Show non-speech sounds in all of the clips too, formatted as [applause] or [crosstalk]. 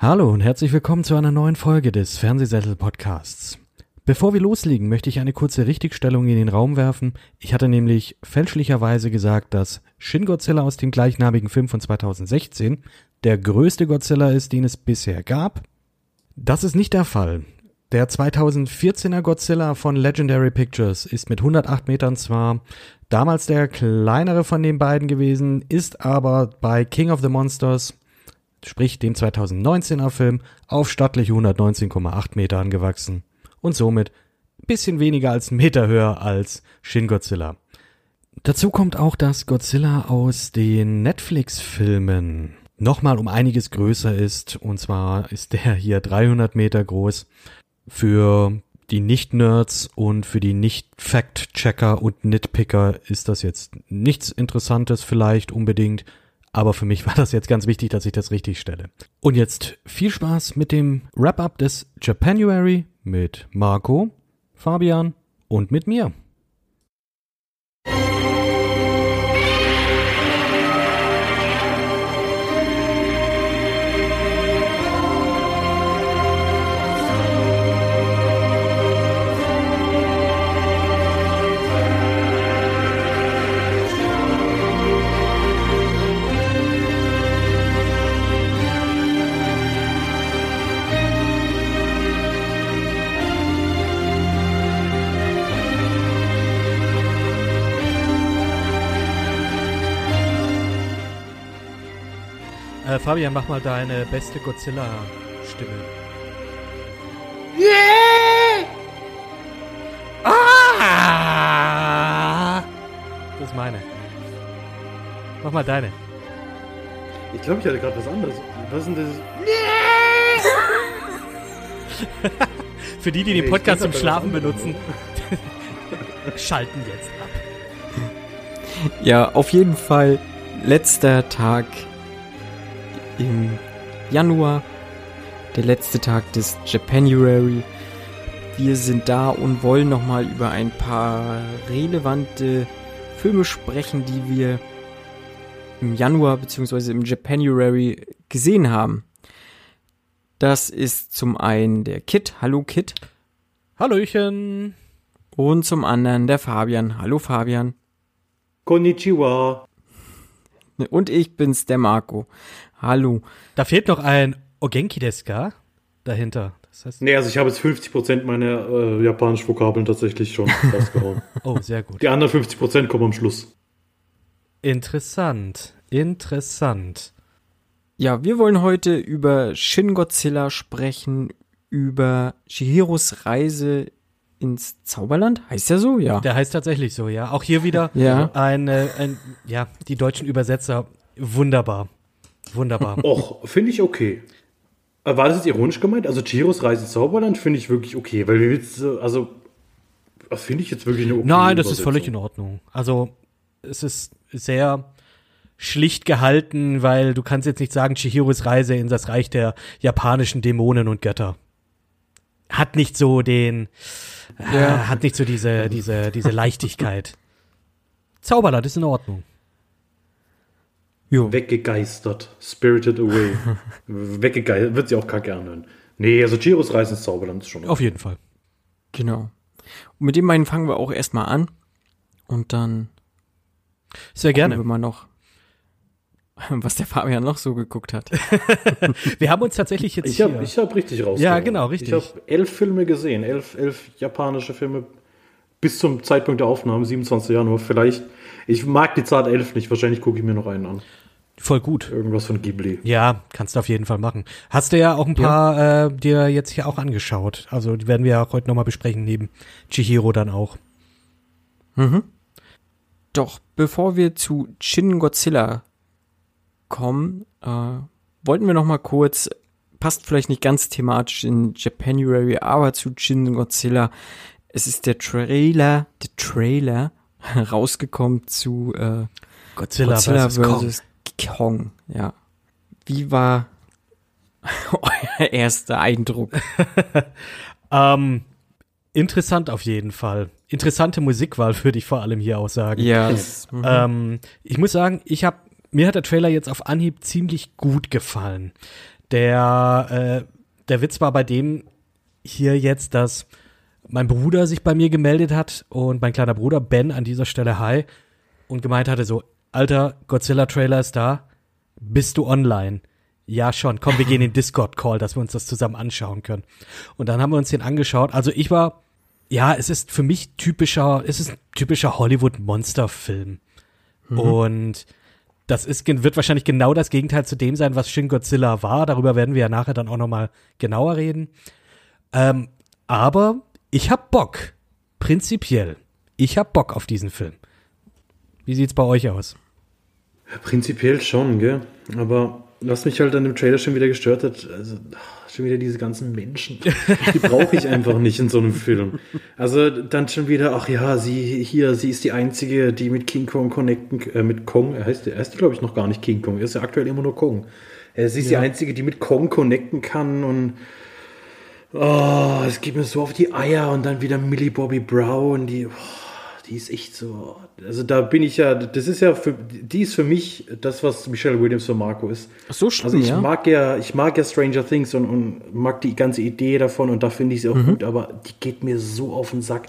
Hallo und herzlich willkommen zu einer neuen Folge des Fernsehsessel-Podcasts. Bevor wir loslegen, möchte ich eine kurze Richtigstellung in den Raum werfen. Ich hatte nämlich fälschlicherweise gesagt, dass Shin Godzilla aus dem gleichnamigen Film von 2016 der größte Godzilla ist, den es bisher gab. Das ist nicht der Fall. Der 2014er Godzilla von Legendary Pictures ist mit 108 Metern zwar damals der kleinere von den beiden gewesen, ist aber bei King of the Monsters sprich dem 2019er Film, auf stattliche 119,8 Meter angewachsen und somit bisschen weniger als einen Meter höher als Shin Godzilla. Dazu kommt auch, dass Godzilla aus den Netflix-Filmen nochmal um einiges größer ist. Und zwar ist der hier 300 Meter groß. Für die Nicht-Nerds und für die Nicht-Fact-Checker und Nitpicker ist das jetzt nichts Interessantes vielleicht unbedingt. Aber für mich war das jetzt ganz wichtig, dass ich das richtig stelle. Und jetzt viel Spaß mit dem Wrap-up des Japanuary mit Marco, Fabian und mit mir. Äh, Fabian, mach mal deine beste Godzilla-Stimme. Yeah! Ah! Das ist meine. Mach mal deine. Ich glaube, ich hatte gerade was anderes. Was ist denn das? [laughs] Für die, die Nee, den Podcast zum Schlafen benutzen, [laughs] schalten jetzt ab. Ja, auf jeden Fall letzter Tag im Januar, der letzte Tag des Japanuary. Wir sind da und wollen nochmal über ein paar relevante Filme sprechen, die wir im Januar bzw. im Japanuary gesehen haben. Das ist zum einen der Kit, hallo Kit, Hallöchen. und zum anderen der Fabian, hallo Fabian. Konnichiwa. Und ich bin's, der Marco. Hallo. Da fehlt noch ein Ogenki Deska dahinter. Das heißt, Nee, also ich habe jetzt 50% meiner äh, japanischen Vokabeln tatsächlich schon [laughs] rausgehauen. oh, sehr gut. Die anderen 50% kommen am Schluss. Interessant. Interessant. Ja, wir wollen heute über Shin Godzilla sprechen, über Chihiros Reise ins Zauberland. Heißt ja so, ja. Der heißt tatsächlich so, ja. Auch hier wieder [laughs] Ja. ein, äh, ein, ja, die deutschen Übersetzer, wunderbar. Wunderbar. [laughs] Och, finde ich okay. Äh, War das jetzt ironisch gemeint? Also Chihiros Reise ins Zauberland finde ich wirklich okay, weil wir jetzt, äh, also äh, finde ich jetzt wirklich eine okay Nein, das ist völlig in. Ordnung. Also, es ist sehr schlicht gehalten, weil du kannst jetzt nicht sagen, Chihiros Reise in das Reich der japanischen Dämonen und Götter. Hat nicht so den, Ja. äh, hat nicht so diese, diese, diese Leichtigkeit. Zauberland ist in Ordnung. Jo. Weggegeistert. Spirited Away. [laughs] Weggegeistert. Wird sie auch kacke anhören. Nee, also Chihiros Reise ins Zauberland ist schon. Auf jeden Fall. Genau. Und mit dem beiden fangen wir auch erstmal an. Und dann Sehr gerne. mal noch, [laughs] was der Fabian noch so geguckt hat. [laughs] Wir haben uns tatsächlich jetzt Ich habe hab richtig rausgehauen. Ja, genau, richtig. Ich habe elf Filme gesehen, elf, elf japanische Filme bis zum Zeitpunkt der Aufnahme, 27. Januar. Vielleicht, ich mag die Zahl elf nicht, wahrscheinlich gucke ich mir noch einen an. Voll gut. Irgendwas von Ghibli. Ja, kannst du auf jeden Fall machen. Hast du ja auch ein paar äh, dir jetzt hier auch angeschaut. Also die werden wir ja heute nochmal besprechen, neben Chihiro dann auch. Mhm. Doch, bevor wir zu Shin Godzilla kommen, äh, wollten wir noch mal kurz, passt vielleicht nicht ganz thematisch in Japanuary, aber zu Shin Godzilla. Es ist der Trailer, der Trailer [laughs] rausgekommen zu äh, Godzilla, Godzilla vs. Kong. Kong. Ja. Wie war [laughs] euer erster Eindruck? [laughs] Ähm, interessant auf jeden Fall. Interessante Musikwahl würde ich vor allem hier auch sagen. Ja. das- mhm. Ähm, ich muss sagen, ich habe mir hat der Trailer jetzt auf Anhieb ziemlich gut gefallen. Der, äh, der Witz war bei dem hier jetzt, dass mein Bruder sich bei mir gemeldet hat und mein kleiner Bruder Ben an dieser Stelle Hi und gemeint hatte so, Alter, Godzilla-Trailer ist da, bist du online? Ja, schon. Komm, wir gehen in den Discord-Call, dass wir uns das zusammen anschauen können. Und dann haben wir uns den angeschaut. Also ich war, ja, es ist für mich typischer, es ist ein typischer Hollywood-Monster-Film. Mhm. Und das ist, wird wahrscheinlich genau das Gegenteil zu dem sein, was Shin Godzilla war. Darüber werden wir ja nachher dann auch noch mal genauer reden. Ähm, aber ich hab Bock. Prinzipiell. Ich hab Bock auf diesen Film. Wie sieht's bei euch aus? Prinzipiell schon, gell? Aber was mich halt an dem Trailer schon wieder gestört hat, also schon wieder diese ganzen Menschen. [laughs] Die brauche ich einfach nicht in so einem Film. Also dann schon wieder, ach ja, sie hier, sie ist die einzige, die mit King Kong connecten, äh, mit Kong, er heißt, er heißt glaube ich noch gar nicht King Kong, er ist ja aktuell immer nur Kong. Äh, sie ist ja. die einzige, die mit Kong connecten kann und oh, es geht mir so auf die Eier und dann wieder Millie Bobby Brown, die oh, die ist echt so. Also da bin ich ja, das ist ja für, die ist für mich das, was Michelle Williams für Marco ist. Ach so schlimm, Also ich ja? mag ja, ich mag ja Stranger Things und, und mag die ganze Idee davon und da finde ich sie auch mhm. gut, aber die geht mir so auf den Sack.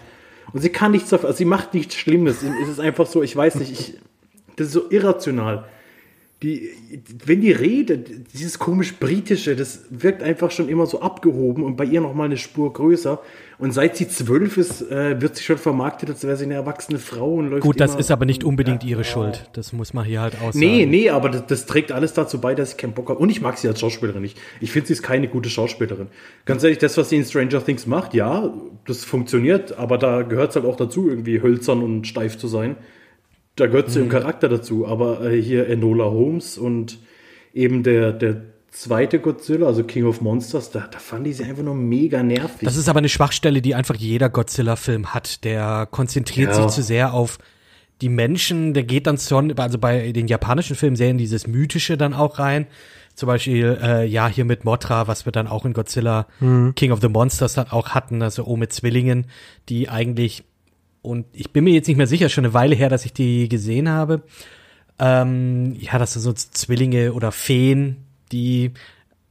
Und sie kann nichts dafür, also sie macht nichts Schlimmes. es ist einfach so, ich weiß nicht, ich, das ist so irrational die, wenn die redet, dieses komisch britische, das wirkt einfach schon immer so abgehoben und bei ihr noch mal eine Spur größer. Und seit sie zwölf ist, äh, wird sie schon vermarktet, als wäre sie eine erwachsene Frau und läuft. Gut, das ist aber nicht unbedingt ihre Schuld. Das muss man hier halt aussagen. Nee, nee, aber das, das trägt alles dazu bei, dass ich keinen Bock habe. Und ich mag sie als Schauspielerin nicht. Ich finde, sie ist keine gute Schauspielerin. Ganz ehrlich, das, was sie in Stranger Things macht, ja, das funktioniert, aber da gehört es halt auch dazu, irgendwie hölzern und steif zu sein da gehört sie mhm. im Charakter dazu. Aber äh, hier Enola Holmes und eben der, der zweite Godzilla, also King of Monsters, da, da fand ich sie einfach nur mega nervig. Das ist aber eine Schwachstelle, die einfach jeder Godzilla-Film hat. Der konzentriert ja. sich zu sehr auf die Menschen, der geht dann schon, also bei den japanischen Filmen sehr in dieses Mythische dann auch rein. Zum Beispiel, äh, ja, hier mit Motra, was wir dann auch in Godzilla mhm. King of the Monsters dann auch hatten, also O mit Zwillingen, die eigentlich und ich bin mir jetzt nicht mehr sicher, schon eine Weile her, dass ich die gesehen habe. Ähm, ja, das sind so Zwillinge oder Feen, die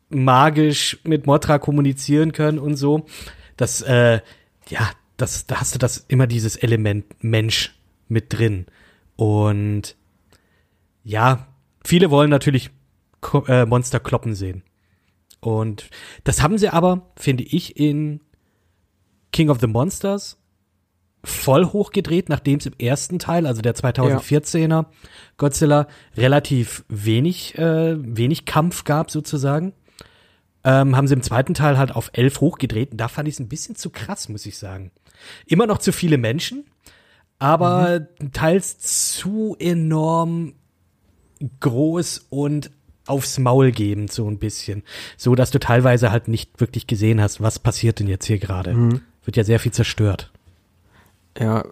magisch mit Motra kommunizieren können und so. Das, äh, ja, das, da hast du das immer dieses Element Mensch mit drin. Und ja, viele wollen natürlich Ko äh, Monster kloppen sehen. Und das haben sie aber, finde ich, in King of the Monsters voll hochgedreht, nachdem es im ersten Teil, also der 2014er ja. Godzilla, relativ wenig, äh, wenig Kampf gab sozusagen. Ähm, haben sie im zweiten Teil halt auf elf hochgedreht und da fand ich es ein bisschen zu krass, muss ich sagen. Immer noch zu viele Menschen, aber mhm. teils zu enorm groß und aufs Maul geben, so ein bisschen. So, dass du teilweise halt nicht wirklich gesehen hast, was passiert denn jetzt hier gerade. Mhm. Wird ja sehr viel zerstört. Ja.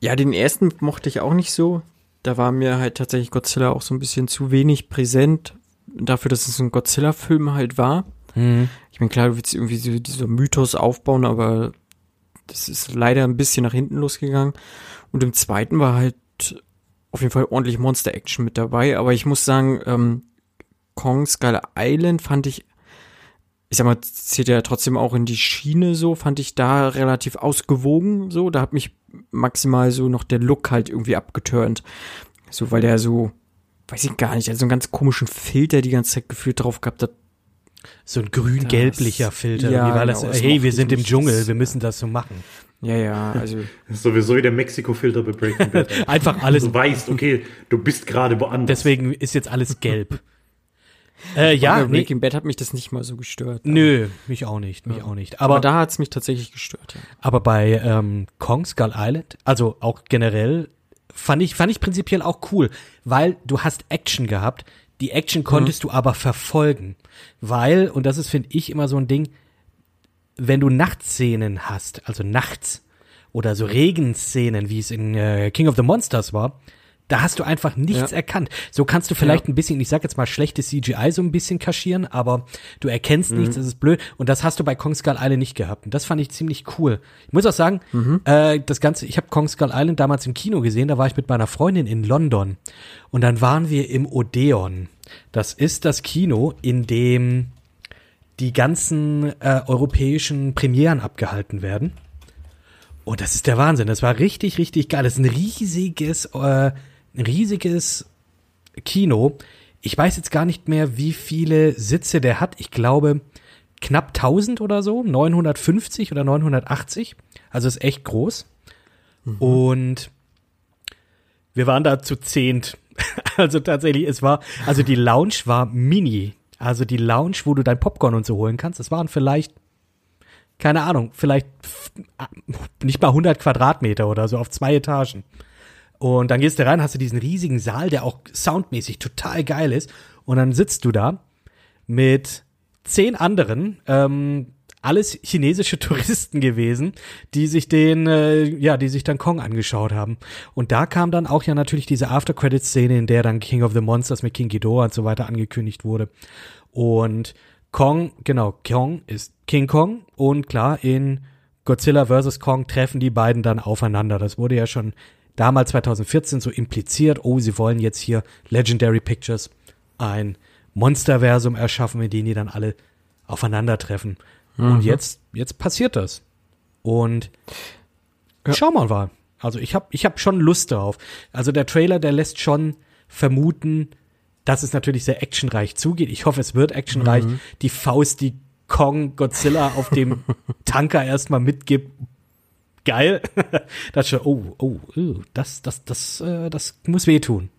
Ja, den ersten mochte ich auch nicht so. Da war mir halt tatsächlich Godzilla auch so ein bisschen zu wenig präsent dafür, dass es ein Godzilla-Film halt war. Mhm. Ich meine, klar, du willst irgendwie so dieser Mythos aufbauen, aber das ist leider ein bisschen nach hinten losgegangen. Und im zweiten war halt auf jeden Fall ordentlich Monster-Action mit dabei. Aber ich muss sagen, ähm, Kong Skull Island fand ich ich sag mal, zählt ja trotzdem auch in die Schiene so, fand ich da relativ ausgewogen so. Da hat mich maximal so noch der Look halt irgendwie abgeturnt. So, weil der so, weiß ich gar nicht, also so einen ganz komischen Filter die ganze Zeit gefühlt drauf gehabt hat. So ein grün-gelblicher Filter, ja, weil genau, das, hey, wir sind im Dschungel, wir müssen das so machen. Ja, ja, also. [laughs] Das ist sowieso wie der Mexiko-Filter bei Breaking Bad. [laughs] Einfach alles. Du weißt, okay, du bist gerade woanders. Deswegen ist jetzt alles gelb. [laughs] Äh, ja, bei Breaking nee. Bad hat mich das nicht mal so gestört. Nö, mich auch nicht, mich ja. auch nicht. Aber, aber da hat's mich tatsächlich gestört. Ja. Aber bei ähm, Kong Skull Island, also auch generell, fand ich, fand ich prinzipiell auch cool, weil du hast Action gehabt. Die Action konntest mhm. du aber verfolgen, weil und das ist finde ich immer so ein Ding, wenn du Nachtszenen hast, also nachts oder so Regenszenen, wie es in äh, King of the Monsters war, Da hast du einfach nichts Ja. erkannt. So kannst du vielleicht Ja. ein bisschen, ich sag jetzt mal, schlechtes CGI so ein bisschen kaschieren, aber du erkennst nichts, das ist blöd. Und das hast du bei Kong Skull Island nicht gehabt. Und das fand ich ziemlich cool. Ich muss auch sagen, äh, das Ganze, ich habe Kong Skull Island damals im Kino gesehen, da war ich mit meiner Freundin in London. Und dann waren wir im Odeon. Das ist das Kino, in dem die ganzen äh, europäischen Premieren abgehalten werden. Und das ist der Wahnsinn. Das war richtig, richtig geil. Das ist ein riesiges, äh, riesiges Kino. Ich weiß jetzt gar nicht mehr, wie viele Sitze der hat. Ich glaube knapp 1000 oder so, 950 oder 980. Also ist echt groß. Und wir waren da zu zehnt. [laughs] Also tatsächlich, es war, also die Lounge war mini. Also die Lounge, wo du dein Popcorn und so holen kannst, das waren vielleicht, keine Ahnung, vielleicht f- nicht mal 100 Quadratmeter oder so auf zwei Etagen. Und dann gehst du rein, hast du diesen riesigen Saal, der auch soundmäßig total geil ist. Und dann sitzt du da mit zehn anderen, ähm, alles chinesische [laughs] Touristen gewesen, die sich den, äh, ja, die sich dann Kong angeschaut haben. Und da kam dann auch ja natürlich diese After-Credit-Szene, in der dann King of the Monsters mit King Ghidorah und so weiter angekündigt wurde. Und Kong, genau, Kong ist King Kong und klar, in Godzilla vs. Kong treffen die beiden dann aufeinander. Das wurde ja schon damals 2014 so impliziert, oh, sie wollen jetzt hier Legendary Pictures ein Monsterversum erschaffen, in dem die dann alle aufeinandertreffen. Und jetzt, jetzt passiert das. Und Ja. schau mal mal. Also ich habe ich hab schon Lust darauf. Also der Trailer, der lässt schon vermuten, dass es natürlich sehr actionreich zugeht. Ich hoffe, es wird actionreich. Die Faust, die Kong Godzilla auf dem [laughs] Tanker erstmal mitgibt. Geil. [laughs] das schon, oh, oh, oh, das, das, das, äh, das muss wehtun.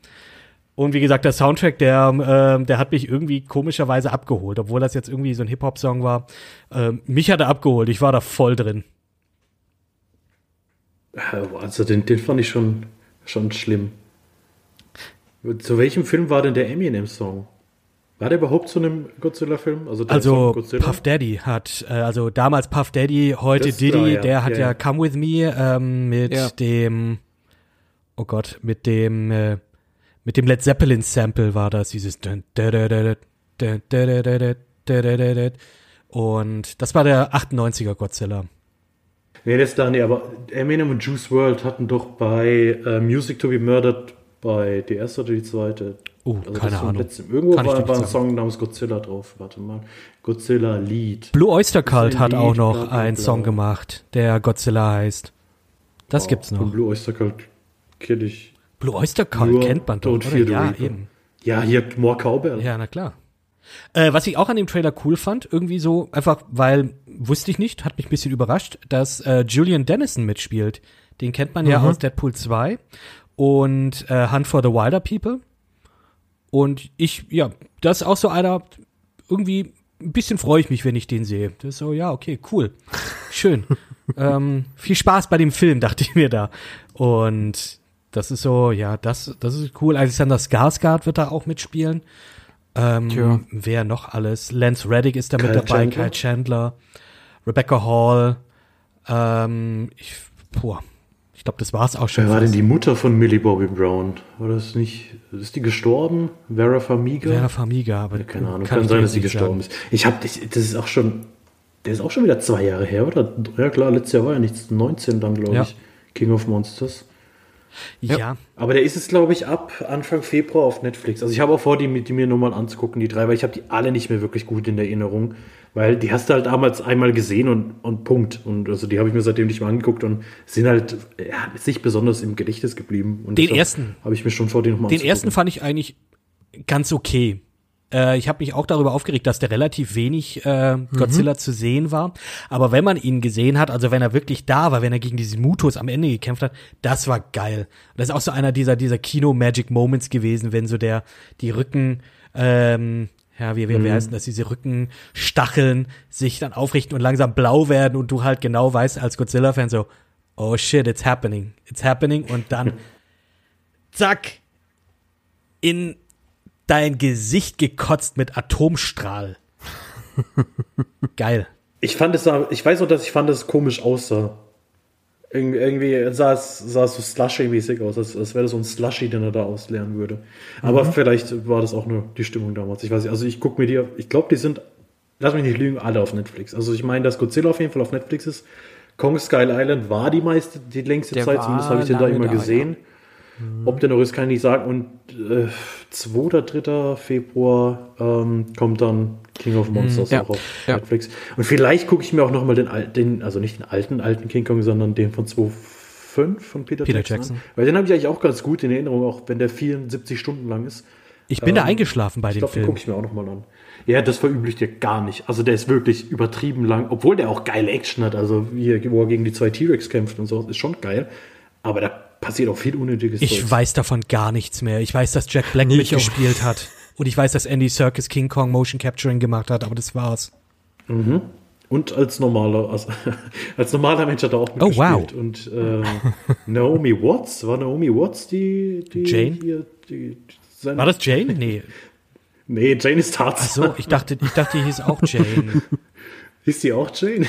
Und wie gesagt, der Soundtrack, der, ähm, der hat mich irgendwie komischerweise abgeholt, obwohl das jetzt irgendwie so ein Hip-Hop-Song war. Ähm, mich hat er abgeholt, ich war da voll drin. Also den, den fand ich schon, schon schlimm. Zu welchem Film war denn der Eminem-Song? War der überhaupt zu einem Godzilla-Film? Also, also Godzilla? Puff Daddy hat, äh, also damals Puff Daddy, heute das, Diddy, oh, ja. der hat ja, ja, Come With Me ähm, mit ja. dem, oh Gott, mit dem, äh, mit dem Led Zeppelin-Sample war das, dieses und das war der 98er Godzilla. Nee, das da, nee, aber Eminem und Juice World hatten doch bei äh, Music to be Murdered bei die erste oder die zweite Oh, Also keine Ahnung. letzten- Irgendwo Kann war, war ein. Song namens Godzilla drauf. Warte mal. Godzilla Lied. Blue Oyster Cult hat Lied, auch noch bla, bla, einen. Song gemacht, der Godzilla heißt. Das Oh, gibt's noch. Blue Oyster Cult kill ich. Blue Oyster Cult kennt man doch, oder? Ja, Reaper. eben. Ja, hier More Cowbell. Ja, na klar. Äh, was ich auch an dem Trailer cool fand, irgendwie so, einfach, weil, wusste ich nicht, hat mich ein bisschen überrascht, dass äh, Julian Dennison mitspielt. Den kennt man ja Mhm. aus Deadpool 2 und äh, Hunt for the Wilder People. Und ich, ja, das ist auch so einer, irgendwie ein bisschen freue ich mich, wenn ich den sehe. Das ist so, ja, okay, cool. [laughs] Schön. ähm, viel Spaß bei dem Film, [laughs] dachte ich mir da. Und das ist so, ja, das, das ist cool. Alexander Skarsgård wird da auch mitspielen. Ähm, Tja. Wer noch alles? Lance Reddick ist da mit dabei, Chandler. Kyle Chandler, Rebecca Hall. Ähm, ich, boah, ich glaube, das war's auch schon. Wer war denn fast. die Mutter von Millie Bobby Brown? War das nicht. Ist die gestorben? Vera Farmiga? Vera Farmiga, aber Keine Ahnung, kann kann, sein, dass sie gestorben ist. Ich habe das ist auch schon. Der ist auch schon wieder zwei Jahre her, oder? Ja klar, letztes Jahr war ja nichts. 19 dann, glaube Ja. ich. King of Monsters. Ja. ja. Aber der ist es, glaube ich, ab Anfang Februar auf Netflix. Also ich habe auch vor, die, die mir nur mal anzugucken, die drei, weil ich habe die alle nicht mehr wirklich gut in Erinnerung. Weil die hast du halt damals einmal gesehen und, und Punkt. Und also die habe ich mir seitdem nicht mehr angeguckt und sind halt ja, nicht besonders im Gedächtnis geblieben. Und Den ersten. Habe ich mir schon vor, den nochmal Den ersten fand ich eigentlich ganz okay. Äh, ich habe mich auch darüber aufgeregt, dass der relativ wenig äh, Godzilla zu sehen war. Aber wenn man ihn gesehen hat, also wenn er wirklich da war, wenn er gegen diese Mutos am Ende gekämpft hat, das war geil. Und das ist auch so einer dieser dieser Kino-Magic-Moments gewesen, wenn so der die Rücken ähm, ja, wie, wie, wie heißt denn das, diese Rückenstacheln sich dann aufrichten und langsam blau werden und du halt genau weißt als Godzilla-Fan so, oh shit, it's happening, it's happening und dann [laughs] zack, in dein Gesicht gekotzt mit Atomstrahl. [laughs] Geil. Ich fand es, ich weiß auch, dass ich fand, dass es komisch aussah. Irgendwie, irgendwie sah es, sah es so slushy-mäßig aus, als, als wäre das so ein Slushy, den er da ausleeren würde. Aber Mhm. vielleicht war das auch nur die Stimmung damals. Ich weiß nicht. Also ich gucke mir die, ich glaube, die sind, lass mich nicht lügen, alle auf Netflix. Also ich meine, dass Godzilla auf jeden Fall auf Netflix ist. Kong Skull Island war die meiste, die längste Der Zeit, zumindest habe ich den da immer da, gesehen. Ob der noch ist, kann ich nicht sagen. Und äh, 2. oder 3. Februar ähm, kommt dann King of Monsters Mhm. Ja, auch auf ja. Netflix. Und vielleicht gucke ich mir auch noch mal den alten, also nicht den alten, alten King Kong, sondern den von 2005 von Peter, Peter Jackson. Jackson. Weil den habe ich eigentlich auch ganz gut in Erinnerung, auch wenn der 74 Stunden lang ist. Ich bin da Ähm, eingeschlafen bei dem glaube, den Film. gucke ich mir auch noch mal an. Ja, das verübliche ich dir gar nicht. Also der ist wirklich übertrieben lang, obwohl der auch geile Action hat. Also wie er, wo er gegen die zwei T-Rex kämpft und so, ist schon geil. Aber da passiert auch viel unnötiges Ich Zeugs. weiß davon gar nichts mehr. Ich weiß, dass Jack Black mitgespielt hat. Und ich weiß, dass Andy Serkis King Kong Motion Capturing gemacht hat, aber das war's. Und als normaler, als, [laughs] als normaler Mensch hat er auch Oh, mitgespielt. wow. Und äh, Naomi Watts, war Naomi Watts die, die Jane? Hier, die, seine, War das Jane? Nee. Nee, Jane ist Tarzan. Ach so, ich dachte, ich dachte, die hieß auch Jane. [laughs] Ist die auch Jane?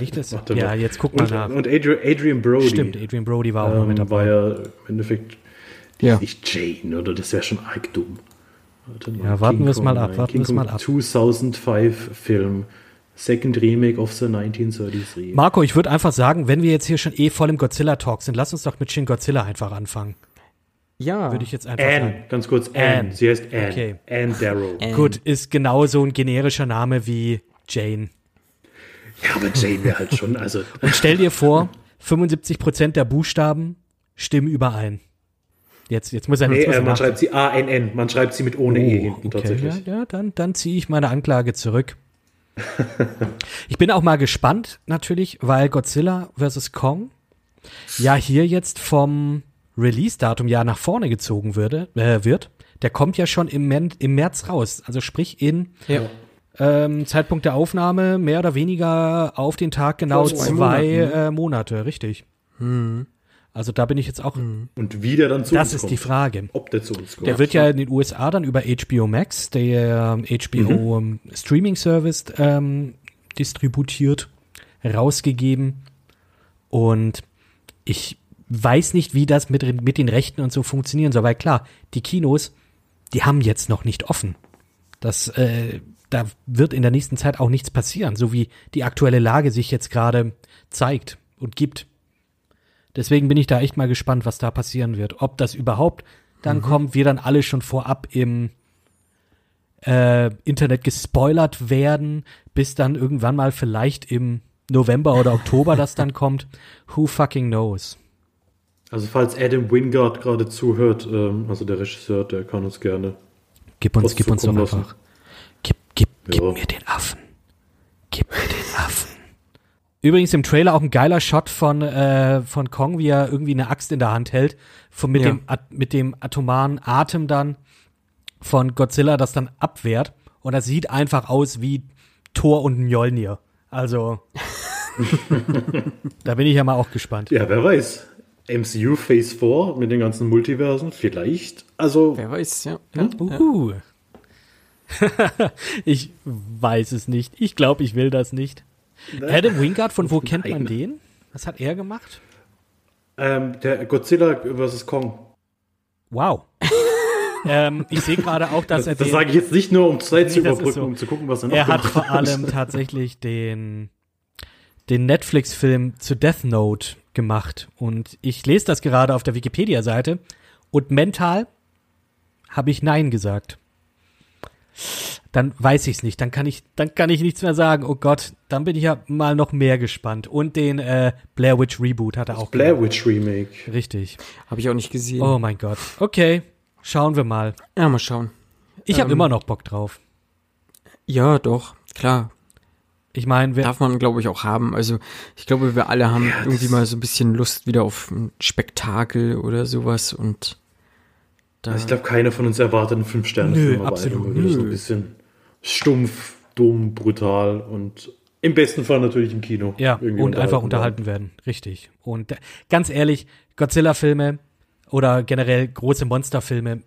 Nicht das? [laughs] Ja, jetzt guck mal und, nach. Und Adrian, Adrian Brody. Stimmt, Adrian Brody war auch noch mit ähm, dabei. war ja im Endeffekt die Ja. ist nicht Jane, oder? Das wäre schon arg dumm. Warte mal, Ja, warten King wir's Kong, mal ab, warten King wir's mal ab. 2005 Film. Second Remake of the 1933. Marco, ich würde einfach sagen, wenn wir jetzt hier schon eh voll im Godzilla-Talk sind, lass uns doch mit Shin Godzilla einfach anfangen. Ja. Würde ich jetzt einfach Anne, sagen. ganz kurz, Anne. Anne. Sie heißt Anne. Okay. Anne Darrow. Anne. Gut, ist genauso ein generischer Name wie Jane. Ja, aber Jane wäre halt schon, also. Und stell dir vor, 75% der Buchstaben stimmen überein. Jetzt, jetzt muss er Nee, jetzt muss äh, man schreibt sie A-N-N. Man schreibt sie mit ohne E Oh, hinten okay, tatsächlich. ja, ja, dann, dann ziehe ich meine Anklage zurück. [laughs] ich bin auch mal gespannt, natürlich, weil Godzilla vs. Kong ja hier jetzt vom Release-Datum ja nach vorne gezogen würde, äh, wird. Der kommt ja schon im, Men im März raus. Also sprich in Ja. ähm, Zeitpunkt der Aufnahme mehr oder weniger auf den Tag genau zwei, Monaten, äh, Monate, richtig. Also da bin ich jetzt auch. Und wie der dann zu Das uns ist kommt. die Frage. Ob der zu uns kommt. Der wird ja in den USA dann über HBO Max, der ähm, HBO ähm, Streaming Service, ähm, distributiert, rausgegeben. Und ich weiß nicht, wie das mit, mit den Rechten und so funktionieren soll, weil klar, die Kinos, die haben jetzt noch nicht offen. Das, äh, da wird in der nächsten Zeit auch nichts passieren, so wie die aktuelle Lage sich jetzt gerade zeigt und gibt. Deswegen bin ich da echt mal gespannt, was da passieren wird. Ob das überhaupt dann kommt, wir dann alle schon vorab im äh, Internet gespoilert werden, bis dann irgendwann mal vielleicht im November oder Oktober das dann [laughs] kommt. Who fucking knows? Also falls Adam Wingard gerade zuhört, ähm, also der Regisseur, der kann uns gerne. Gib uns, gib uns doch einfach. Gib, gib, gib Ja. mir den Affen. Gib mir den Affen. Übrigens im Trailer auch ein geiler Shot von, äh, von Kong, wie er irgendwie eine Axt in der Hand hält, von, mit, Ja. dem, mit dem atomaren Atem dann von Godzilla das dann abwehrt. Und das sieht einfach aus wie Thor und Mjolnir. Also, [laughs] da bin ich ja mal auch gespannt. Ja, wer weiß. MCU Phase 4 mit den ganzen Multiversen, vielleicht. Also, Wer weiß, ja. ja. ja. Uh. [laughs] ich weiß es nicht. Ich glaube, ich will das nicht. Adam Wingard, von wo kennt man den? Was hat er gemacht? ähm, der Godzilla vs. Kong. Wow. [laughs] ähm, ich sehe gerade auch, dass er Das den, sage ich jetzt nicht nur, um Zeit zu Nee, das überbrücken, so. um zu gucken, was er noch er hat vor allem tatsächlich den, den Netflix-Film zu Death Note gemacht. Und ich lese das gerade auf der Wikipedia-Seite und mental habe ich Nein gesagt. Dann weiß ich es nicht. Dann kann ich, dann kann ich nichts mehr sagen. Oh Gott, dann bin ich ja mal noch mehr gespannt. Und den äh, Blair Witch Reboot hat er auch Blair gemacht. Witch Remake. Richtig. Habe ich auch nicht gesehen. Oh mein Gott. Okay, schauen wir mal. Ja, mal schauen. Ich habe Ähm, immer noch Bock drauf. Ja, doch, klar. Ich meine, wer, Darf man, glaube ich, auch haben. Also, ich glaube, wir alle haben irgendwie mal so ein bisschen Lust wieder auf ein Spektakel oder sowas und da. Also ich glaube, keiner von uns erwartet einen Fünf-Sterne-Film, Nö, absolut, wieder so nö. ein bisschen stumpf, dumm, brutal und im besten Fall natürlich im Kino. Ja, irgendwie und einfach werden. unterhalten werden. Richtig. Und äh, ganz ehrlich, Godzilla-Filme oder generell große Monsterfilme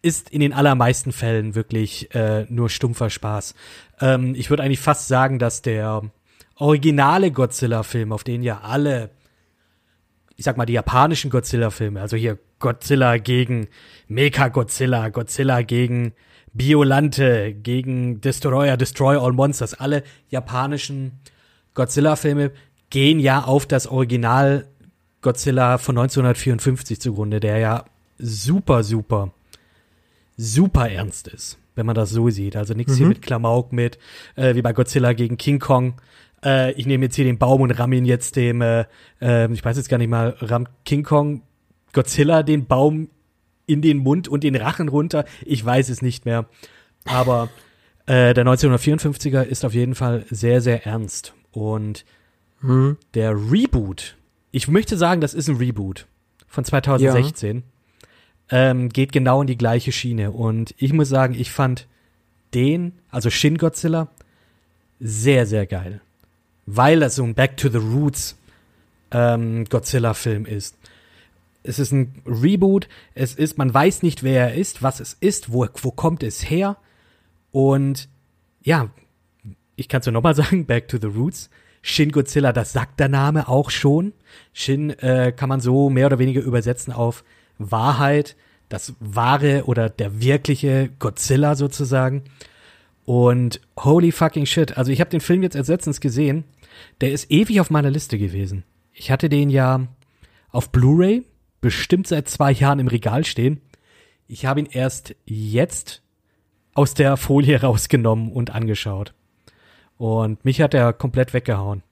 ist in den allermeisten Fällen wirklich äh, nur stumpfer Spaß. Ähm, ich würde eigentlich fast sagen, dass der originale Godzilla-Film, auf den ja alle ich sag mal, die japanischen Godzilla-Filme, also hier Godzilla gegen Mecha-Godzilla, Godzilla gegen Biolante, gegen Destroyer, Destroy All Monsters, alle japanischen Godzilla-Filme gehen ja auf das Original Godzilla von 1954 zugrunde, der ja super, super, super ernst ist, wenn man das so sieht. Also nichts mhm. hier mit Klamauk mit, äh, wie bei Godzilla gegen King Kong. Äh, ich nehme jetzt hier den Baum und ramm ihn jetzt dem, äh, äh, ich weiß jetzt gar nicht mal, rammt King Kong Godzilla den Baum in den Mund und den Rachen runter. Ich weiß es nicht mehr. Aber äh, der 1954er ist auf jeden Fall sehr, sehr ernst. Und hm. der Reboot, ich möchte sagen, das ist ein Reboot von 2016, ja. ähm, geht genau in die gleiche Schiene. Und ich muss sagen, ich fand den, also Shin Godzilla, sehr, sehr geil. Weil das so ein Back to the Roots ähm, Godzilla-Film ist. Es ist ein Reboot. Es ist, man weiß nicht, wer er ist, was es ist, wo, wo kommt es her. Und ja, ich kann es nur nochmal [laughs] sagen, Back to the Roots. Shin Godzilla, das sagt der Name auch schon. Shin äh, kann man so mehr oder weniger übersetzen auf Wahrheit, das wahre oder der wirkliche Godzilla sozusagen. Und holy fucking shit, also ich habe den Film jetzt letztens gesehen. Der ist ewig auf meiner Liste gewesen. Ich hatte den ja auf Blu-ray bestimmt seit zwei Jahren im Regal stehen. Ich habe ihn erst jetzt aus der Folie [laughs] rausgenommen und angeschaut. Und mich hat er komplett weggehauen.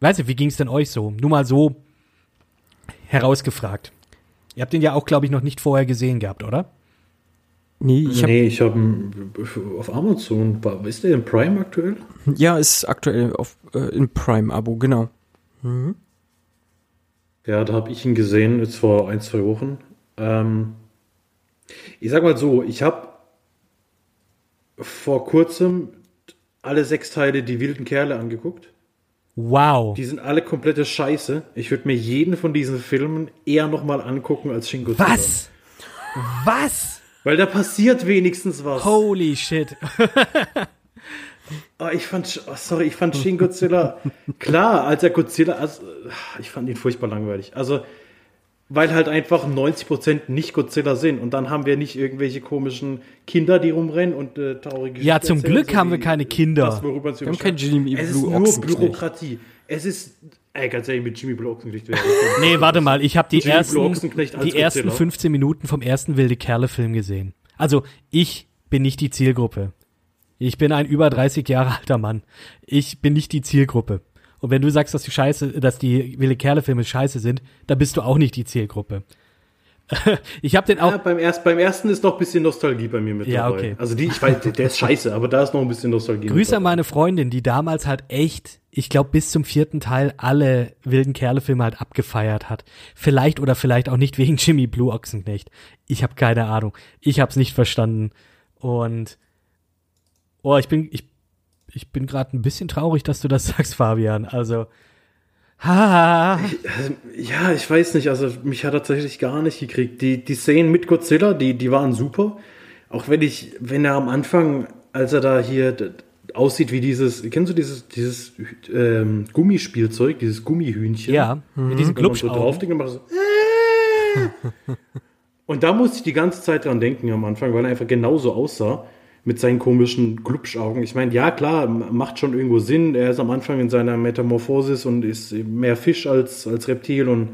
Weiß nicht, wie ging es denn euch so? Nur mal so herausgefragt. Ihr habt den ja auch, glaube ich, noch nicht vorher gesehen gehabt, oder? Nee, ich habe nee, ich hab auf Amazon. Ist der in Prime aktuell? Ja, ist aktuell auf, äh, in Prime-Abo, genau. Mhm. Ja, da habe ich ihn gesehen, jetzt vor ein, zwei Wochen. Ähm, ich sag mal so, ich habe vor kurzem alle sechs Teile Die wilden Kerle angeguckt. Wow. Die sind alle komplette Scheiße. Ich würde mir jeden von diesen Filmen eher nochmal angucken als Shingo Was? Was? Weil da passiert wenigstens was. Holy shit. [laughs] Oh, ich fand, oh, sorry, ich fand Shin Godzilla, [laughs] klar, als er Godzilla, also, ich fand ihn furchtbar langweilig. Also, weil halt einfach 90% nicht Godzilla sind. Und dann haben wir nicht irgendwelche komischen Kinder, die rumrennen und äh, traurige Ja, zum Glück so haben wir keine Kinder. Das, wir haben kein Jimmy Es ist nur Bürokratie. Es ist, ey, ganz ehrlich, mit Jimmy Blue Ochsenknecht wäre Nee, warte mal, ich habe die, ersten, die ersten 15 Minuten vom ersten Wilde Kerle-Film gesehen. Also, ich bin nicht die Zielgruppe. Ich bin ein über 30 Jahre alter Mann. Ich bin nicht die Zielgruppe. Und wenn du sagst, dass die Scheiße, dass die Wilde Kerle Filme scheiße sind, dann bist du auch nicht die Zielgruppe. [laughs] ich habe den auch. Ja, beim, erst, beim ersten ist noch ein bisschen Nostalgie bei mir mit ja, dabei. Okay. Also die, ich weiß, der ist scheiße, aber da ist noch ein bisschen Nostalgie. Grüße an meine Freundin, die damals halt echt, ich glaube, bis zum vierten Teil alle wilden Kerle-Filme halt abgefeiert hat. Vielleicht oder vielleicht auch nicht wegen Jimmy Blue Ochsenknecht. Ich habe keine Ahnung. Ich habe es nicht verstanden. Und oh, ich bin, ich ich bin gerade ein bisschen traurig, dass du das [laughs] sagst, Fabian. Also, ha. Ja, ich weiß nicht. Also, mich hat er tatsächlich gar nicht gekriegt. Die, die Szenen mit Godzilla, die, die waren super. Auch wenn ich, wenn er am Anfang, als er da hier aussieht wie dieses, kennst du dieses, dieses ähm, Gummispielzeug, dieses Gummihühnchen? Ja, mhm. mit diesen Glubsch so drauf und so, äh. [laughs] und da musste ich die ganze Zeit dran denken am Anfang, weil er einfach genauso aussah mit seinen komischen Glubschaugen. Ich meine, ja, klar, macht schon irgendwo Sinn. Er ist am Anfang in seiner Metamorphosis und ist mehr Fisch als, als Reptil. Und,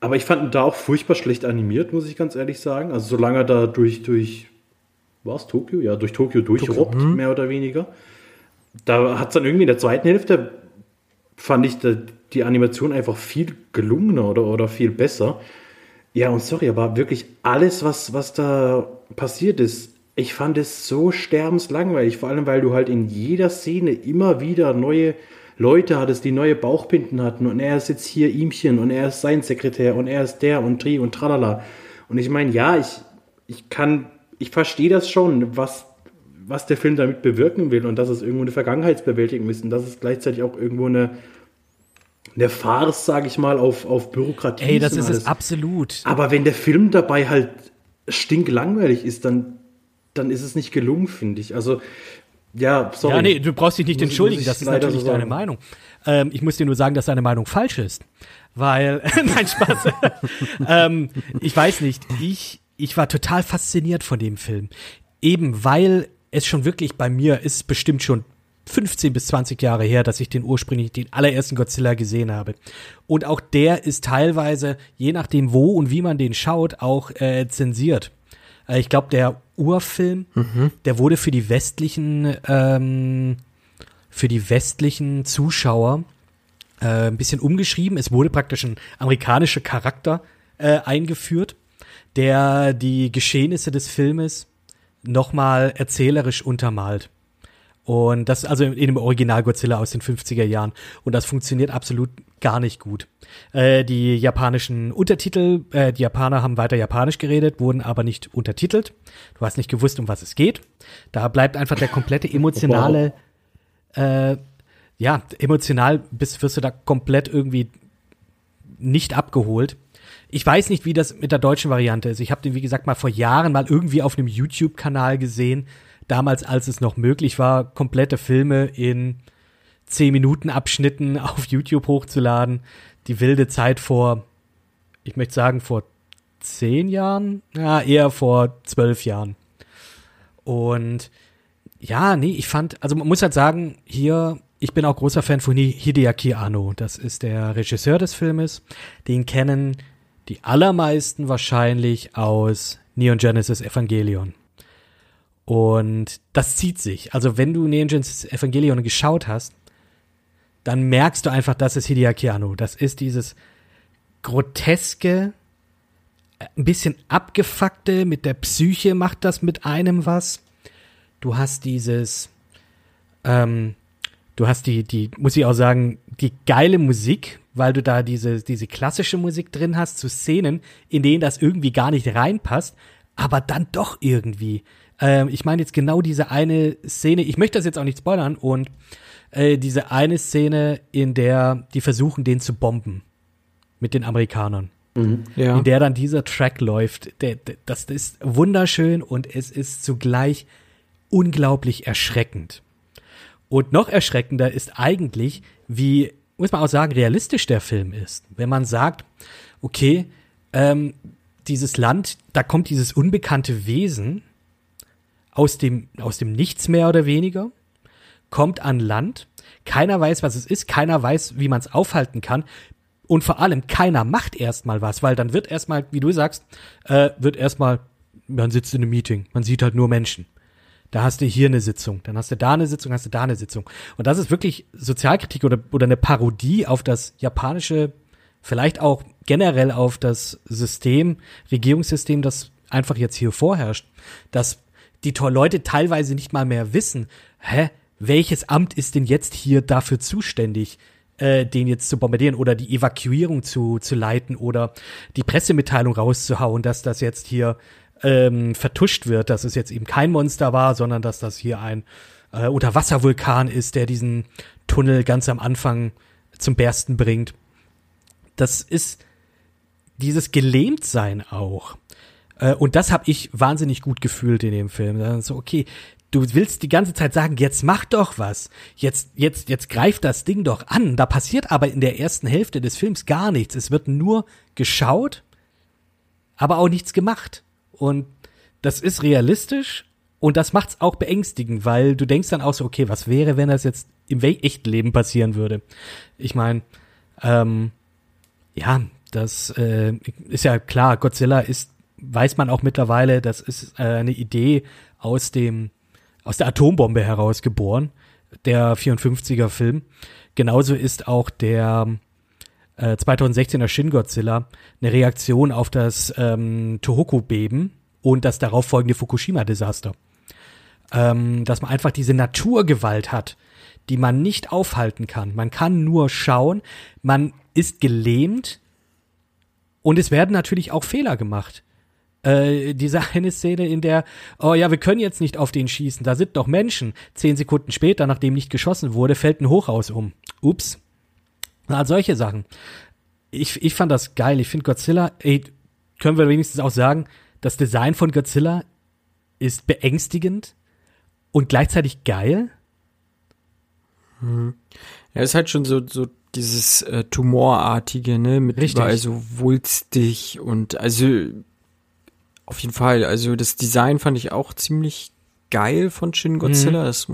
aber ich fand ihn da auch furchtbar schlecht animiert, muss ich ganz ehrlich sagen. Also solange er da durch, durch war es Tokio? Ja, durch Tokio durchrobbt, mhm. mehr oder weniger. Da hat es dann irgendwie in der zweiten Hälfte, fand ich da, die Animation einfach viel gelungener oder, oder viel besser. Ja, und sorry, aber wirklich alles, was, was da passiert ist, ich fand es so sterbenslangweilig, vor allem weil du halt in jeder Szene immer wieder neue Leute hattest, die neue Bauchpinden hatten und er ist jetzt hier ihmchen und er ist sein Sekretär und er ist der und Tri und tralala. Und ich meine, ja, ich, ich kann, ich verstehe das schon, was, was der Film damit bewirken will und dass es irgendwo eine Vergangenheitsbewältigung ist und dass es gleichzeitig auch irgendwo eine, eine Farce, sage ich mal, auf, auf Bürokratie Ey, das ist es absolut. Aber wenn der Film dabei halt stinklangweilig ist, dann dann ist es nicht gelungen, finde ich. Also Ja, sorry. Ja, nee, du brauchst dich nicht Muss- entschuldigen, muss das ist natürlich so deine. Meinung. Ähm, ich muss dir nur sagen, dass deine Meinung falsch ist. Weil, [laughs] nein, Spaß. [laughs] ähm, ich weiß nicht, ich, ich war total fasziniert von dem Film. Eben weil es schon wirklich bei mir ist bestimmt schon 15 bis 20 Jahre her, dass ich den ursprünglich, den allerersten Godzilla gesehen habe. Und auch der ist teilweise, je nachdem wo und wie man den schaut, auch äh, zensiert. Äh, ich glaube, der Urfilm, der wurde für die westlichen, ähm, für die westlichen Zuschauer äh, ein bisschen umgeschrieben. Es wurde praktisch ein amerikanischer Charakter äh, eingeführt, der die Geschehnisse des Filmes nochmal erzählerisch untermalt. Und das also in dem Original Godzilla aus den 50er Jahren. Und das funktioniert absolut gar nicht gut. Äh, die japanischen Untertitel, äh, die Japaner haben weiter Japanisch geredet, wurden aber nicht untertitelt. Du hast nicht gewusst, um was es geht. Da bleibt einfach der komplette emotionale, [laughs] äh, ja, emotional bist, wirst du da komplett irgendwie nicht abgeholt. Ich weiß nicht, wie das mit der deutschen Variante ist. Ich habe den, wie gesagt, mal vor Jahren mal irgendwie auf einem YouTube-Kanal gesehen. Damals, als es noch möglich war, komplette Filme in 10 Minuten Abschnitten [laughs] auf YouTube hochzuladen. Die wilde Zeit vor, ich möchte sagen, vor 10 Jahren? Ja, eher vor 12 Jahren. Und ja, nee, ich fand, also man muss halt sagen, hier, ich bin auch großer Fan von Hi- Hideaki Anno. Das ist der Regisseur des Filmes. Den kennen die allermeisten wahrscheinlich aus Neon Genesis Evangelion. Und das zieht sich. Also wenn du Neon Genesis Evangelion geschaut hast, dann merkst du einfach, das ist Hideaki Anno. Das ist dieses groteske, äh, ein bisschen abgefuckte, mit der Psyche macht das mit einem was. Du hast dieses, ähm, du hast die, die, muss ich auch sagen, die geile Musik, weil du da diese, diese klassische Musik drin hast, zu Szenen, in denen das irgendwie gar nicht reinpasst, aber dann doch irgendwie. Ähm, ich meine jetzt genau diese eine Szene, ich möchte das jetzt auch nicht spoilern, und äh, diese eine Szene, in der die versuchen, den zu bomben. Mit den Amerikanern Ja. in der dann dieser Track läuft. Der, der, das ist wunderschön und es ist zugleich unglaublich erschreckend. Und noch erschreckender ist eigentlich, wie, muss man auch sagen, realistisch der Film ist. Wenn man sagt, okay, ähm, dieses Land, da kommt dieses unbekannte Wesen aus dem, aus dem Nichts mehr oder weniger, kommt an Land, keiner weiß, was es ist, keiner weiß, wie man es aufhalten kann. Und vor allem, keiner macht erstmal was, weil dann wird erstmal, wie du sagst, äh, wird erstmal, man sitzt in einem Meeting, man sieht halt nur Menschen. Da hast du hier eine Sitzung, dann hast du da eine Sitzung, hast du da eine Sitzung. Und das ist wirklich Sozialkritik oder, oder eine Parodie auf das japanische, vielleicht auch generell auf das System, Regierungssystem, das einfach jetzt hier vorherrscht, dass die Leute teilweise nicht mal mehr wissen, hä, welches Amt ist denn jetzt hier dafür zuständig, äh, den jetzt zu bombardieren oder die Evakuierung zu, zu leiten oder die Pressemitteilung rauszuhauen, dass das jetzt hier ähm, vertuscht wird, dass es jetzt eben kein Monster war, sondern dass das hier ein äh, Unterwasservulkan ist, der diesen Tunnel ganz am Anfang zum Bersten bringt. Das ist dieses Gelähmtsein auch. Äh, und das habe ich wahnsinnig gut gefühlt in dem Film. So, okay, du willst die ganze Zeit sagen, jetzt mach doch was. Jetzt, jetzt, jetzt greift das Ding doch an. Da passiert aber in der ersten Hälfte des Films gar nichts. Es wird nur geschaut, aber auch nichts gemacht. Und das ist realistisch und das macht's auch beängstigend, weil du denkst dann auch so, okay, was wäre, wenn das jetzt im echten Leben passieren würde? Ich meine, ähm, ja, das äh, ist ja klar, Godzilla ist, weiß man auch mittlerweile, das ist äh, eine Idee aus dem, aus der Atombombe heraus geboren, der 54er Film. Genauso ist auch der äh, 2016er Shin Godzilla eine Reaktion auf das ähm, Tohoku-Beben und das darauf folgende Fukushima-Desaster. Ähm, dass man einfach diese Naturgewalt hat, die man nicht aufhalten kann. Man kann nur schauen, man ist gelähmt und es werden natürlich auch Fehler gemacht. Äh, diese [laughs] eine Szene, in der, oh ja, wir können jetzt nicht auf den schießen, da sind doch Menschen. Zehn Sekunden später, nachdem nicht geschossen wurde, fällt ein Hochhaus um. Ups. Na, solche Sachen. Ich, ich fand das geil. Ich finde Godzilla, ey, können wir wenigstens auch sagen, das Design von Godzilla ist beängstigend und gleichzeitig geil. Mhm. Ja, ist halt schon so, so dieses äh, Tumorartige, ne, mit Richtig. überall so wulstig und also auf jeden Fall, also das Design fand ich auch ziemlich geil von Shin Godzilla, Mhm. das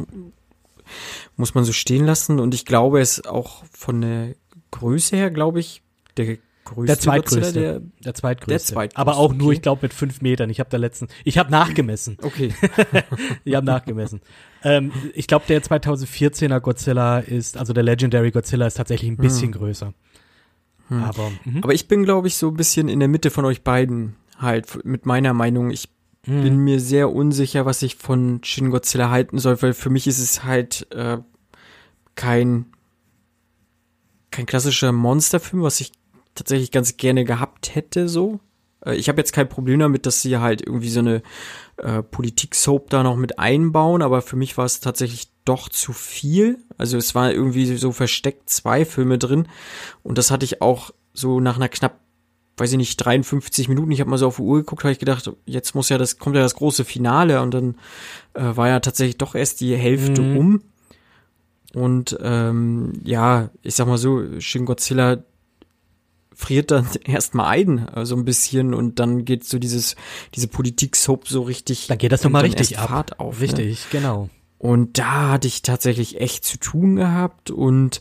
muss man so stehen lassen und ich glaube, es ist auch von der Größe her, glaube ich, der größte Der zweitgrößte. Godzilla, der Der zweitgrößte. Der zweitgrößte, Aber auch nur, okay. ich glaube, mit fünf Metern. Ich habe da letzten, ich habe nachgemessen. Okay. [laughs] Ich habe nachgemessen. ähm, ich glaube, der 2014er Godzilla ist, also der Legendary Godzilla ist tatsächlich ein bisschen größer. Aber mhm. Aber ich bin, glaube ich, so ein bisschen in der Mitte von euch beiden halt mit meiner Meinung. Ich Mhm. bin mir sehr unsicher, was ich von Shin Godzilla halten soll, weil für mich ist es halt äh, kein kein klassischer Monsterfilm, was ich tatsächlich ganz gerne gehabt hätte so. Äh, ich habe jetzt kein Problem damit, dass sie halt irgendwie so eine äh, Politik-Soap da noch mit einbauen, aber für mich war es tatsächlich doch zu viel. Also es war irgendwie so versteckt zwei Filme drin und das hatte ich auch so nach einer knapp weiß ich nicht, 53 Minuten, ich habe mal so auf die Uhr geguckt, habe ich gedacht, jetzt muss ja das, kommt ja das große Finale und dann äh, war ja tatsächlich doch erst die Hälfte Mhm. um. Und ähm, ja, ich sag mal so, Shin Godzilla friert dann [laughs] erstmal ein, äh, so ein bisschen und dann geht so dieses, diese Politik-Soap so richtig. dann geht das nochmal richtig ab. Fahrt auf. Ne? Richtig, genau. Und da hatte ich tatsächlich echt zu tun gehabt und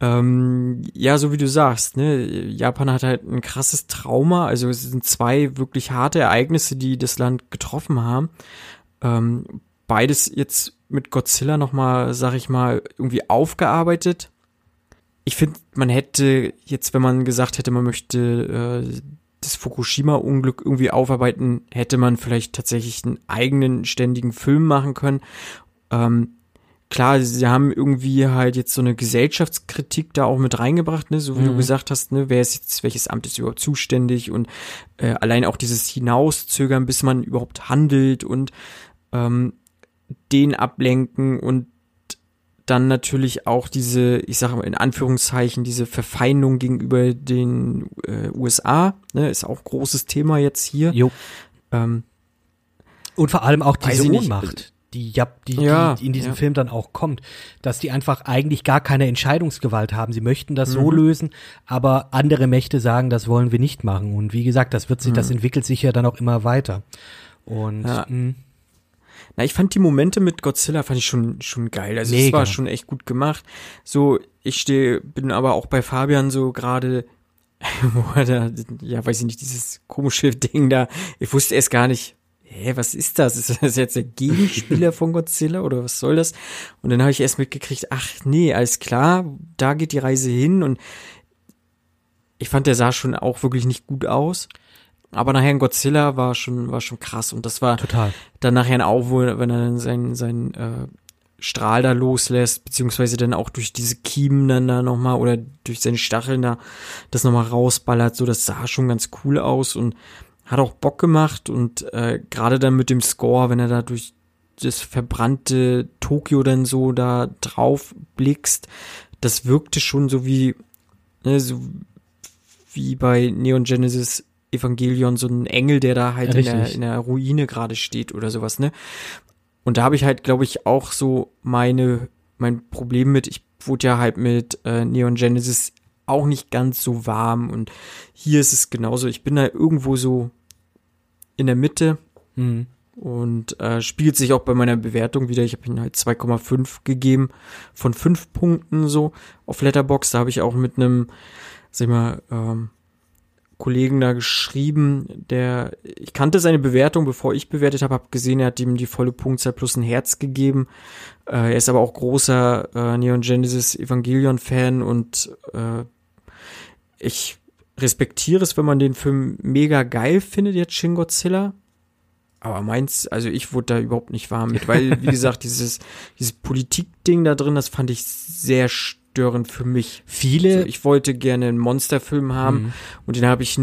ähm, ja, so wie du sagst, ne, Japan hat halt ein krasses Trauma. Also es sind zwei wirklich harte Ereignisse, die das Land getroffen haben. Ähm, beides jetzt mit Godzilla nochmal, sag ich mal, irgendwie aufgearbeitet. Ich finde, man hätte jetzt, wenn man gesagt hätte, man möchte äh, das Fukushima-Unglück irgendwie aufarbeiten, hätte man vielleicht tatsächlich einen eigenen ständigen Film machen können. Ähm, klar, sie haben irgendwie halt jetzt so eine Gesellschaftskritik da auch mit reingebracht, ne, so wie du Mhm. gesagt hast, ne, wer ist jetzt, welches Amt ist überhaupt zuständig und äh, allein auch dieses Hinauszögern, bis man überhaupt handelt und ähm, den ablenken und dann natürlich auch diese, ich sage mal in Anführungszeichen, diese Verfeindung gegenüber den äh, USA, ne, ist auch großes Thema jetzt hier. Jo. Ähm, Und vor allem auch diese. Ohnmacht, die, ja, die, Ja, die in diesem ja. Film dann auch kommt, dass die einfach eigentlich gar keine Entscheidungsgewalt haben. Sie möchten das Mhm. so lösen, aber andere Mächte sagen, das wollen wir nicht machen. Und wie gesagt, das wird sich, das entwickelt sich ja dann auch immer weiter. Und Mhm. Ja. mh, Na, ich fand die Momente mit Godzilla fand ich schon schon geil. Also es Mega. war schon echt gut gemacht. So, ich stehe, bin aber auch bei Fabian so gerade, [laughs] wo er da, ja, weiß ich nicht, dieses komische Ding da. Ich wusste erst gar nicht, hä, was ist das? Ist das jetzt der Gegenspieler von Godzilla oder was soll das? Und dann habe ich erst mitgekriegt, ach nee, alles klar, da geht die Reise hin und ich fand, der sah schon auch wirklich nicht gut aus. Aber nachher in Godzilla war schon, war schon krass und das war total. dann nachher auch, wo, wenn er dann seinen, seinen äh, Strahl da loslässt, beziehungsweise dann auch durch diese Kiemen dann da nochmal oder durch seine Stacheln da das nochmal rausballert, so das sah schon ganz cool aus und hat auch Bock gemacht und äh, gerade dann mit dem Score, wenn er da durch das verbrannte Tokio dann so da drauf blickst, das wirkte schon so wie, ne, so wie bei Neon Genesis Evangelion, so ein Engel, der da halt in der, in der Ruine gerade steht oder sowas, ne? Und da habe ich halt, glaube ich, auch so meine, mein Problem mit, ich wurde ja halt mit äh, Neon Genesis auch nicht ganz so warm und hier ist es genauso. Ich bin da irgendwo so in der Mitte Mhm. und äh, spiegelt sich auch bei meiner Bewertung wieder. Ich habe ihm halt 2,5 gegeben von 5 Punkten so auf Letterbox. Da habe ich auch mit einem, sag ich mal, ähm, Kollegen da geschrieben, der, ich kannte seine Bewertung, bevor ich bewertet habe, habe gesehen, er hat ihm die volle Punktzahl plus ein Herz gegeben. Äh, er ist aber auch großer äh, Neon Genesis Evangelion Fan und äh, ich respektiere es, wenn man den Film mega geil findet, jetzt Shin Godzilla. Aber meins, also ich wurde da überhaupt nicht warm mit, weil, wie [laughs] gesagt, dieses, dieses Politik-Ding da drin, das fand ich sehr störend für mich. Viele, Also ich wollte gerne einen Monsterfilm haben Mhm. und den habe ich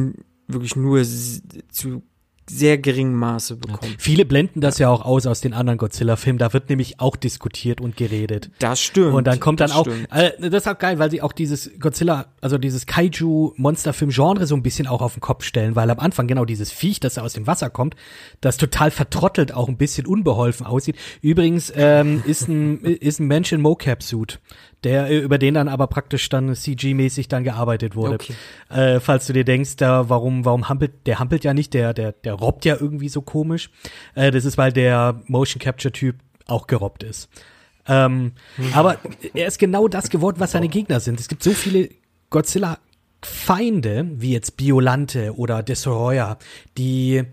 wirklich nur zu sehr geringem Maße bekommen. Ja. Viele blenden das ja. ja auch aus aus den anderen Godzilla-Filmen. Da wird nämlich auch diskutiert und geredet. Das stimmt. Und dann kommt dann auch, äh, das ist auch geil, weil sie auch dieses Godzilla, also dieses Kaiju-Monsterfilm-Genre so ein bisschen auch auf den Kopf stellen, weil am Anfang genau dieses Viech, das da aus dem Wasser kommt, das total vertrottelt auch ein bisschen unbeholfen aussieht. Übrigens ähm, ist ein [laughs] ist ein Mensch in Mocap-Suit der äh, über den dann aber praktisch dann CG-mäßig dann gearbeitet wurde. Okay. Äh, falls du dir denkst, da warum warum hampelt der hampelt ja nicht, der der der robbt ja irgendwie so komisch. Äh, das ist weil der Motion Capture Typ auch gerobbt ist. Ähm, hm. Aber er ist genau das geworden, was seine Gegner sind. Es gibt so viele Godzilla Feinde, wie jetzt Biolante oder Destroyer, die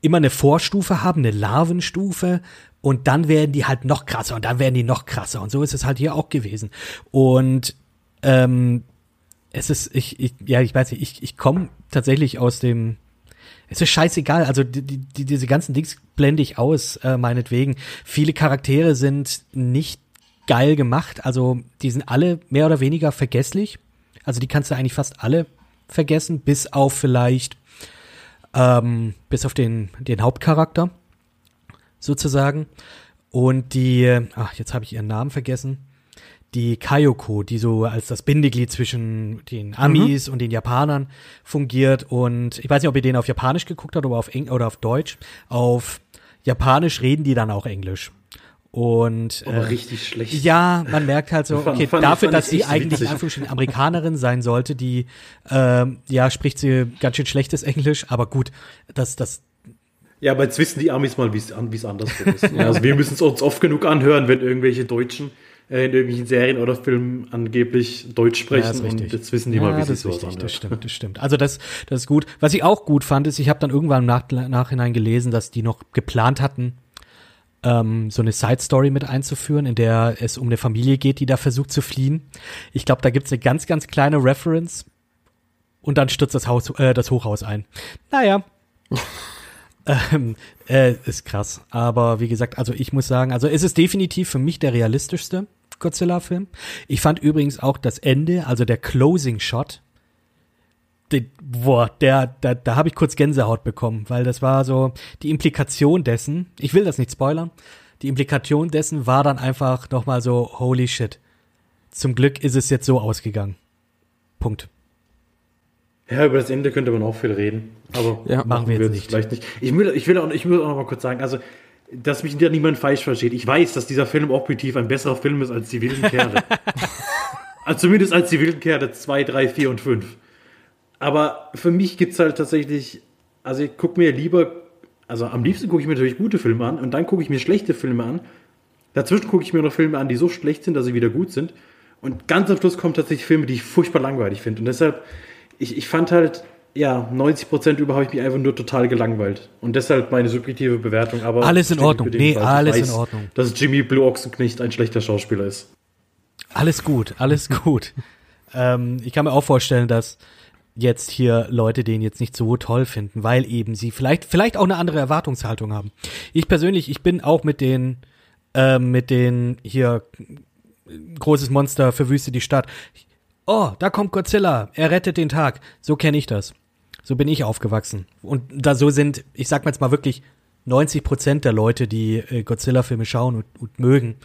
immer eine Vorstufe haben, eine Larvenstufe und dann werden die halt noch krasser und dann werden die noch krasser. Und so ist es halt hier auch gewesen. Und ähm, es ist, ich, ich, ja, ich weiß nicht, ich, ich komme tatsächlich aus dem. Es ist scheißegal, also die, die, diese ganzen Dings blende ich aus, äh, meinetwegen. Viele Charaktere sind nicht geil gemacht, also die sind alle mehr oder weniger vergesslich. Also die kannst du eigentlich fast alle vergessen, bis auf vielleicht, ähm, bis auf den, den Hauptcharakter sozusagen. Und die, ach, jetzt habe ich ihren Namen vergessen. Die Kayoko, die so als das Bindeglied zwischen den Amis mhm. und den Japanern fungiert. Und ich weiß nicht, ob ihr den auf Japanisch geguckt habt oder auf, Eng oder auf Deutsch. Auf Japanisch reden die dann auch Englisch. Und äh, richtig schlecht. Ja, man merkt halt so, [laughs] okay, fand, dafür, dass sie eigentlich in Anführungsstrichen Amerikanerin sein sollte, die äh, ja spricht sie ganz schön schlechtes Englisch, aber gut, das das ja, aber jetzt wissen die Amis mal, wie es andersrum ist. ja, also wir müssen es uns oft genug anhören, wenn irgendwelche Deutschen äh, in irgendwelchen Serien oder Filmen angeblich Deutsch sprechen. Ja, und jetzt wissen die ja, mal, wie es so richtig, Das stimmt, das stimmt. Also das, das ist gut. Was ich auch gut fand, ist, ich habe dann irgendwann im Nach Nachhinein gelesen, dass die noch geplant hatten, ähm, so eine Side-Story mit einzuführen, in der es um eine Familie geht, die da versucht zu fliehen. Ich glaube, da gibt's eine ganz, ganz kleine Reference und dann stürzt das Haus, äh, das Hochhaus ein. Naja. [laughs] Ähm, äh, ist krass. Aber wie gesagt, also ich muss sagen, also es ist definitiv für mich der realistischste Godzilla-Film. Ich fand übrigens auch das Ende, also der Closing Shot, den, boah, der, da, da habe ich kurz Gänsehaut bekommen, weil das war so die Implikation dessen. Ich will das nicht spoilern. Die Implikation dessen war dann einfach nochmal so, holy shit. Zum Glück ist es jetzt so ausgegangen. Punkt. Ja, über das Ende könnte man auch viel reden. Aber ja, machen wir jetzt nicht. Vielleicht nicht. Ich will, ich will, auch, ich will auch noch mal kurz sagen, also, dass mich niemand falsch versteht. Ich weiß, dass dieser Film objektiv ein besserer Film ist als die wilden Kerle. [laughs] also zumindest als die wilden Kerle 2, 3, 4 und 5. Aber für mich gibt es halt tatsächlich, also ich gucke mir lieber, also am liebsten gucke ich mir natürlich gute Filme an und dann gucke ich mir schlechte Filme an. Dazwischen gucke ich mir noch Filme an, die so schlecht sind, dass sie wieder gut sind. Und ganz am Schluss kommen tatsächlich Filme, die ich furchtbar langweilig finde. Und deshalb ich, ich fand halt, ja, 90 Prozent über habe ich mich einfach nur total gelangweilt. Und deshalb meine subjektive Bewertung. Aber alles in Ordnung. Nee, alles weiß, in Ordnung. Dass Jimmy Blue Ochsenknecht ein schlechter Schauspieler ist. Alles gut, alles [laughs] gut. ähm, ich kann mir auch vorstellen, dass jetzt hier Leute den jetzt nicht so toll finden, weil eben sie vielleicht, vielleicht auch eine andere Erwartungshaltung haben. Ich persönlich, ich bin auch mit den, äh, mit den hier großes Monster verwüste die Stadt oh, da kommt Godzilla, er rettet den Tag. So kenne ich das. So bin ich aufgewachsen. Und da so sind, ich sag mal jetzt mal wirklich, 90 Prozent der Leute, die äh, Godzilla-Filme schauen und, und, mögen,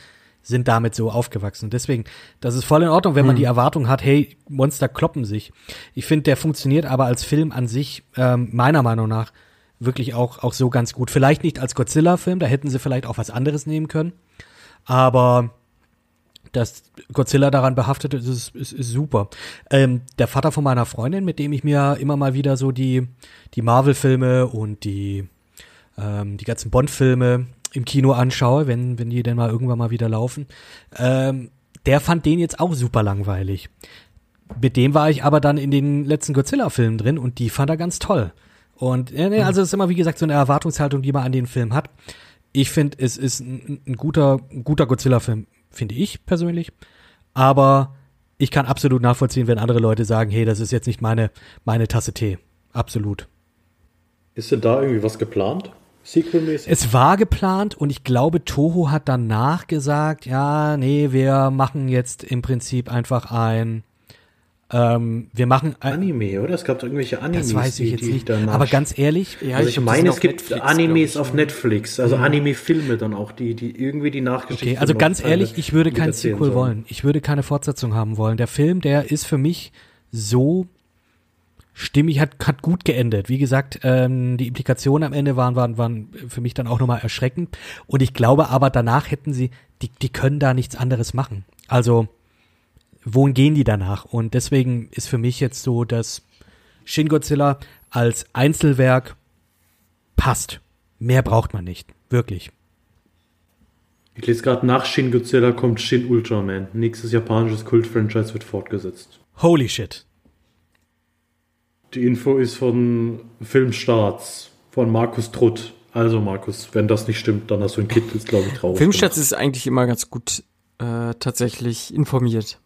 sind damit so aufgewachsen. Deswegen, das ist voll in Ordnung, wenn man hm. die Erwartung hat, hey, Monster kloppen sich. Ich finde, der funktioniert aber als Film an sich, ähm, meiner Meinung nach, wirklich auch, auch so ganz gut. Vielleicht nicht als Godzilla-Film, da hätten sie vielleicht auch was anderes nehmen können. Aber dass Godzilla daran behaftet ist, ist, ist, ist super. Ähm, der Vater von meiner Freundin, mit dem ich mir immer mal wieder so die, die Marvel-Filme und die, ähm, die ganzen Bond-Filme im Kino anschaue, wenn, wenn die denn mal irgendwann mal wieder laufen, ähm, der fand den jetzt auch super langweilig. Mit dem war ich aber dann in den letzten Godzilla-Filmen drin und die fand er ganz toll. Und äh, nee, also es ist immer, wie gesagt, so eine Erwartungshaltung, die man an den Film hat. Ich finde, es ist ein, ein guter, ein guter Godzilla-Film finde ich persönlich. Aber ich kann absolut nachvollziehen, wenn andere Leute sagen, hey, das ist jetzt nicht meine, meine Tasse Tee. Absolut. Ist denn da irgendwie was geplant? Sequel-mäßig? Es war geplant und ich glaube, Toho hat danach gesagt, ja, nee, wir machen jetzt im Prinzip einfach ein, ähm, wir machen ein, Anime, oder? Es gab irgendwelche Animes, das weiß ich die, jetzt die nicht. Aber ganz ehrlich, Ja, also ich, die meine, es gibt Netflix, Animes ich. auf Netflix, also Anime-Filme dann auch, die, die irgendwie die Nachgeschichte. okay, also ganz ehrlich, ich würde kein Sequel sollen. wollen. Ich würde keine Fortsetzung haben wollen. Der Film, der ist für mich so stimmig, hat, hat gut geendet. Wie gesagt, ähm, die Implikationen am Ende waren, waren, waren für mich dann auch nochmal erschreckend. Und ich glaube aber, danach hätten sie, die, die können da nichts anderes machen. Also, wohin gehen die danach? Und deswegen ist für mich jetzt so, dass Shin Godzilla als Einzelwerk passt. Mehr braucht man nicht. Wirklich. Ich lese gerade nach Shin Godzilla kommt Shin Ultraman. Nächstes japanisches Kult-Franchise wird fortgesetzt. Holy shit. Die Info ist von Filmstarts von Markus Trutt. Also Markus, wenn das nicht stimmt, dann hast du ein Kind, ist glaube ich traurig. Filmstarts ist eigentlich immer ganz gut äh, tatsächlich informiert.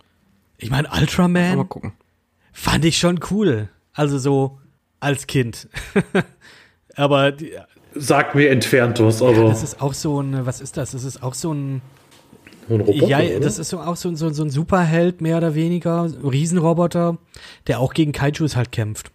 Ich meine, Mal Ultraman gucken. fand ich schon cool. Also so als Kind. [laughs] aber die, Sag mir entfernt was, aber das ist auch so ein, was ist das? Das ist auch so ein, ein Roboter, ja, oder? das ist so, auch so, ein- so, ein- so ein Superheld, mehr oder weniger, Riesenroboter, der auch gegen Kaijus halt kämpft.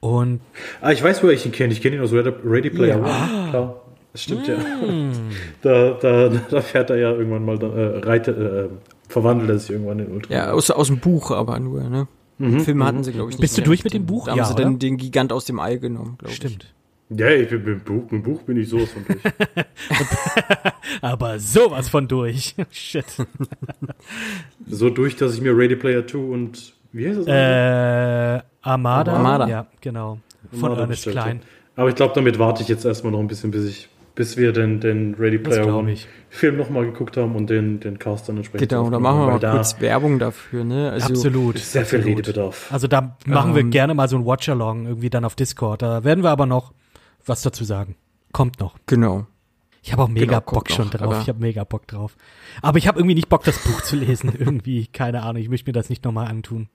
Und Ah, ich weiß, woher ich ihn kenne. Ich kenne ihn aus Ready, Player Ja. One. Klar, das stimmt ja. [laughs] Da, da, da fährt er ja irgendwann mal, äh, reitet, äh, verwandelt er sich irgendwann in Ultra. Ja, aus, aus dem Buch aber nur, ne? Filme hatten sie, glaube ich, nicht Bist du durch mit dem Buch? Da haben Ja, sie dann den Gigant aus dem Ei genommen, glaube ich. stimmt. Ja, ich bin mit dem Buch, mit dem Buch bin ich sowas von durch. [laughs] Aber sowas von durch. [laughs] Shit. so durch, dass ich mir Ready Player 2 und wie heißt das? Äh, Armada. Armada. Ja, genau. Von Armada Ernest Klein. Aber ich glaube, damit warte ich jetzt erstmal noch ein bisschen, bis ich, bis wir den, den Ready Player One. Film nochmal geguckt haben und den, den Cast dann entsprechend. Genau, da machen wir mal da kurz Werbung dafür, ne? Also, Absolut. ist sehr viel absolut. Redebedarf. Also da machen wir Ähm, gerne mal so ein Watch-Along irgendwie dann auf Discord. Da werden wir aber noch was dazu sagen. Kommt noch. Genau. Ich habe auch mega Genau, Bock schon noch, drauf. Ich habe mega Bock drauf. Aber ich habe irgendwie nicht Bock, das Buch zu lesen. [laughs] irgendwie, keine Ahnung. Ich möchte mir das nicht nochmal antun.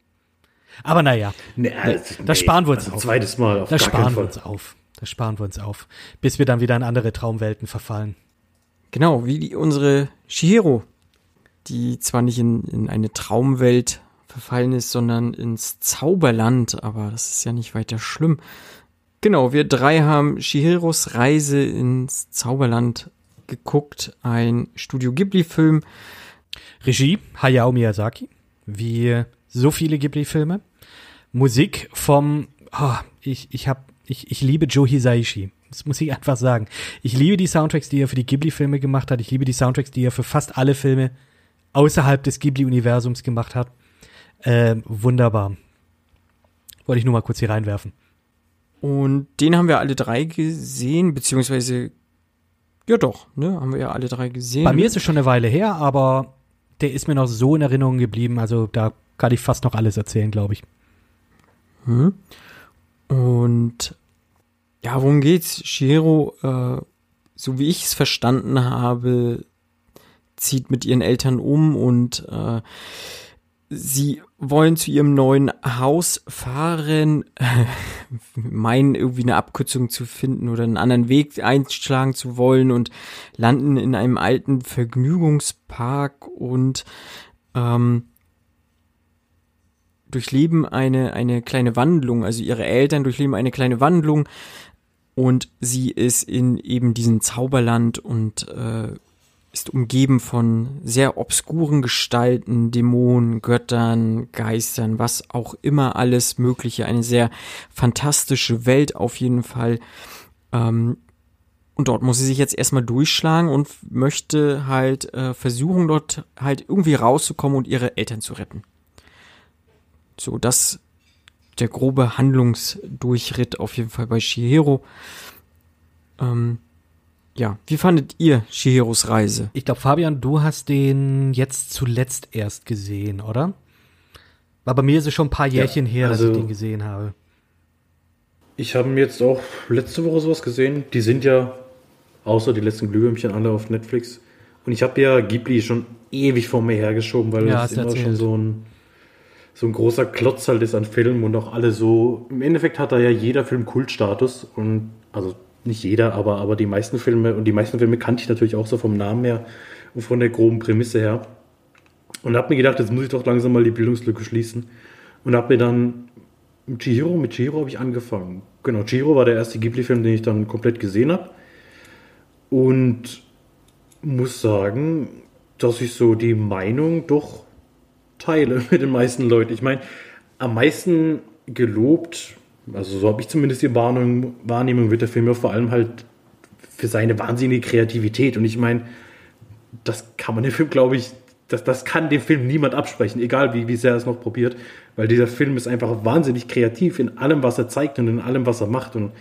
Aber naja, Nee, also, das sparen wir uns also auf. Zweites Mal auf das sparen wir uns auf. Das sparen wir uns auf. Bis wir dann wieder in andere Traumwelten verfallen. Genau, wie die, unsere Shihiro, die zwar nicht in, in eine Traumwelt verfallen ist, sondern ins Zauberland, aber das ist ja nicht weiter schlimm. Genau, wir drei haben Shihiros Reise ins Zauberland geguckt, ein Studio Ghibli-Film. Regie Hayao Miyazaki, wie so viele Ghibli-Filme. Musik vom, oh, ich, ich hab, ich, ich liebe Joe Hisaishi. Das muss ich einfach sagen. Ich liebe die Soundtracks, die er für die Ghibli-Filme gemacht hat. Ich liebe die Soundtracks, die er für fast alle Filme außerhalb des Ghibli-Universums gemacht hat. Ähm, wunderbar. Wollte ich nur mal kurz hier reinwerfen. Und den haben wir alle drei gesehen, beziehungsweise, ja doch, ne, haben wir ja alle drei gesehen. Bei mir ist es schon eine Weile her, aber der ist mir noch so in Erinnerung geblieben. Also da kann ich fast noch alles erzählen, glaube ich. Hm. Und ja, worum geht's? Shiro, äh, so wie ich es verstanden habe, zieht mit ihren Eltern um und äh, sie wollen zu ihrem neuen Haus fahren, [laughs] meinen irgendwie eine Abkürzung zu finden oder einen anderen Weg einschlagen zu wollen und landen in einem alten Vergnügungspark und ähm, durchleben eine, eine kleine Wandlung, also ihre Eltern durchleben eine kleine Wandlung und sie ist in eben diesem Zauberland und äh, ist umgeben von sehr obskuren Gestalten, Dämonen, Göttern, Geistern, was auch immer alles Mögliche. Eine sehr fantastische Welt auf jeden Fall. Ähm, und dort muss sie sich jetzt erstmal durchschlagen und möchte halt äh, versuchen, dort halt irgendwie rauszukommen und ihre Eltern zu retten. So, das der grobe Handlungsdurchritt auf jeden Fall bei Shihiro. Ähm, ja, wie fandet ihr Shihiros Reise? Ich glaube, Fabian, du hast den jetzt zuletzt erst gesehen, oder? War bei mir ist es schon ein paar Jährchen her, dass also- ich den gesehen habe. Ich habe jetzt auch letzte Woche sowas gesehen. Die sind ja, außer die letzten Glühwürmchen, alle auf Netflix. Und ich habe ja Ghibli schon ewig vor mir hergeschoben, weil Ja, das immer schon erzählt. so ein, so ein großer Klotz halt ist an Filmen und auch alle so. Im Endeffekt hat da ja jeder Film Kultstatus. Und also nicht jeder, aber, aber die meisten Filme und die meisten Filme kannte ich natürlich auch so vom Namen her und von der groben Prämisse her. Und habe mir gedacht, jetzt muss ich doch langsam mal die Bildungslücke schließen. und habe mir dann Chihiro, mit Chihiro habe ich angefangen. Genau, Chihiro war der erste Ghibli-Film, den ich dann komplett gesehen habe. Und muss sagen, dass ich so die Meinung doch teile [laughs] mit den meisten Leuten. Ich meine, am meisten gelobt, also so habe ich zumindest die Wahrnehmung, Wahrnehmung, wird der Film ja vor allem halt für seine wahnsinnige Kreativität. Und ich meine, das kann man dem Film, glaube ich, das, das kann dem Film niemand absprechen, egal wie, wie sehr er es noch probiert, weil dieser Film ist einfach wahnsinnig kreativ in allem, was er zeigt und in allem, was er macht. Und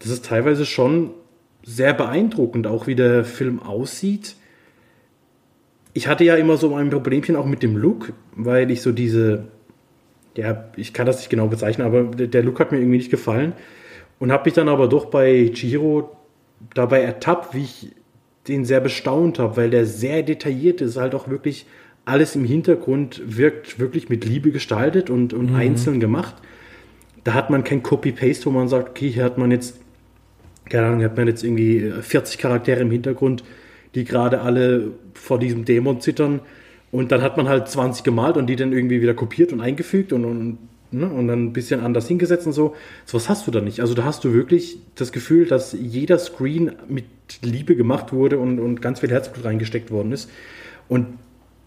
das ist teilweise schon sehr beeindruckend, auch wie der Film aussieht. Ich hatte ja immer so ein Problemchen auch mit dem Look, weil ich so diese, ja, ich kann das nicht genau bezeichnen, aber der Look hat mir irgendwie nicht gefallen. Und habe mich dann aber doch bei Chihiro dabei ertappt, wie ich den sehr bestaunt habe, weil der sehr detailliert ist, halt auch wirklich alles im Hintergrund wirkt wirklich mit Liebe gestaltet und, und mhm. einzeln gemacht. Da hat man kein Copy-Paste, wo man sagt, okay, hier hat man jetzt, keine Ahnung, hat man jetzt irgendwie 40 Charaktere im Hintergrund, die gerade alle vor diesem Dämon zittern. Und dann hat man halt 20 gemalt und die dann irgendwie wieder kopiert und eingefügt und, und, ne, und dann ein bisschen anders hingesetzt und so. So was hast du da nicht. Also da hast du wirklich das Gefühl, dass jeder Screen mit Liebe gemacht wurde und, und ganz viel Herzblut reingesteckt worden ist. Und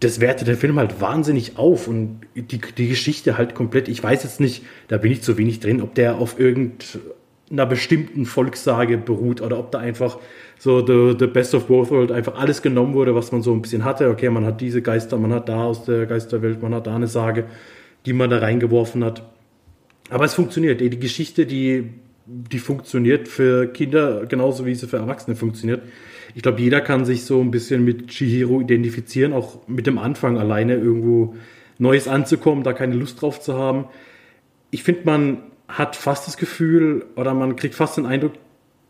das wertet der Film halt wahnsinnig auf und die, die Geschichte halt komplett. Ich weiß jetzt nicht, da bin ich zu wenig drin, ob der auf irgendeiner bestimmten Volkssage beruht oder ob da einfach so the, the best of both world einfach alles genommen wurde, was man so ein bisschen hatte. Okay, man hat diese Geister, man hat da aus der Geisterwelt, man hat da eine Sage, die man da reingeworfen hat. Aber es funktioniert. Die Geschichte, die die funktioniert für Kinder genauso wie sie für Erwachsene funktioniert. Ich glaube, jeder kann sich so ein bisschen mit Chihiro identifizieren, auch mit dem Anfang alleine irgendwo Neues anzukommen, da keine Lust drauf zu haben. Ich finde, man hat fast das Gefühl oder man kriegt fast den Eindruck,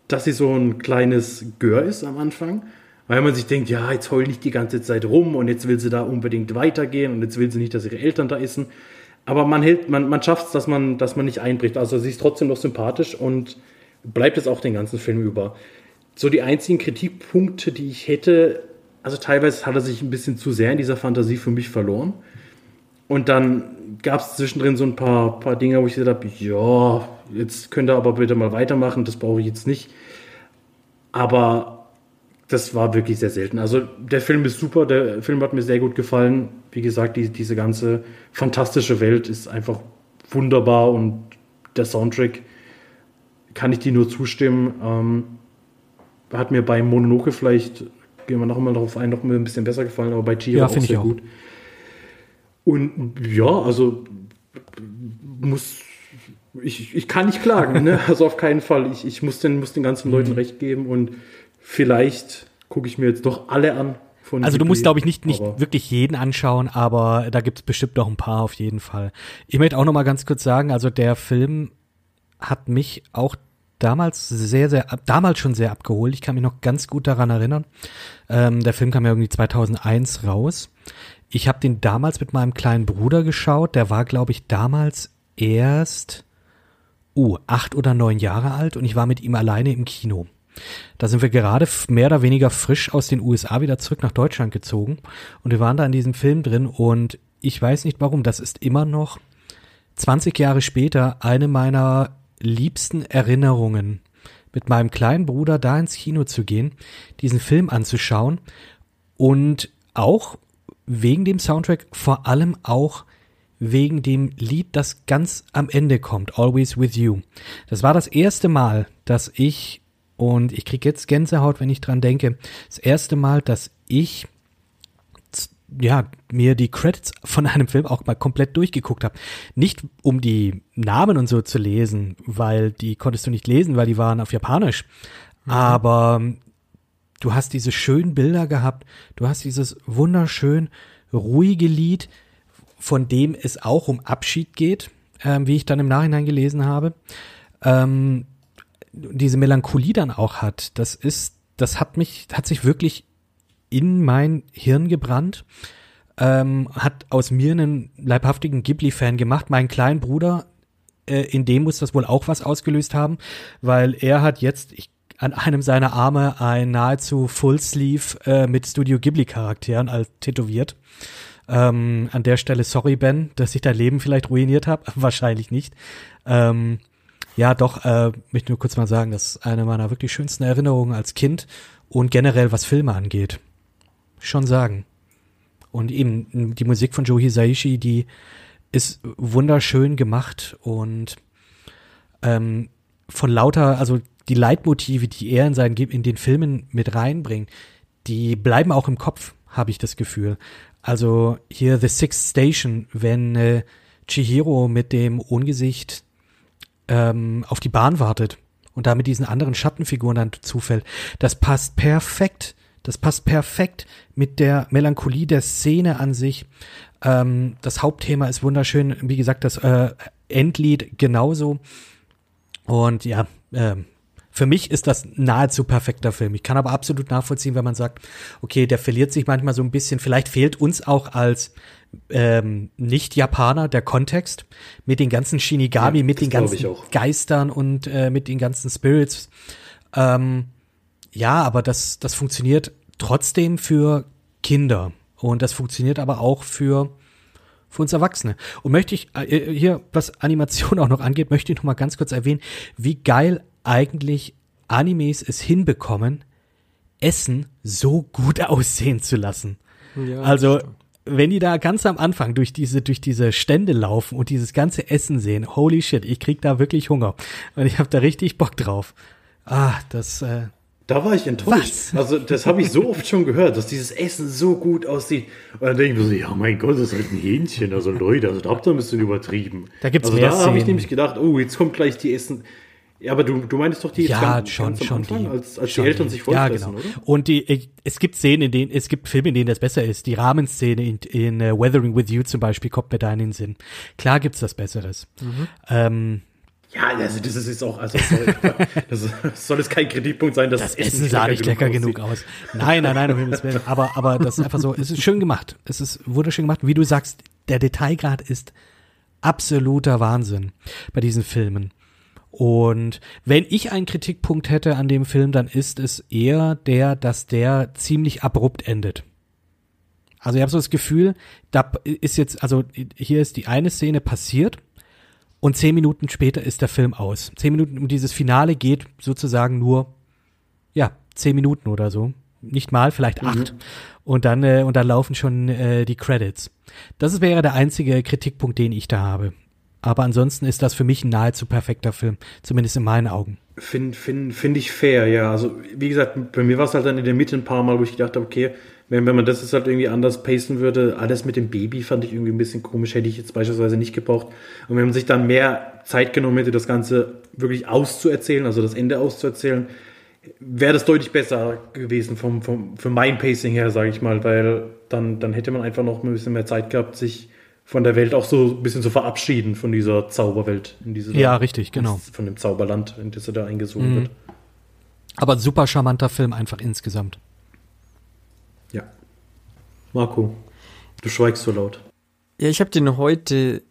dass sie so ein kleines Gör ist am Anfang, weil man sich denkt, ja, jetzt heul nicht die ganze Zeit rum und jetzt will sie da unbedingt weitergehen und jetzt will sie nicht, dass ihre Eltern da essen aber man man, man schafft es, dass man, dass man nicht einbricht. Also sie ist trotzdem noch sympathisch und bleibt es auch den ganzen Film über. So die einzigen Kritikpunkte, die ich hätte, also teilweise hat er sich ein bisschen zu sehr in dieser Fantasie für mich verloren. Und dann gab es zwischendrin so ein paar, paar Dinge, wo ich gesagt habe, ja, jetzt könnt ihr aber bitte mal weitermachen, das brauche ich jetzt nicht. Aber das war wirklich sehr selten. Also der Film ist super, der Film hat mir sehr gut gefallen. Wie gesagt, die, diese ganze fantastische Welt ist einfach wunderbar und der Soundtrack kann ich dir nur zustimmen. Ähm, hat mir bei Mononoke vielleicht, gehen wir noch mal darauf ein, noch ein bisschen besser gefallen, aber bei Chiro ja, auch sehr auch. Und ja, also muss ich, ich kann nicht klagen, ne? [laughs] also auf keinen Fall. Ich, ich muss, den, muss den ganzen Leuten mhm. recht geben und vielleicht gucke ich mir jetzt doch alle an. also Ghibli, du musst, glaube ich, nicht, nicht wirklich jeden anschauen, aber da gibt es bestimmt noch ein paar auf jeden Fall. Ich möchte auch noch mal ganz kurz sagen, also der Film hat mich auch damals sehr, sehr, damals schon sehr abgeholt. Ich kann mich noch ganz gut daran erinnern. Ähm, der Film kam ja irgendwie 2001 raus. Ich habe den damals mit meinem kleinen Bruder geschaut. Der war, glaube ich, damals erst, uh, acht oder neun Jahre alt und ich war mit ihm alleine im Kino. Da sind wir gerade mehr oder weniger frisch aus den USA wieder zurück nach Deutschland gezogen und wir waren da in diesem Film drin und ich weiß nicht warum, das ist immer noch 20 Jahre später eine meiner liebsten Erinnerungen, mit meinem kleinen Bruder da ins Kino zu gehen, diesen Film anzuschauen und auch wegen dem Soundtrack, vor allem auch wegen dem Lied, das ganz am Ende kommt, Always With You. Das war das erste Mal, dass ich und ich kriege jetzt Gänsehaut, wenn ich dran denke. Das erste Mal, dass ich ja, mir die Credits von einem Film auch mal komplett durchgeguckt habe. Nicht um die Namen und so zu lesen, weil die konntest du nicht lesen, weil die waren auf Japanisch. Mhm. Aber du hast diese schönen Bilder gehabt, du hast dieses wunderschön ruhige Lied, von dem es auch um Abschied geht, ähm, wie ich dann im Nachhinein gelesen habe. Ähm, diese Melancholie dann auch hat, das ist, das hat mich, hat sich wirklich in mein Hirn gebrannt, ähm, hat aus mir einen leibhaftigen Ghibli-Fan gemacht. Mein kleinen Bruder, äh, in dem muss das wohl auch was ausgelöst haben, weil er hat jetzt, ich, an einem seiner Arme ein nahezu Full Sleeve äh, mit Studio Ghibli Charakteren als tätowiert. Ähm, an der Stelle sorry, Ben, dass ich dein Leben vielleicht ruiniert habe. [laughs] Wahrscheinlich nicht. Ähm, ja, doch, äh, möchte nur kurz mal sagen, das ist eine meiner wirklich schönsten Erinnerungen als Kind und generell was Filme angeht. Schon sagen. Und eben die Musik von Joe Hisaishi, die ist wunderschön gemacht und ähm, von lauter, also die Leitmotive, die er in seinen in den Filmen mit reinbringt, die bleiben auch im Kopf, habe ich das Gefühl. Also hier The Sixth Station, wenn äh, Chihiro mit dem Ungesicht ähm, auf die Bahn wartet und da mit diesen anderen Schattenfiguren dann zufällt, das passt perfekt. Das passt perfekt mit der Melancholie der Szene an sich. Ähm, das Hauptthema ist wunderschön. Wie gesagt, das äh, Endlied genauso. Und ja, ähm, für mich ist das nahezu perfekter Film. Ich kann aber absolut nachvollziehen, wenn man sagt, okay, der verliert sich manchmal so ein bisschen. Vielleicht fehlt uns auch als ähm, Nicht-Japaner der Kontext mit den ganzen Shinigami, ja, mit den ganzen Geistern und äh, mit den ganzen Spirits. Ähm, ja, aber das, das funktioniert trotzdem für Kinder. Und das funktioniert aber auch für, für uns Erwachsene. Und möchte ich äh, hier, was Animation [laughs] auch noch angeht, möchte ich noch mal ganz kurz erwähnen, wie geil eigentlich Animes es hinbekommen, Essen so gut [laughs] aussehen zu lassen. Ja, also, wenn die da ganz am Anfang durch diese, durch diese Stände laufen und dieses ganze Essen sehen, holy shit, ich krieg da wirklich Hunger. Und ich habe da richtig Bock drauf. Ah, das, äh, da war ich enttäuscht. Was? Also, das habe ich so oft schon gehört, dass dieses Essen so gut aussieht. Und dann denke ich mir so, ja, mein Gott, das ist halt ein Hähnchen. Also, Leute, also da habt ihr ein bisschen übertrieben. Da gibt's also, mehr da habe ich nämlich gedacht, oh, jetzt kommt gleich die Essen. Ja, aber du, du meinst doch die ja, ganz, schon, ganz schon Anfang, die, als, als die Eltern die. sich vollfressen, ja, genau. oder? Und die, es gibt Szenen, in denen, es gibt Filme, in denen das besser ist. Die Rahmenszene in, in uh, Weathering with You zum Beispiel kommt mir da in den Sinn. Klar gibt's das Besseres. Mhm. Ähm, ja, also das ist jetzt auch, also sorry, [laughs] das soll es kein Kritikpunkt sein, dass das Essen, Essen sah nicht lecker genug, genug aus. Nein, nein, nein, um Himmels Willen. Aber, aber das ist einfach so, es ist schön gemacht. Es ist wunderschön gemacht. Wie du sagst, der Detailgrad ist absoluter Wahnsinn bei diesen Filmen. Und wenn ich einen Kritikpunkt hätte an dem Film, dann ist es eher der, dass der ziemlich abrupt endet. Also ich habe so das Gefühl, da ist jetzt, also hier ist die eine Szene passiert und zehn Minuten später ist der Film aus. Zehn Minuten um dieses Finale geht sozusagen nur, ja, zehn Minuten oder so. Nicht mal, vielleicht acht. Mhm. Und dann, äh, und dann laufen schon äh, die Credits. Das wäre der einzige Kritikpunkt, den ich da habe. Aber ansonsten ist das für mich ein nahezu perfekter Film, zumindest in meinen Augen. Finde find, find ich fair, ja. Also, wie gesagt, bei mir war es halt dann in der Mitte ein paar Mal, wo ich gedacht habe, okay, wenn, wenn man das jetzt halt irgendwie anders pacen würde, alles mit dem Baby fand ich irgendwie ein bisschen komisch, hätte ich jetzt beispielsweise nicht gebraucht. Und wenn man sich dann mehr Zeit genommen hätte, das Ganze wirklich auszuerzählen, also das Ende auszuerzählen, wäre das deutlich besser gewesen vom, vom, für mein Pacing her, sage ich mal, weil dann, dann hätte man einfach noch ein bisschen mehr Zeit gehabt, sich von der Welt auch so ein bisschen zu verabschieden, von dieser Zauberwelt. In diese ja, richtig, genau. Von dem Zauberland, in das er da eingesogen mhm. wird. Aber ein super charmanter Film einfach insgesamt. Ja. Marco, du schweigst so laut. Ja, ich habe den heute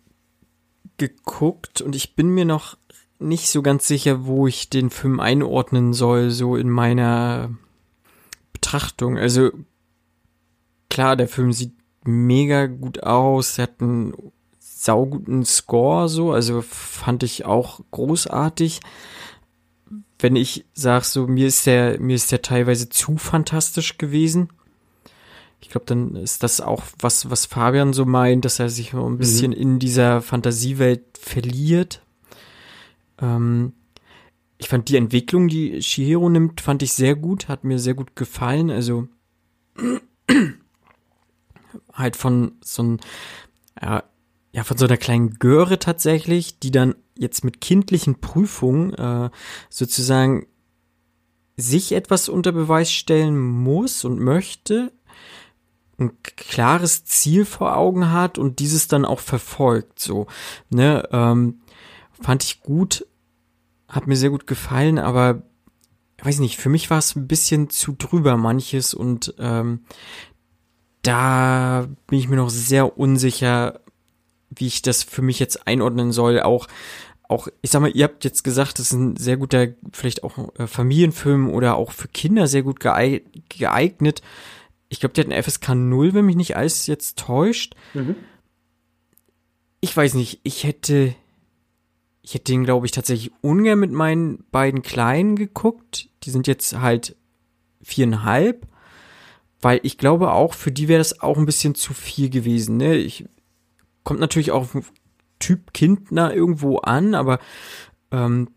geguckt und ich bin mir noch nicht so ganz sicher, wo ich den Film einordnen soll, so in meiner Betrachtung. Also klar, der Film sieht mega gut aus, er hat einen sauguten Score, so, also fand ich auch großartig. Wenn ich sag so, mir ist der, mir ist der teilweise zu fantastisch gewesen. Ich glaube, dann ist das auch was, was Fabian so meint, dass er sich ein bisschen mhm. in dieser Fantasiewelt verliert. Ähm, ich fand die Entwicklung, die Shihiro nimmt, fand ich sehr gut, hat mir sehr gut gefallen. Also halt von so ein, ja, ja, von so einer kleinen Göre tatsächlich, die dann jetzt mit kindlichen Prüfungen äh, sozusagen sich etwas unter Beweis stellen muss und möchte, ein klares Ziel vor Augen hat und dieses dann auch verfolgt. So, ne, ähm, fand ich gut, hat mir sehr gut gefallen, aber weiß nicht, für mich war es ein bisschen zu drüber manches und ähm, da bin ich mir noch sehr unsicher, wie ich das für mich jetzt einordnen soll. Auch, auch, ich sag mal, ihr habt jetzt gesagt, das ist ein sehr guter, vielleicht auch äh, Familienfilm oder auch für Kinder sehr gut geeignet ich glaube, die hat eine FSK 0, wenn mich nicht alles jetzt täuscht. Mhm. Ich weiß nicht, ich hätte, ich hätte den, glaube ich, tatsächlich ungern mit meinen beiden Kleinen geguckt. Die sind jetzt halt viereinhalb. Weil ich glaube auch, für die wäre das auch ein bisschen zu viel gewesen. Ne? Ich, kommt natürlich auch Typ Kind nah irgendwo an, aber ähm,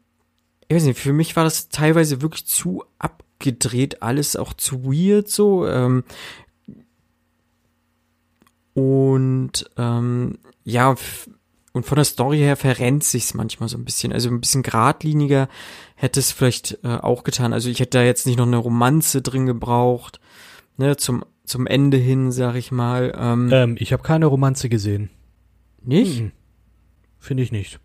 ich weiß nicht, für mich war das teilweise wirklich zu abgedreht, alles auch zu weird so. Ähm, und ähm, ja, und von der Story her verrennt sich's manchmal so ein bisschen. Also ein bisschen geradliniger hätte es vielleicht äh, auch getan. Also ich hätte da jetzt nicht noch eine Romanze drin gebraucht, ne, zum zum Ende hin, sag ich mal. Ähm, Ähm, ich habe keine Romanze gesehen. nicht? Mhm. Finde ich nicht.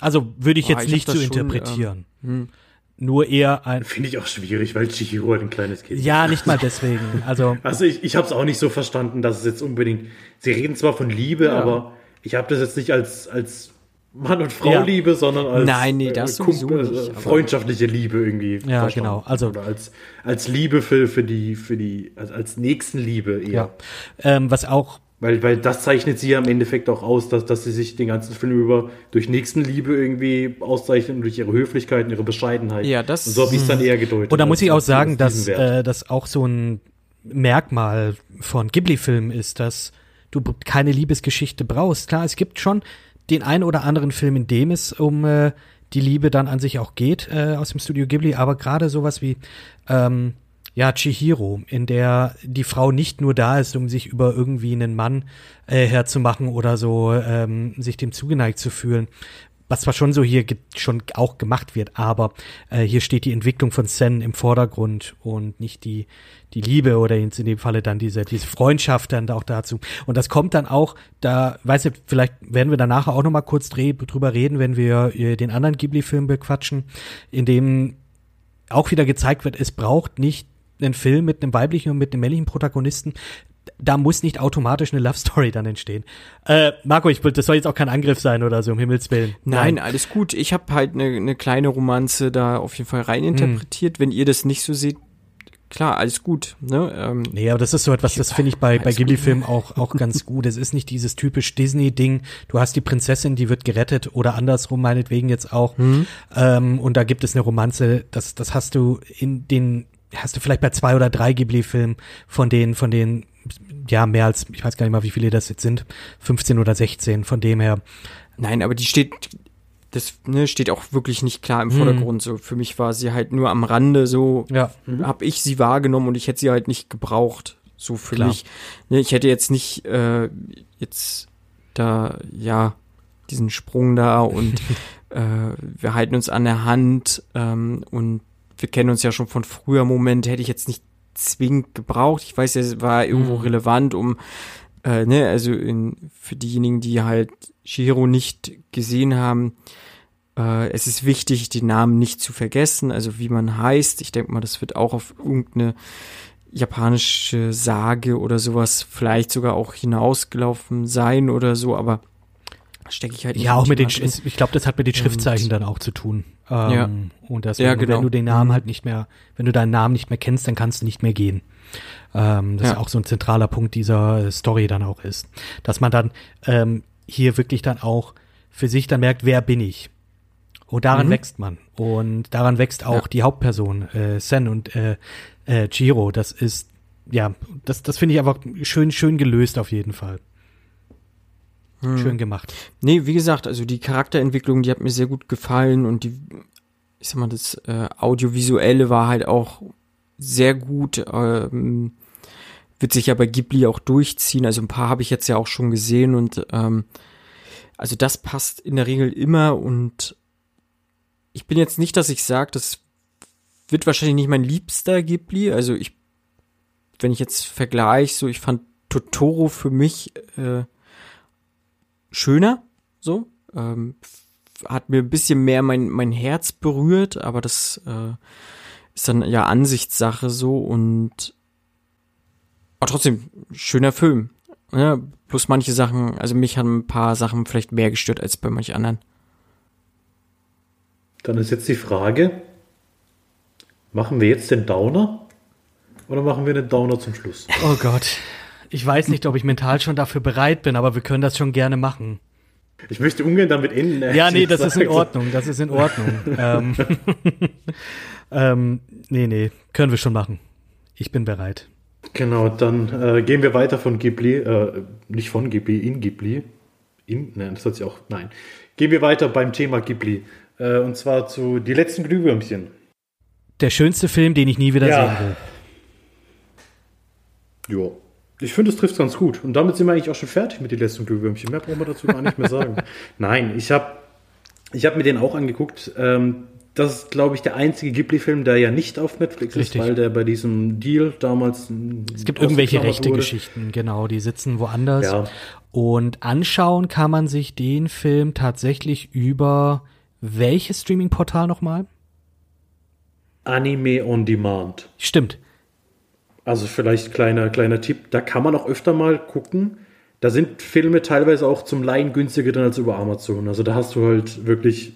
Also würde ich Boah, jetzt ich nicht so schon, interpretieren. Hm. Nur eher ein. Finde ich auch schwierig, weil Chihiro halt ein kleines Kind ist. Ja, nicht mal deswegen. [laughs] Also Also ich, ich habe es auch nicht so verstanden, dass es jetzt unbedingt. Sie reden zwar von Liebe, Ja. aber ich habe das jetzt nicht als als Mann und Frau Ja. Liebe, sondern als Nein, nee, das sowieso Kumpel- nicht, äh, freundschaftliche Liebe irgendwie. Ja, genau, also- oder als als Liebe für für die für die als, als Nächstenliebe eher. ja. Ähm, was auch Weil, weil das zeichnet sie ja im Endeffekt auch aus, dass, dass sie sich den ganzen Film über durch Nächstenliebe irgendwie auszeichnen und durch ihre Höflichkeit und ihre Bescheidenheit. Ja, das- Und so habe ich es dann eher gedeutet. Und da muss ich auch als sagen, dass äh, das auch so ein Merkmal von Ghibli-Filmen ist, dass du keine Liebesgeschichte brauchst. Klar, es gibt schon den einen oder anderen Film, in dem es um äh, die Liebe dann an sich auch geht äh, aus dem Studio Ghibli, aber gerade sowas wie ähm, ja, Chihiro, in der die Frau nicht nur da ist, um sich über irgendwie einen Mann äh, herzumachen oder so ähm, sich dem zugeneigt zu fühlen, was zwar schon so hier schon auch gemacht wird, aber äh, hier steht die Entwicklung von Sen im Vordergrund und nicht die die Liebe oder in, dem Falle dann diese diese Freundschaft dann auch dazu und das kommt dann auch da weiß ich vielleicht werden wir danach auch noch mal kurz drüber reden, wenn wir äh, den anderen Ghibli Film bequatschen, in dem auch wieder gezeigt wird, es braucht nicht einen Film mit einem weiblichen und mit einem männlichen Protagonisten. Da muss nicht automatisch eine Love Story dann entstehen. Äh, Marco, ich das soll jetzt auch kein Angriff sein oder so, um Himmels Willen. Nein, alles gut. Ich habe halt eine ne kleine Romanze da auf jeden Fall reininterpretiert. Wenn ihr das nicht so seht, klar, alles gut. Ne? Ähm, Nee, aber das ist so etwas, das finde ich bei, bei gut. Ghibli-Filmen auch, auch ganz gut. Es ist nicht dieses typisch Disney-Ding, du hast die Prinzessin, die wird gerettet oder andersrum meinetwegen jetzt auch. Ähm, und da gibt es eine Romanze, das, das hast du in den, hast du vielleicht bei zwei oder drei Ghibli-Filmen, von denen, von denen, ja, mehr als, ich weiß gar nicht mal, wie viele das jetzt sind, 15 oder 16, von dem her. Nein, aber die steht, das ne, steht auch wirklich nicht klar im Vordergrund. So für mich war sie halt nur am Rande. So Ja. habe ich sie wahrgenommen und ich hätte sie halt nicht gebraucht. So für Klar. mich. Ne, ich hätte jetzt nicht äh, jetzt da ja diesen Sprung da und [laughs] äh, wir halten uns an der Hand ähm, und wir kennen uns ja schon von früher Moment. Hätte ich jetzt nicht zwingend gebraucht. Ich weiß, es war irgendwo Mhm. relevant, um äh, ne, also in, für diejenigen, die halt Shihiro nicht gesehen haben, äh, es ist wichtig, den Namen nicht zu vergessen, also wie man heißt. Ich denke mal, das wird auch auf irgendeine japanische Sage oder sowas vielleicht sogar auch hinausgelaufen sein oder so, aber stecke ich halt Ja, auch mit den. Sch- ich glaube, das hat mit den Und- Schriftzeichen dann auch zu tun. Ähm, Ja. Und deswegen, Ja, genau. wenn du den Namen Mhm. halt nicht mehr, wenn du deinen Namen nicht mehr kennst, dann kannst du nicht mehr gehen. Ähm, das Ja. ist auch so ein zentraler Punkt dieser Story dann auch ist. Dass man dann ähm, hier wirklich dann auch für sich dann merkt, wer bin ich? Und daran Mhm. wächst man. Und daran wächst auch Ja. die Hauptperson, äh, Sen und äh, äh, Chiro. Das ist, ja, das, das finde ich einfach schön, schön gelöst auf jeden Fall. Hm. Schön gemacht. Nee, wie gesagt, also die Charakterentwicklung, die hat mir sehr gut gefallen und die, ich sag mal, das äh, Audiovisuelle war halt auch sehr gut. Ähm, wird sich ja bei Ghibli auch durchziehen. Also ein paar habe ich jetzt ja auch schon gesehen und ähm, also das passt in der Regel immer und ich bin jetzt nicht, dass ich sage, das wird wahrscheinlich nicht mein liebster Ghibli. Also ich, wenn ich jetzt vergleiche, so ich fand Totoro für mich äh, schöner, so. Ähm, hat mir ein bisschen mehr mein, mein Herz berührt, aber das äh, ist dann ja Ansichtssache so und aber trotzdem, schöner Film. Ja, plus manche Sachen, also mich haben ein paar Sachen vielleicht mehr gestört als bei manch anderen. Dann ist jetzt die Frage, machen wir jetzt den Downer Oder machen wir einen Downer zum Schluss? Oh Gott. Ich weiß nicht, ob ich mental schon dafür bereit bin, aber wir können das schon gerne machen. Ich möchte ungern damit enden. Ja, nee, das ist in Ordnung. Das ist in Ordnung. [laughs] ähm, [laughs] ähm, nee, nee, können wir schon machen. Ich bin bereit. Genau, dann äh, gehen wir weiter von Ghibli, äh, nicht von Ghibli, in Ghibli. In, nein, das hat sich auch, nein. Gehen wir weiter beim Thema Ghibli. Äh, und zwar zu Die letzten Glühwürmchen. Der schönste Film, den ich nie wieder ja. sehen will. Ja. Ich finde, es trifft ganz gut. Und damit sind wir eigentlich auch schon fertig mit den letzten Glühwürmchen. Mehr brauchen wir dazu gar nicht mehr sagen. [laughs] Nein, ich habe ich hab mir den auch angeguckt. Ähm, das ist, glaube ich, der einzige Ghibli-Film, der ja nicht auf Netflix Richtig. ist, weil der bei diesem Deal damals. Es gibt irgendwelche rechte wurde. Geschichten, genau, die sitzen woanders. Ja. Und anschauen kann man sich den Film tatsächlich über welches Streaming-Portal nochmal? Anime on Demand. Stimmt. Also vielleicht kleiner, kleiner Tipp, da kann man auch öfter mal gucken. Da sind Filme teilweise auch zum Leihen günstiger drin als über Amazon. Also da hast du halt wirklich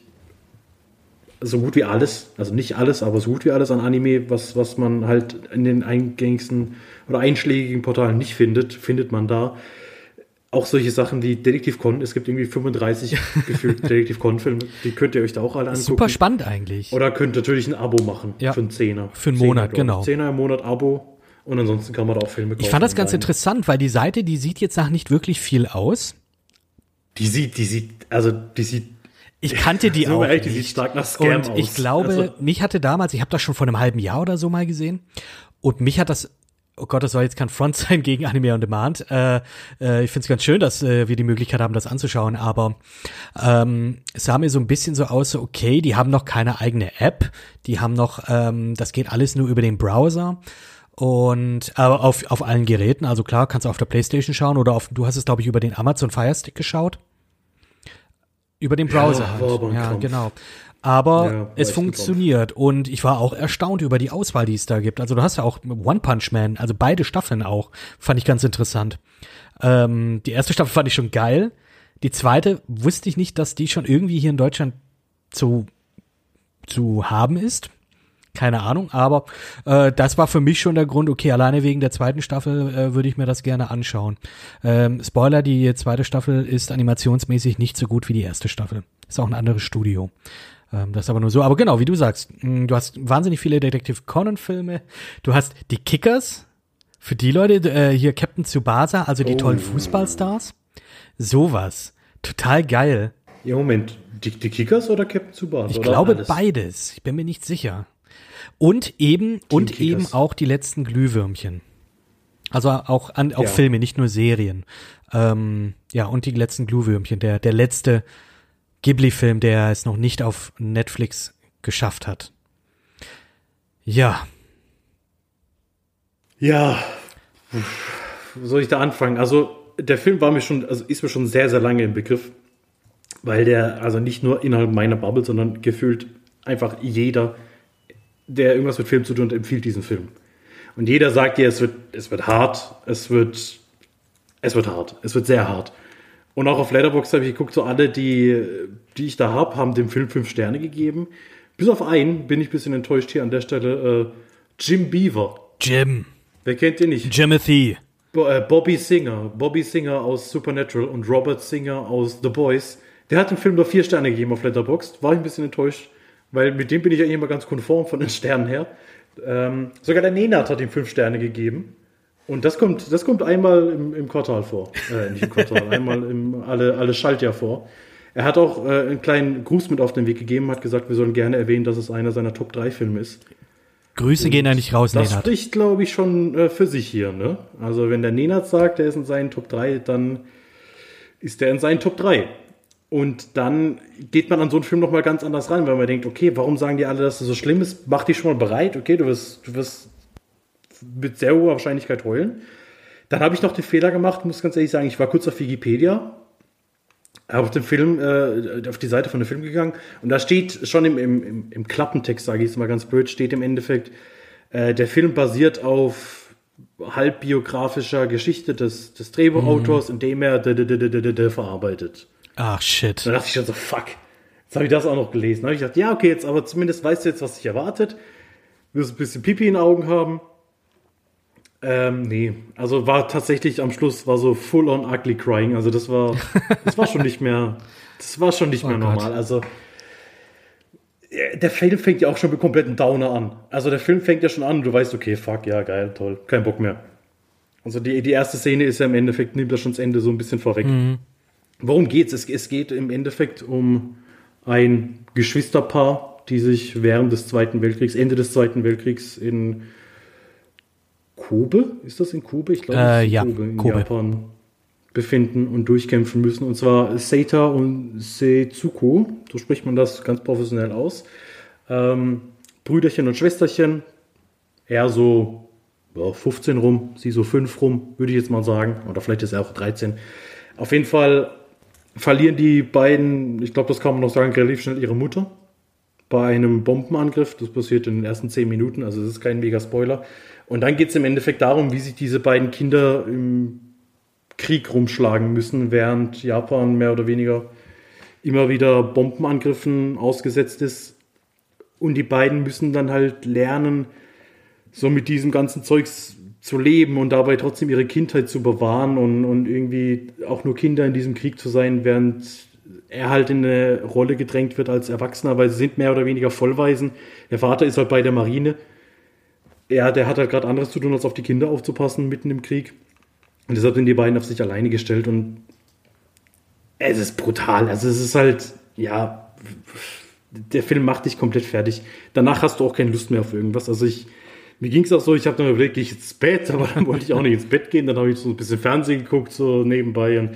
so gut wie alles, also nicht alles, aber so gut wie alles an Anime, was, was man halt in den eingängigsten oder einschlägigen Portalen nicht findet, findet man da. Auch solche Sachen wie Detektiv Con, es gibt irgendwie 35 [laughs] gefühlt Detektiv Con-Filme, die könnt ihr euch da auch alle angucken. Super spannend eigentlich. Oder könnt natürlich ein Abo machen ja. für einen Zehner. Für einen Monat, Zehner, genau. Zehner im Monat Abo und ansonsten kann man da auch Filme kaufen. Ich fand das ganz interessant, weil die Seite, die sieht jetzt nach nicht wirklich viel aus. Die sieht, die sieht, also die sieht ich kannte die [laughs] so auch echt, die sieht stark nach Scam und ich glaube, also. mich hatte damals, ich habe das schon vor einem halben Jahr oder so mal gesehen und mich hat das Oh Gott, das soll jetzt kein Front sein gegen Anime on Demand. Äh, äh, ich finde es ganz schön, dass äh, wir die Möglichkeit haben, das anzuschauen, aber ähm, es sah mir so ein bisschen so aus, so, okay, die haben noch keine eigene App, die haben noch, ähm, das geht alles nur über den Browser und aber auf, auf allen Geräten, also klar, kannst du auf der Playstation schauen oder auf, du hast es, glaube ich, über den Amazon Fire Stick geschaut. Über den Browser ja, halt. Ja, Kampf. genau. Aber ja, es funktioniert und ich war auch erstaunt über die Auswahl, die es da gibt. Also du hast ja auch One Punch Man, also beide Staffeln auch, fand ich ganz interessant. Ähm, die erste Staffel fand ich schon geil. Die zweite wusste ich nicht, dass die schon irgendwie hier in Deutschland zu, zu haben ist. Keine Ahnung, aber äh, das war für mich schon der Grund, okay, alleine wegen der zweiten Staffel äh, würde ich mir das gerne anschauen. Ähm, Spoiler, die zweite Staffel ist animationsmäßig nicht so gut wie die erste Staffel. Ist auch ein anderes Studio. Ähm, das ist aber nur so. Aber genau, wie du sagst, mh, mm, du hast wahnsinnig viele Detective Conan-Filme. Du hast die Kickers, für die Leute, äh, hier Captain Tsubasa, also die oh. tollen Fußballstars. Sowas. Total geil. Ja, Moment, die, die Kickers oder Captain Tsubasa? Ich glaube alles? beides. Ich bin mir nicht sicher. Und eben, Team und Kickers. eben auch die letzten Glühwürmchen. Also auch an, auch ja. Filme, nicht nur Serien. Ähm, ja, und die letzten Glühwürmchen. Der, der letzte Ghibli-Film, der es noch nicht auf Netflix geschafft hat. Ja. Ja. Wo soll ich da anfangen? Also, der Film war mir schon, also ist mir schon sehr, sehr lange im Begriff. Weil der, also nicht nur innerhalb meiner Bubble, sondern gefühlt einfach jeder der irgendwas mit Film zu tun hat, empfiehlt diesen Film. Und jeder sagt dir, es wird, es wird hart, es wird, es wird hart, es wird sehr hart. Und auch auf Letterboxd habe ich geguckt, so alle, die, die ich da habe, haben dem Film fünf Sterne gegeben. Bis auf einen bin ich ein bisschen enttäuscht hier an der Stelle. Äh, Jim Beaver. Jim. Wer kennt den nicht? Jimothy. Bo äh, Bobby Singer. Bobby Singer aus Supernatural und Robert Singer aus The Boys. Der hat dem Film nur vier Sterne gegeben auf Letterboxd. War ich ein bisschen enttäuscht weil mit dem bin ich eigentlich immer ganz konform von den Sternen her. Ähm, sogar der Nenat hat ihm fünf Sterne gegeben. Und das kommt, das kommt einmal im, im Quartal vor. Äh, nicht im Quartal, [laughs] einmal im alle, alle Schaltjahr vor. Er hat auch äh, einen kleinen Gruß mit auf den Weg gegeben, hat gesagt, wir sollen gerne erwähnen, dass es einer seiner Top 3 Filme ist. Grüße Und gehen ja nicht raus, das Nenat. Das spricht, glaube ich, schon äh, für sich hier. Ne? Also wenn der Nenat sagt, er ist in seinen Top 3, dann ist er in seinen Top 3. Und dann geht man an so einen Film nochmal ganz anders ran, weil man denkt, okay, warum sagen die alle, dass es so schlimm ist? Mach dich schon mal bereit, okay, du wirst, du wirst mit sehr hoher Wahrscheinlichkeit heulen. Dann habe ich noch den Fehler gemacht, muss ganz ehrlich sagen, ich war kurz auf Wikipedia, habe auf den Film, äh, auf die Seite von dem Film gegangen und da steht schon im, im, im Klappentext, sage ich es mal ganz blöd, steht im Endeffekt, äh, der Film basiert auf halbbiografischer Geschichte des, des Drehbuchautors, mhm. in dem er verarbeitet. Ach shit. Da dachte ich schon so, fuck. Jetzt habe ich das auch noch gelesen. Da habe ich gedacht, ja, okay, jetzt, aber zumindest weißt du jetzt, was dich erwartet. Du wirst ein bisschen Pipi in den Augen haben. Ähm, nee, also war tatsächlich am Schluss war so full on ugly crying. Also das war, [laughs] das war schon nicht mehr, das war schon nicht oh mehr Gott. normal. Also der Film fängt ja auch schon mit kompletten Downer an. Also der Film fängt ja schon an und du weißt, okay, fuck, ja, geil, toll, kein Bock mehr. Also die, die erste Szene ist ja im Endeffekt, nimmt das schon das Ende so ein bisschen vorweg. Mhm. Worum geht's? Es, es geht im Endeffekt um ein Geschwisterpaar, die sich während des Zweiten Weltkriegs, Ende des Zweiten Weltkriegs in Kobe, ist das in Kobe? Ich glaube, äh, ja, Kobe in Kobe. Japan befinden und durchkämpfen müssen. Und zwar Seita und Setsuko, so spricht man das ganz professionell aus. Ähm, Brüderchen und Schwesterchen, eher so ja, 15 rum, sie so 5 rum, würde ich jetzt mal sagen. Oder vielleicht ist er auch 13. Auf jeden Fall verlieren die beiden, ich glaube, das kann man noch sagen, relativ schnell ihre Mutter bei einem Bombenangriff. Das passiert in den ersten 10 Minuten, also das ist kein mega Spoiler. Und dann geht es im Endeffekt darum, wie sich diese beiden Kinder im Krieg rumschlagen müssen, während Japan mehr oder weniger immer wieder Bombenangriffen ausgesetzt ist. Und die beiden müssen dann halt lernen, so mit diesem ganzen Zeugs zu leben und dabei trotzdem ihre Kindheit zu bewahren und, und irgendwie auch nur Kinder in diesem Krieg zu sein, während er halt in eine Rolle gedrängt wird als Erwachsener, weil sie sind mehr oder weniger Vollweisen. Der Vater ist halt bei der Marine. Er, der hat halt gerade anderes zu tun, als auf die Kinder aufzupassen mitten im Krieg. Und deshalb sind die beiden auf sich alleine gestellt und es ist brutal. Also es ist halt, ja, der Film macht dich komplett fertig. Danach hast du auch keine Lust mehr auf irgendwas. Also ich, mir ging es auch so, ich habe dann überlegt, gehe ich ins Bett, [laughs] aber dann wollte ich auch nicht ins Bett gehen. Dann habe ich so ein bisschen Fernsehen geguckt, so nebenbei. Und,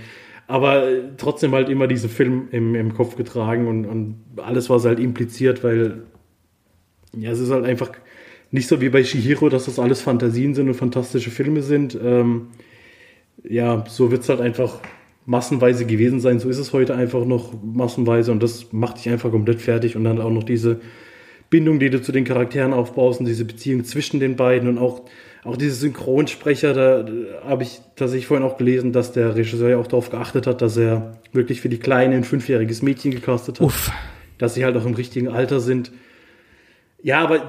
aber trotzdem halt immer diesen Film im, im Kopf getragen und, und alles, was halt impliziert, weil ja, es ist halt einfach nicht so wie bei Shihiro, dass das alles Fantasien sind und fantastische Filme sind. Ähm, ja, so wird es halt einfach massenweise gewesen sein. So ist es heute einfach noch massenweise und das macht dich einfach komplett fertig und dann auch noch diese Bindung, die du zu den Charakteren aufbaust und diese Beziehung zwischen den beiden und auch, auch diese Synchronsprecher, da, da habe ich tatsächlich vorhin auch gelesen, dass der Regisseur ja auch darauf geachtet hat, dass er wirklich für die Kleine ein fünfjähriges Mädchen gecastet hat. Uff. Dass sie halt auch im richtigen Alter sind. Ja, aber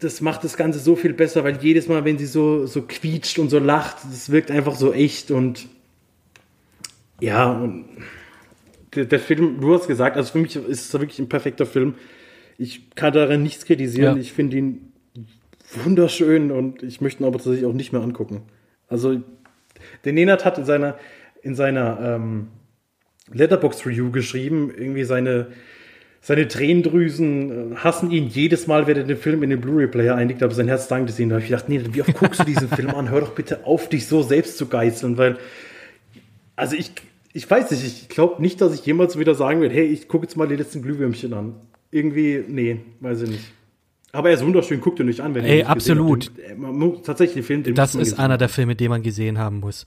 das macht das Ganze so viel besser, weil jedes Mal, wenn sie so, so quietscht und so lacht, das wirkt einfach so echt und ja, und der, der Film, du hast gesagt, also für mich ist es wirklich ein perfekter Film. Ich kann daran nichts kritisieren. Ja. Ich finde ihn wunderschön und ich möchte ihn aber tatsächlich auch nicht mehr angucken. Also, der Nenad hat in seiner, in seiner ähm, Letterbox Review geschrieben, irgendwie seine seine Tränendrüsen äh, hassen ihn jedes Mal, wenn er den Film in den Blu-ray-Player einlegt, aber sein Herz dankt es ihm. Da habe ich gedacht, nee, wie oft guckst du diesen Film an? Hör doch bitte auf, dich so selbst zu geißeln, weil, also ich, ich weiß nicht, ich glaube nicht, dass ich jemals wieder sagen werde, hey, ich gucke jetzt mal die letzten Glühwürmchen an. Irgendwie, nee, weiß ich nicht. Aber er ist wunderschön, guckt ihn nicht an, wenn Ey, absolut. Den, tatsächlich, den Film, den Das ist einer der Filme, den man gesehen haben muss.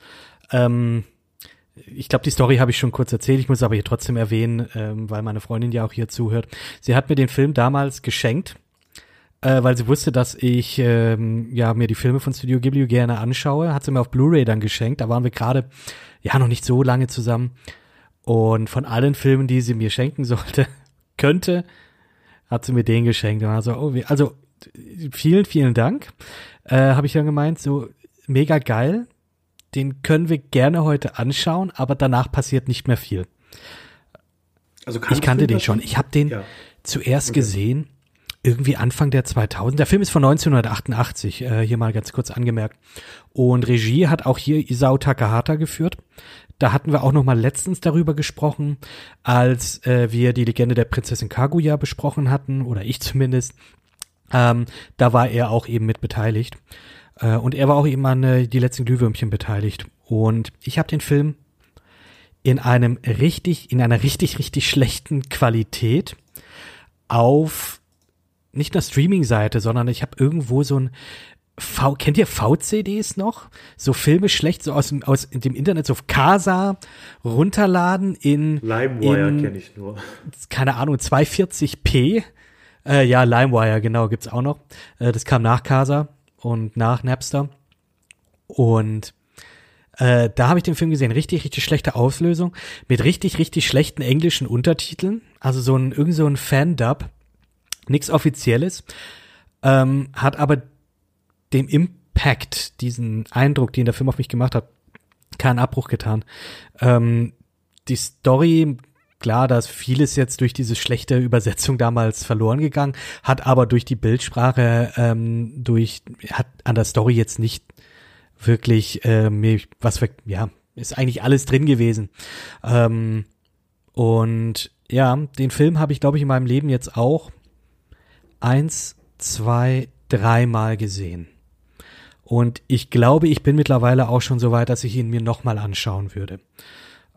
Ähm, ich glaube, die Story habe ich schon kurz erzählt, ich muss aber hier trotzdem erwähnen, ähm, weil meine Freundin ja auch hier zuhört. Sie hat mir den Film damals geschenkt, äh, weil sie wusste, dass ich ähm, ja mir die Filme von Studio Ghibli gerne anschaue. Hat sie mir auf Blu-ray dann geschenkt. Da waren wir gerade ja noch nicht so lange zusammen. Und von allen Filmen, die sie mir schenken [laughs] sollte, könnte, hat sie mir den geschenkt. Und also, oh, also vielen, vielen Dank. Äh, habe ich dann gemeint, so mega geil den können wir gerne heute anschauen, aber danach passiert nicht mehr viel. Also ich kannte den schon. Ich habe den ja. zuerst okay. gesehen, irgendwie Anfang der 2000. Der Film ist von 1988, äh, hier mal ganz kurz angemerkt. Und Regie hat auch hier Isao Takahata geführt. Da hatten wir auch noch mal letztens darüber gesprochen, als äh, wir die Legende der Prinzessin Kaguya besprochen hatten, oder ich zumindest. Ähm, da war er auch eben mit beteiligt. Äh, und er war auch eben an äh, die letzten Glühwürmchen beteiligt. Und ich habe den Film in einem richtig, in einer richtig, richtig schlechten Qualität auf nicht einer Streaming-Seite, sondern ich habe irgendwo so ein V, kennt ihr VCDs noch? So Filme schlecht, so aus dem, aus dem Internet, so auf Casa runterladen in. LimeWire kenne ich nur. Keine Ahnung, 240p. Äh, ja, LimeWire, genau, gibt's auch noch. Äh, das kam nach Casa und nach Napster. Und äh, da habe ich den Film gesehen. Richtig, richtig schlechte Auslösung mit richtig, richtig schlechten englischen Untertiteln. Also so ein, irgend so ein Fan-Dub. Nichts Offizielles. Ähm, hat aber dem, Impact, diesen Eindruck, den der Film auf mich gemacht hat, keinen Abbruch getan. Ähm, die Story, klar, da ist vieles jetzt durch diese schlechte Übersetzung damals verloren gegangen, hat aber durch die Bildsprache, ähm, durch, hat an der Story jetzt nicht wirklich äh, was für, ja, ist eigentlich alles drin gewesen. Ähm, und ja, den Film habe ich, glaube ich, in meinem Leben jetzt auch eins, zwei, dreimal gesehen. Und ich glaube, ich bin mittlerweile auch schon so weit, dass ich ihn mir nochmal anschauen würde.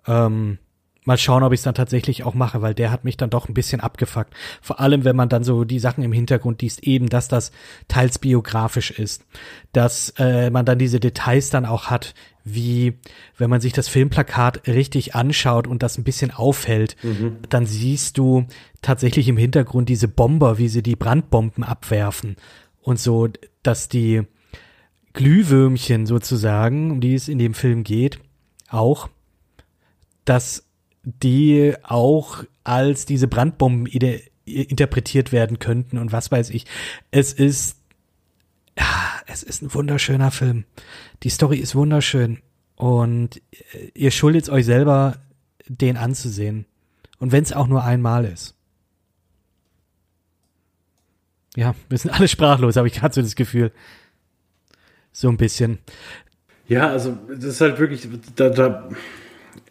Ähm, mal schauen, ob ich es dann tatsächlich auch mache, weil der hat mich dann doch ein bisschen abgefuckt. Vor allem, wenn man dann so die Sachen im Hintergrund liest, eben, dass das teils biografisch ist, dass äh, man dann diese Details dann auch hat, wie wenn man sich das Filmplakat richtig anschaut und das ein bisschen aufhält, mhm. dann siehst du tatsächlich im Hintergrund diese Bomber, wie sie die Brandbomben abwerfen und so, dass die Glühwürmchen sozusagen, um die es in dem Film geht, auch, dass die auch als diese Brandbomben interpretiert werden könnten und was weiß ich. Es ist, es ist ein wunderschöner Film. Die Story ist wunderschön und ihr schuldet euch selber, den anzusehen. Und wenn es auch nur einmal ist. Ja, wir sind alle sprachlos, habe ich gerade so das Gefühl. So ein bisschen. Ja, also das ist halt wirklich, da, da,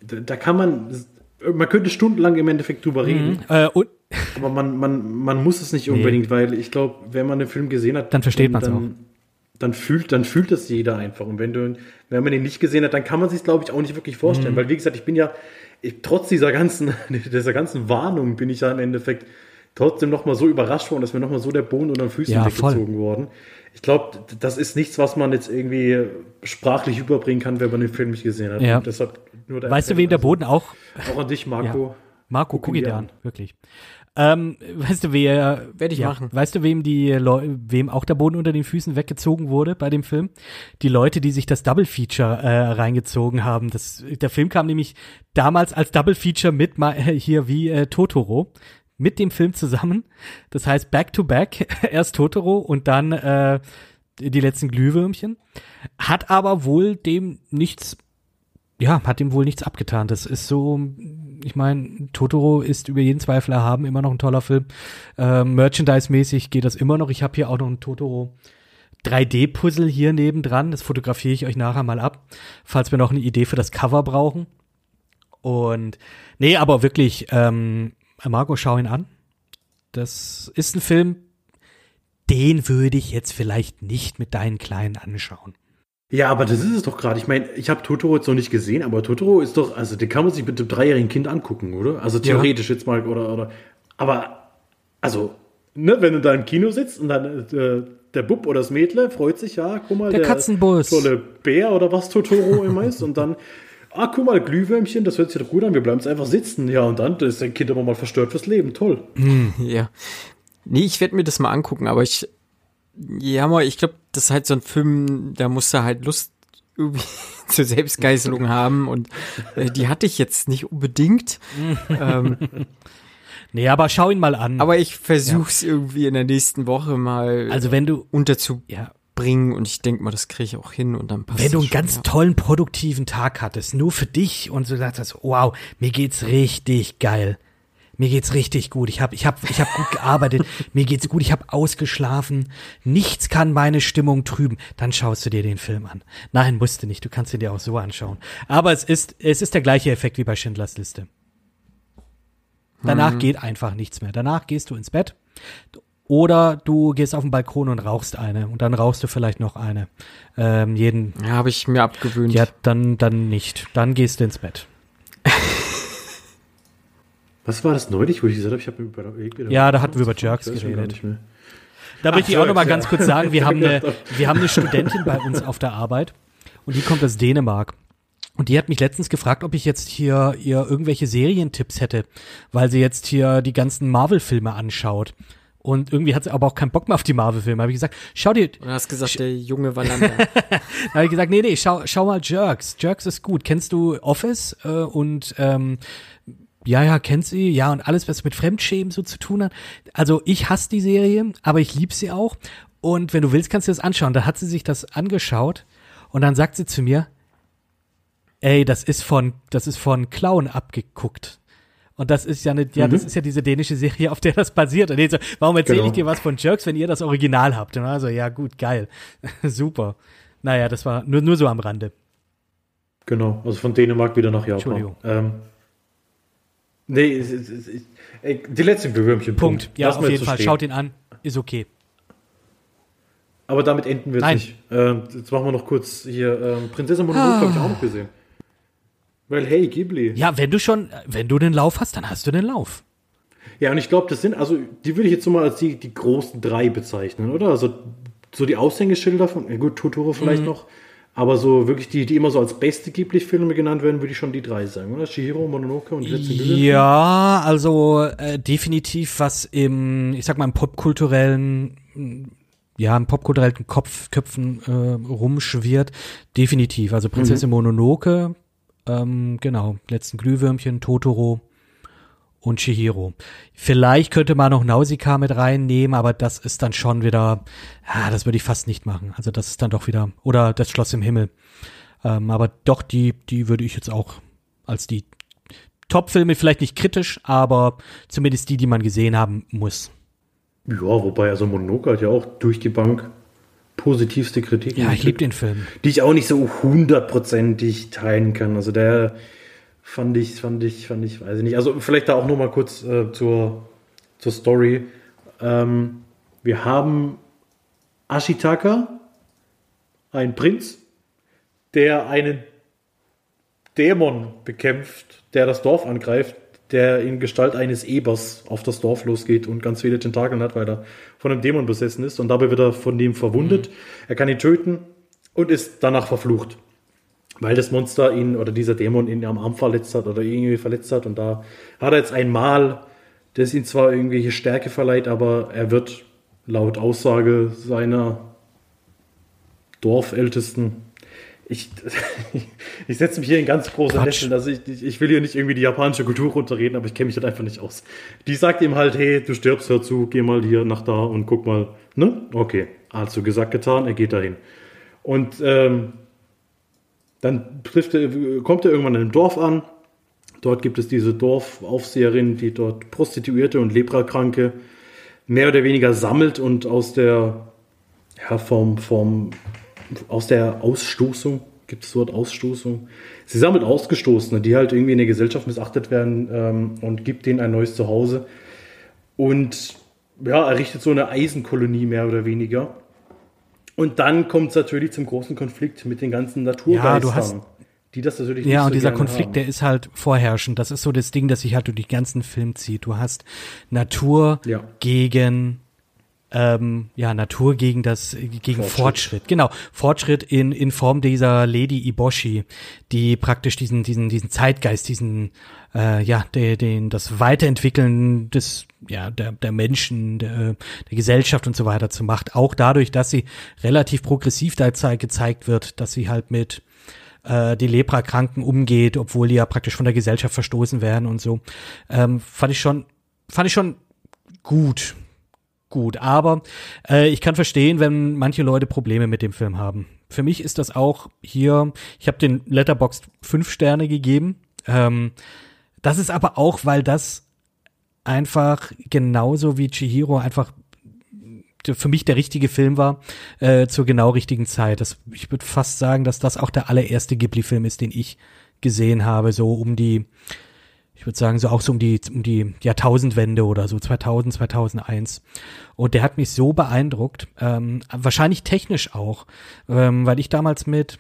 da kann man, man könnte stundenlang im Endeffekt drüber mhm. reden. Mhm, äh, aber man, man, man muss es nicht unbedingt, nee. weil ich glaube, wenn man den Film gesehen hat, dann versteht man es auch. Dann fühlt, dann fühlt das jeder einfach. Und wenn du, wenn man ihn nicht gesehen hat, dann kann man sich glaube ich auch nicht wirklich vorstellen. Mhm. Weil wie gesagt, ich bin ja, ich, trotz dieser ganzen, [laughs] dieser ganzen Warnung bin ich ja im Endeffekt trotzdem nochmal so überrascht worden, dass mir nochmal so der Boden unter den Füßen ja, weggezogen voll. worden ich glaube, das ist nichts, was man jetzt irgendwie sprachlich überbringen kann, wenn man den Film nicht gesehen hat. Ja. Deshalb weißt du, wem der Boden auch? Auch an dich, Marco. Ja. Marco, guck ihn dir an, wirklich. Ähm, weißt du, wer, werde ich ja, machen. Weißt du, wem die, Leu wem auch der Boden unter den Füßen weggezogen wurde bei dem Film? Die Leute, die sich das Double Feature äh, reingezogen haben. Das, der Film kam nämlich damals als Double Feature mit mal hier wie äh, Totoro mit dem Film zusammen. Das heißt Back to Back, [laughs] erst Totoro und dann äh, die letzten Glühwürmchen. Hat aber wohl dem nichts, ja, hat dem wohl nichts abgetan. Das ist so, ich meine, Totoro ist über jeden Zweifel erhaben, immer noch ein toller Film. Äh, Merchandise-mäßig geht das immer noch. Ich habe hier auch noch ein Totoro 3D-Puzzle hier nebendran. Das fotografiere ich euch nachher mal ab, falls wir noch eine Idee für das Cover brauchen. Und nee, aber wirklich, ähm, Marco, schau ihn an. Das ist ein Film, den würde ich jetzt vielleicht nicht mit deinen Kleinen anschauen. Ja, aber das ist es doch gerade. Ich meine, ich habe Totoro jetzt noch nicht gesehen, aber Totoro ist doch, also den kann man sich mit dem dreijährigen Kind angucken, oder? Also theoretisch ja. jetzt mal, oder, oder. Aber, also, ne, wenn du da im Kino sitzt und dann äh, der Bub oder das Mädle freut sich, ja, guck mal, der, der Katzenbus. tolle Bär oder was Totoro immer ist und dann [laughs] ah, guck mal, Glühwürmchen, das hört sich doch gut an, wir bleiben jetzt einfach sitzen. Ja, und dann ist dein Kind aber mal verstört fürs Leben. Toll. Hm, ja. Nee, ich werde mir das mal angucken, aber ich, ja, mal, ich glaube, das ist halt so ein Film, da musst du halt Lust irgendwie [laughs] zur Selbstgeißelung haben und äh, die hatte ich jetzt nicht unbedingt. ähm, [laughs] Nee, aber schau ihn mal an. Aber ich versuch's ja. irgendwie in der nächsten Woche mal also wenn du unterzu ja bringen und ich denke mal, das kriege ich auch hin und dann passt Wenn du einen schon, ganz ja. tollen, produktiven Tag hattest, nur für dich und so gesagt hast, wow, mir geht's richtig geil. Mir geht's richtig gut. Ich habe ich hab, ich hab gut gearbeitet. [laughs] mir geht's gut. Ich habe ausgeschlafen. Nichts kann meine Stimmung trüben. Dann schaust du dir den Film an. Nein, musst du nicht. Du kannst ihn dir auch so anschauen. Aber es ist, es ist der gleiche Effekt wie bei Schindlers Liste. Danach hm. geht einfach nichts mehr. Danach gehst du ins Bett oder du gehst auf den Balkon und rauchst eine und dann rauchst du vielleicht noch eine. Ähm, jeden. Ja, habe ich mir abgewöhnt. Ja, dann, dann nicht. Dann gehst du ins Bett. [laughs] Was war das neulich, wo ich gesagt habe, ich habe über, über Ja, da hatten wir über Jerks geredet. Da möchte ich auch noch mal ganz kurz sagen, wir haben [laughs] eine, wir haben eine Studentin bei uns auf der Arbeit und die kommt aus Dänemark. Und die hat mich letztens gefragt, ob ich jetzt hier ihr irgendwelche Serientipps hätte, weil sie jetzt hier die ganzen Marvel-Filme anschaut. Und irgendwie hat sie aber auch keinen Bock mehr auf die Marvel-Filme. Habe ich gesagt, schau dir. Du hast gesagt, der junge Wallander. [laughs] da habe ich gesagt, nee, nee, schau, schau mal Jerks. Jerks ist gut. Kennst du Office? Äh, und ähm, ja, ja, kennt sie, ja, und alles, was mit Fremdschämen so zu tun hat. Also ich hasse die Serie, aber ich liebe sie auch. Und wenn du willst, kannst du das anschauen. Da hat sie sich das angeschaut und dann sagt sie zu mir, ey, das ist von, das ist von Clown abgeguckt. Und das ist ja eine, ja, mhm. das ist ja diese dänische Serie, auf der das basiert. Und so, warum erzähle genau. ich dir was von Jerks, wenn ihr das Original habt? Und also, ja, gut, geil. [laughs] Super. Naja, das war nur, nur so am Rande. Genau, also von Dänemark wieder nach Japan. Entschuldigung. Ähm, nee, es, es, es, die letzten Würmchen. Punkt. Punkt. Ja, Lass auf jeden Fall. Stehen. Schaut ihn an. Ist okay. Aber damit enden wir jetzt nicht. Ähm, jetzt machen wir noch kurz hier ähm, Prinzessin Mononoke ah. habe ich auch noch gesehen. Weil, hey, Ghibli. Ja, wenn du schon, wenn du den Lauf hast, dann hast du den Lauf. Ja, und ich glaube, das sind, also die würde ich jetzt so mal als die, die großen drei bezeichnen, oder? Also so die Aushängeschilder von, ja gut, Totoro vielleicht mhm. noch, aber so wirklich die, die immer so als beste Ghibli-Filme genannt werden, würde ich schon die drei sagen, oder? Shihiro, Mononoke und die letzten Ja, also äh, definitiv was im, ich sag mal, im popkulturellen ja, im popkulturellen Kopf, Köpfen äh, rumschwirrt, definitiv. Also Prinzessin mhm. Mononoke, ähm, genau, letzten Glühwürmchen, Totoro und Chihiro. Vielleicht könnte man noch Nausicaa mit reinnehmen, aber das ist dann schon wieder, ja, das würde ich fast nicht machen. Also das ist dann doch wieder, oder das Schloss im Himmel. Ähm, aber doch, die, die würde ich jetzt auch als die Top-Filme, vielleicht nicht kritisch, aber zumindest die, die man gesehen haben muss. Ja, wobei, also Mononoke hat ja auch durch die Bank positivste Kritiken. Ja, ich liebe den Film. Die ich auch nicht so hundertprozentig teilen kann. Also der fand ich, fand ich, fand ich, weiß ich nicht. Also vielleicht da auch noch mal kurz äh, zur, zur Story. Ähm, wir haben Ashitaka, ein Prinz, der einen Dämon bekämpft, der das Dorf angreift, der in Gestalt eines Ebers auf das Dorf losgeht und ganz viele Tentakeln hat, weil er von einem Dämon besessen ist. Und dabei wird er von dem verwundet. Mhm. Er kann ihn töten und ist danach verflucht. Weil das Monster ihn oder dieser Dämon ihn am Arm verletzt hat oder irgendwie verletzt hat. Und da hat er jetzt ein Mal, das ihm zwar irgendwelche Stärke verleiht, aber er wird laut Aussage seiner Dorfältesten ich, [laughs] ich setze mich hier in ganz große Nesseln. Also ich, ich, will hier nicht irgendwie die japanische Kultur runterreden, aber ich kenne mich halt einfach nicht aus. Die sagt ihm halt, hey, du stirbst, hör zu, geh mal hier nach da und guck mal. Ne? Okay, also gesagt, getan, er geht dahin. Und ähm, dann trifft er, kommt er irgendwann in einem Dorf an. Dort gibt es diese Dorfaufseherin, die dort Prostituierte und Leprakranke mehr oder weniger sammelt und aus der ja, vom, vom aus der Ausstoßung, gibt es das Wort Ausstoßung? Sie sammelt Ausgestoßene, die halt irgendwie in der Gesellschaft missachtet werden ähm, und gibt denen ein neues Zuhause. Und ja, errichtet so eine Eisenkolonie mehr oder weniger. Und dann kommt es natürlich zum großen Konflikt mit den ganzen Naturgeistern. Ja, du hast, die das natürlich Ja, und so dieser Konflikt, haben. der ist halt vorherrschend. Das ist so das Ding, das sich halt durch den ganzen Film zieht. Du hast Natur ja. gegen ähm, ja, Natur gegen das, gegen Fortschritt. Fortschritt. Genau. Fortschritt in, in Form dieser Lady Iboshi, die praktisch diesen, diesen, diesen Zeitgeist, diesen, äh, ja, den, den, das Weiterentwickeln des, ja, der, der Menschen, der, der Gesellschaft und so weiter zu macht. Auch dadurch, dass sie relativ progressiv da gezeigt wird, dass sie halt mit, äh, die Leprakranken umgeht, obwohl die ja praktisch von der Gesellschaft verstoßen werden und so. Ähm, fand ich schon, fand ich schon gut gut. Aber äh, ich kann verstehen, wenn manche Leute Probleme mit dem Film haben. Für mich ist das auch hier, ich habe den Letterboxd fünf Sterne gegeben. Ähm, das ist aber auch, weil das einfach genauso wie Chihiro einfach für mich der richtige Film war äh, zur genau richtigen Zeit. Das, ich würde fast sagen, dass das auch der allererste Ghibli-Film ist, den ich gesehen habe, so um die ich würde sagen, so auch so um die, um die Jahrtausendwende oder so, 2000, 2001. Und der hat mich so beeindruckt, ähm, wahrscheinlich technisch auch, ähm, weil ich damals mit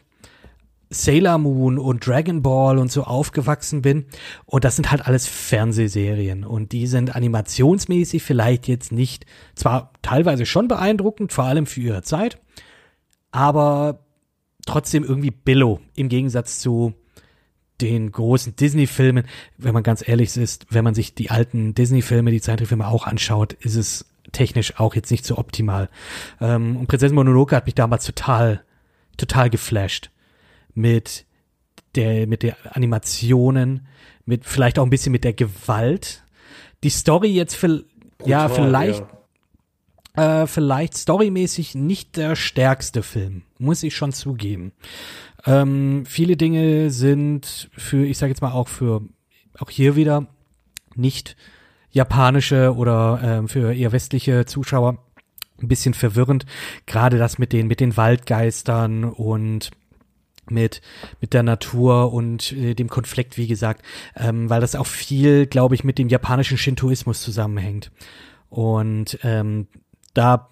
Sailor Moon und Dragon Ball und so aufgewachsen bin. Und das sind halt alles Fernsehserien. Und die sind animationsmäßig vielleicht jetzt nicht, zwar teilweise schon beeindruckend, vor allem für ihre Zeit, aber trotzdem irgendwie Billo im Gegensatz zu den großen Disney-Filmen, wenn man ganz ehrlich ist, wenn man sich die alten Disney-Filme, die Zeichentrickfilme auch anschaut, ist es technisch auch jetzt nicht so optimal. Ähm, und Prinzessin Mononoke hat mich damals total, total geflasht mit der, mit der Animationen, mit vielleicht auch ein bisschen mit der Gewalt. Die Story jetzt für, ja, vielleicht, ja. Äh, vielleicht storymäßig nicht der stärkste Film, muss ich schon zugeben. Ähm, viele Dinge sind für, ich sage jetzt mal auch für, auch hier wieder nicht japanische oder ähm, für eher westliche Zuschauer ein bisschen verwirrend. Gerade das mit den, mit den Waldgeistern und mit, mit der Natur und äh, dem Konflikt, wie gesagt, ähm, weil das auch viel, glaube ich, mit dem japanischen Shintoismus zusammenhängt. Und ähm, da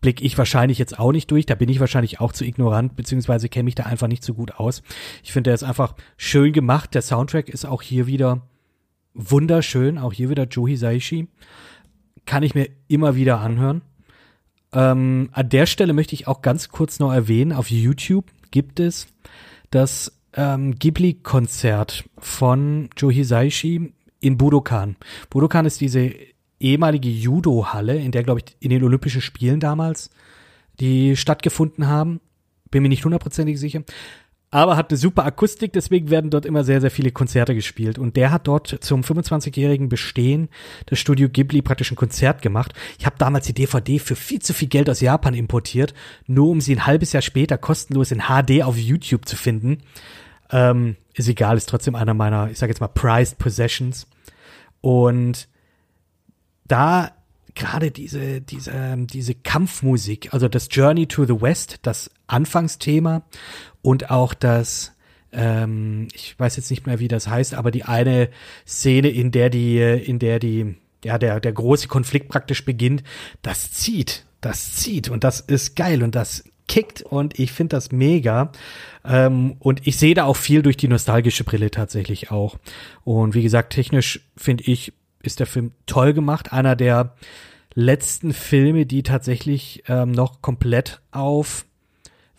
blicke ich wahrscheinlich jetzt auch nicht durch, da bin ich wahrscheinlich auch zu ignorant, beziehungsweise kenne mich da einfach nicht so gut aus. Ich finde, der ist einfach schön gemacht. Der Soundtrack ist auch hier wieder wunderschön, auch hier wieder Joe Hisaishi. Kann ich mir immer wieder anhören. Ähm, an der Stelle möchte ich auch ganz kurz noch erwähnen, auf YouTube gibt es das ähm, Ghibli-Konzert von Joe Hisaishi in Budokan. Budokan ist diese ehemalige Judo-Halle, in der, glaube ich, in den Olympischen Spielen damals die stattgefunden haben. Bin mir nicht hundertprozentig sicher. Aber hat eine super Akustik, deswegen werden dort immer sehr, sehr viele Konzerte gespielt. Und der hat dort zum 25-jährigen Bestehen des Studio Ghibli praktisch ein Konzert gemacht. Ich habe damals die DVD für viel zu viel Geld aus Japan importiert, nur um sie ein halbes Jahr später kostenlos in HD auf YouTube zu finden. Ähm, ist egal, ist trotzdem einer meiner, ich sage jetzt mal, prized possessions. Und da gerade diese, diese, diese Kampfmusik, also das Journey to the West, das Anfangsthema und auch das, ähm, ich weiß jetzt nicht mehr, wie das heißt, aber die eine Szene, in der die, in der die, ja, der, der große Konflikt praktisch beginnt, das zieht, das zieht und das ist geil und das kickt und ich finde das mega. Ähm, und ich sehe da auch viel durch die nostalgische Brille tatsächlich auch. Und wie gesagt, technisch finde ich, ist der Film toll gemacht. Einer der letzten Filme, die tatsächlich ähm, noch komplett auf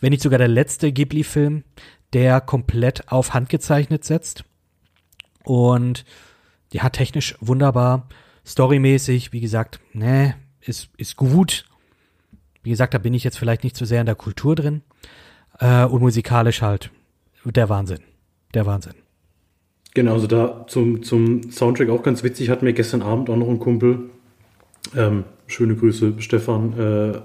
wenn nicht sogar der letzte Ghibli-Film, der komplett auf Hand gezeichnet setzt. Und ja, technisch wunderbar, storymäßig, wie gesagt, ne, ist, ist gut. Wie gesagt, da bin ich jetzt vielleicht nicht so sehr in der Kultur drin. Äh, und musikalisch halt der Wahnsinn. Der Wahnsinn. Genau, also da zum, zum Soundtrack auch ganz witzig, hatten wir gestern Abend auch noch einen Kumpel. Ähm, schöne Grüße, Stefan. Äh,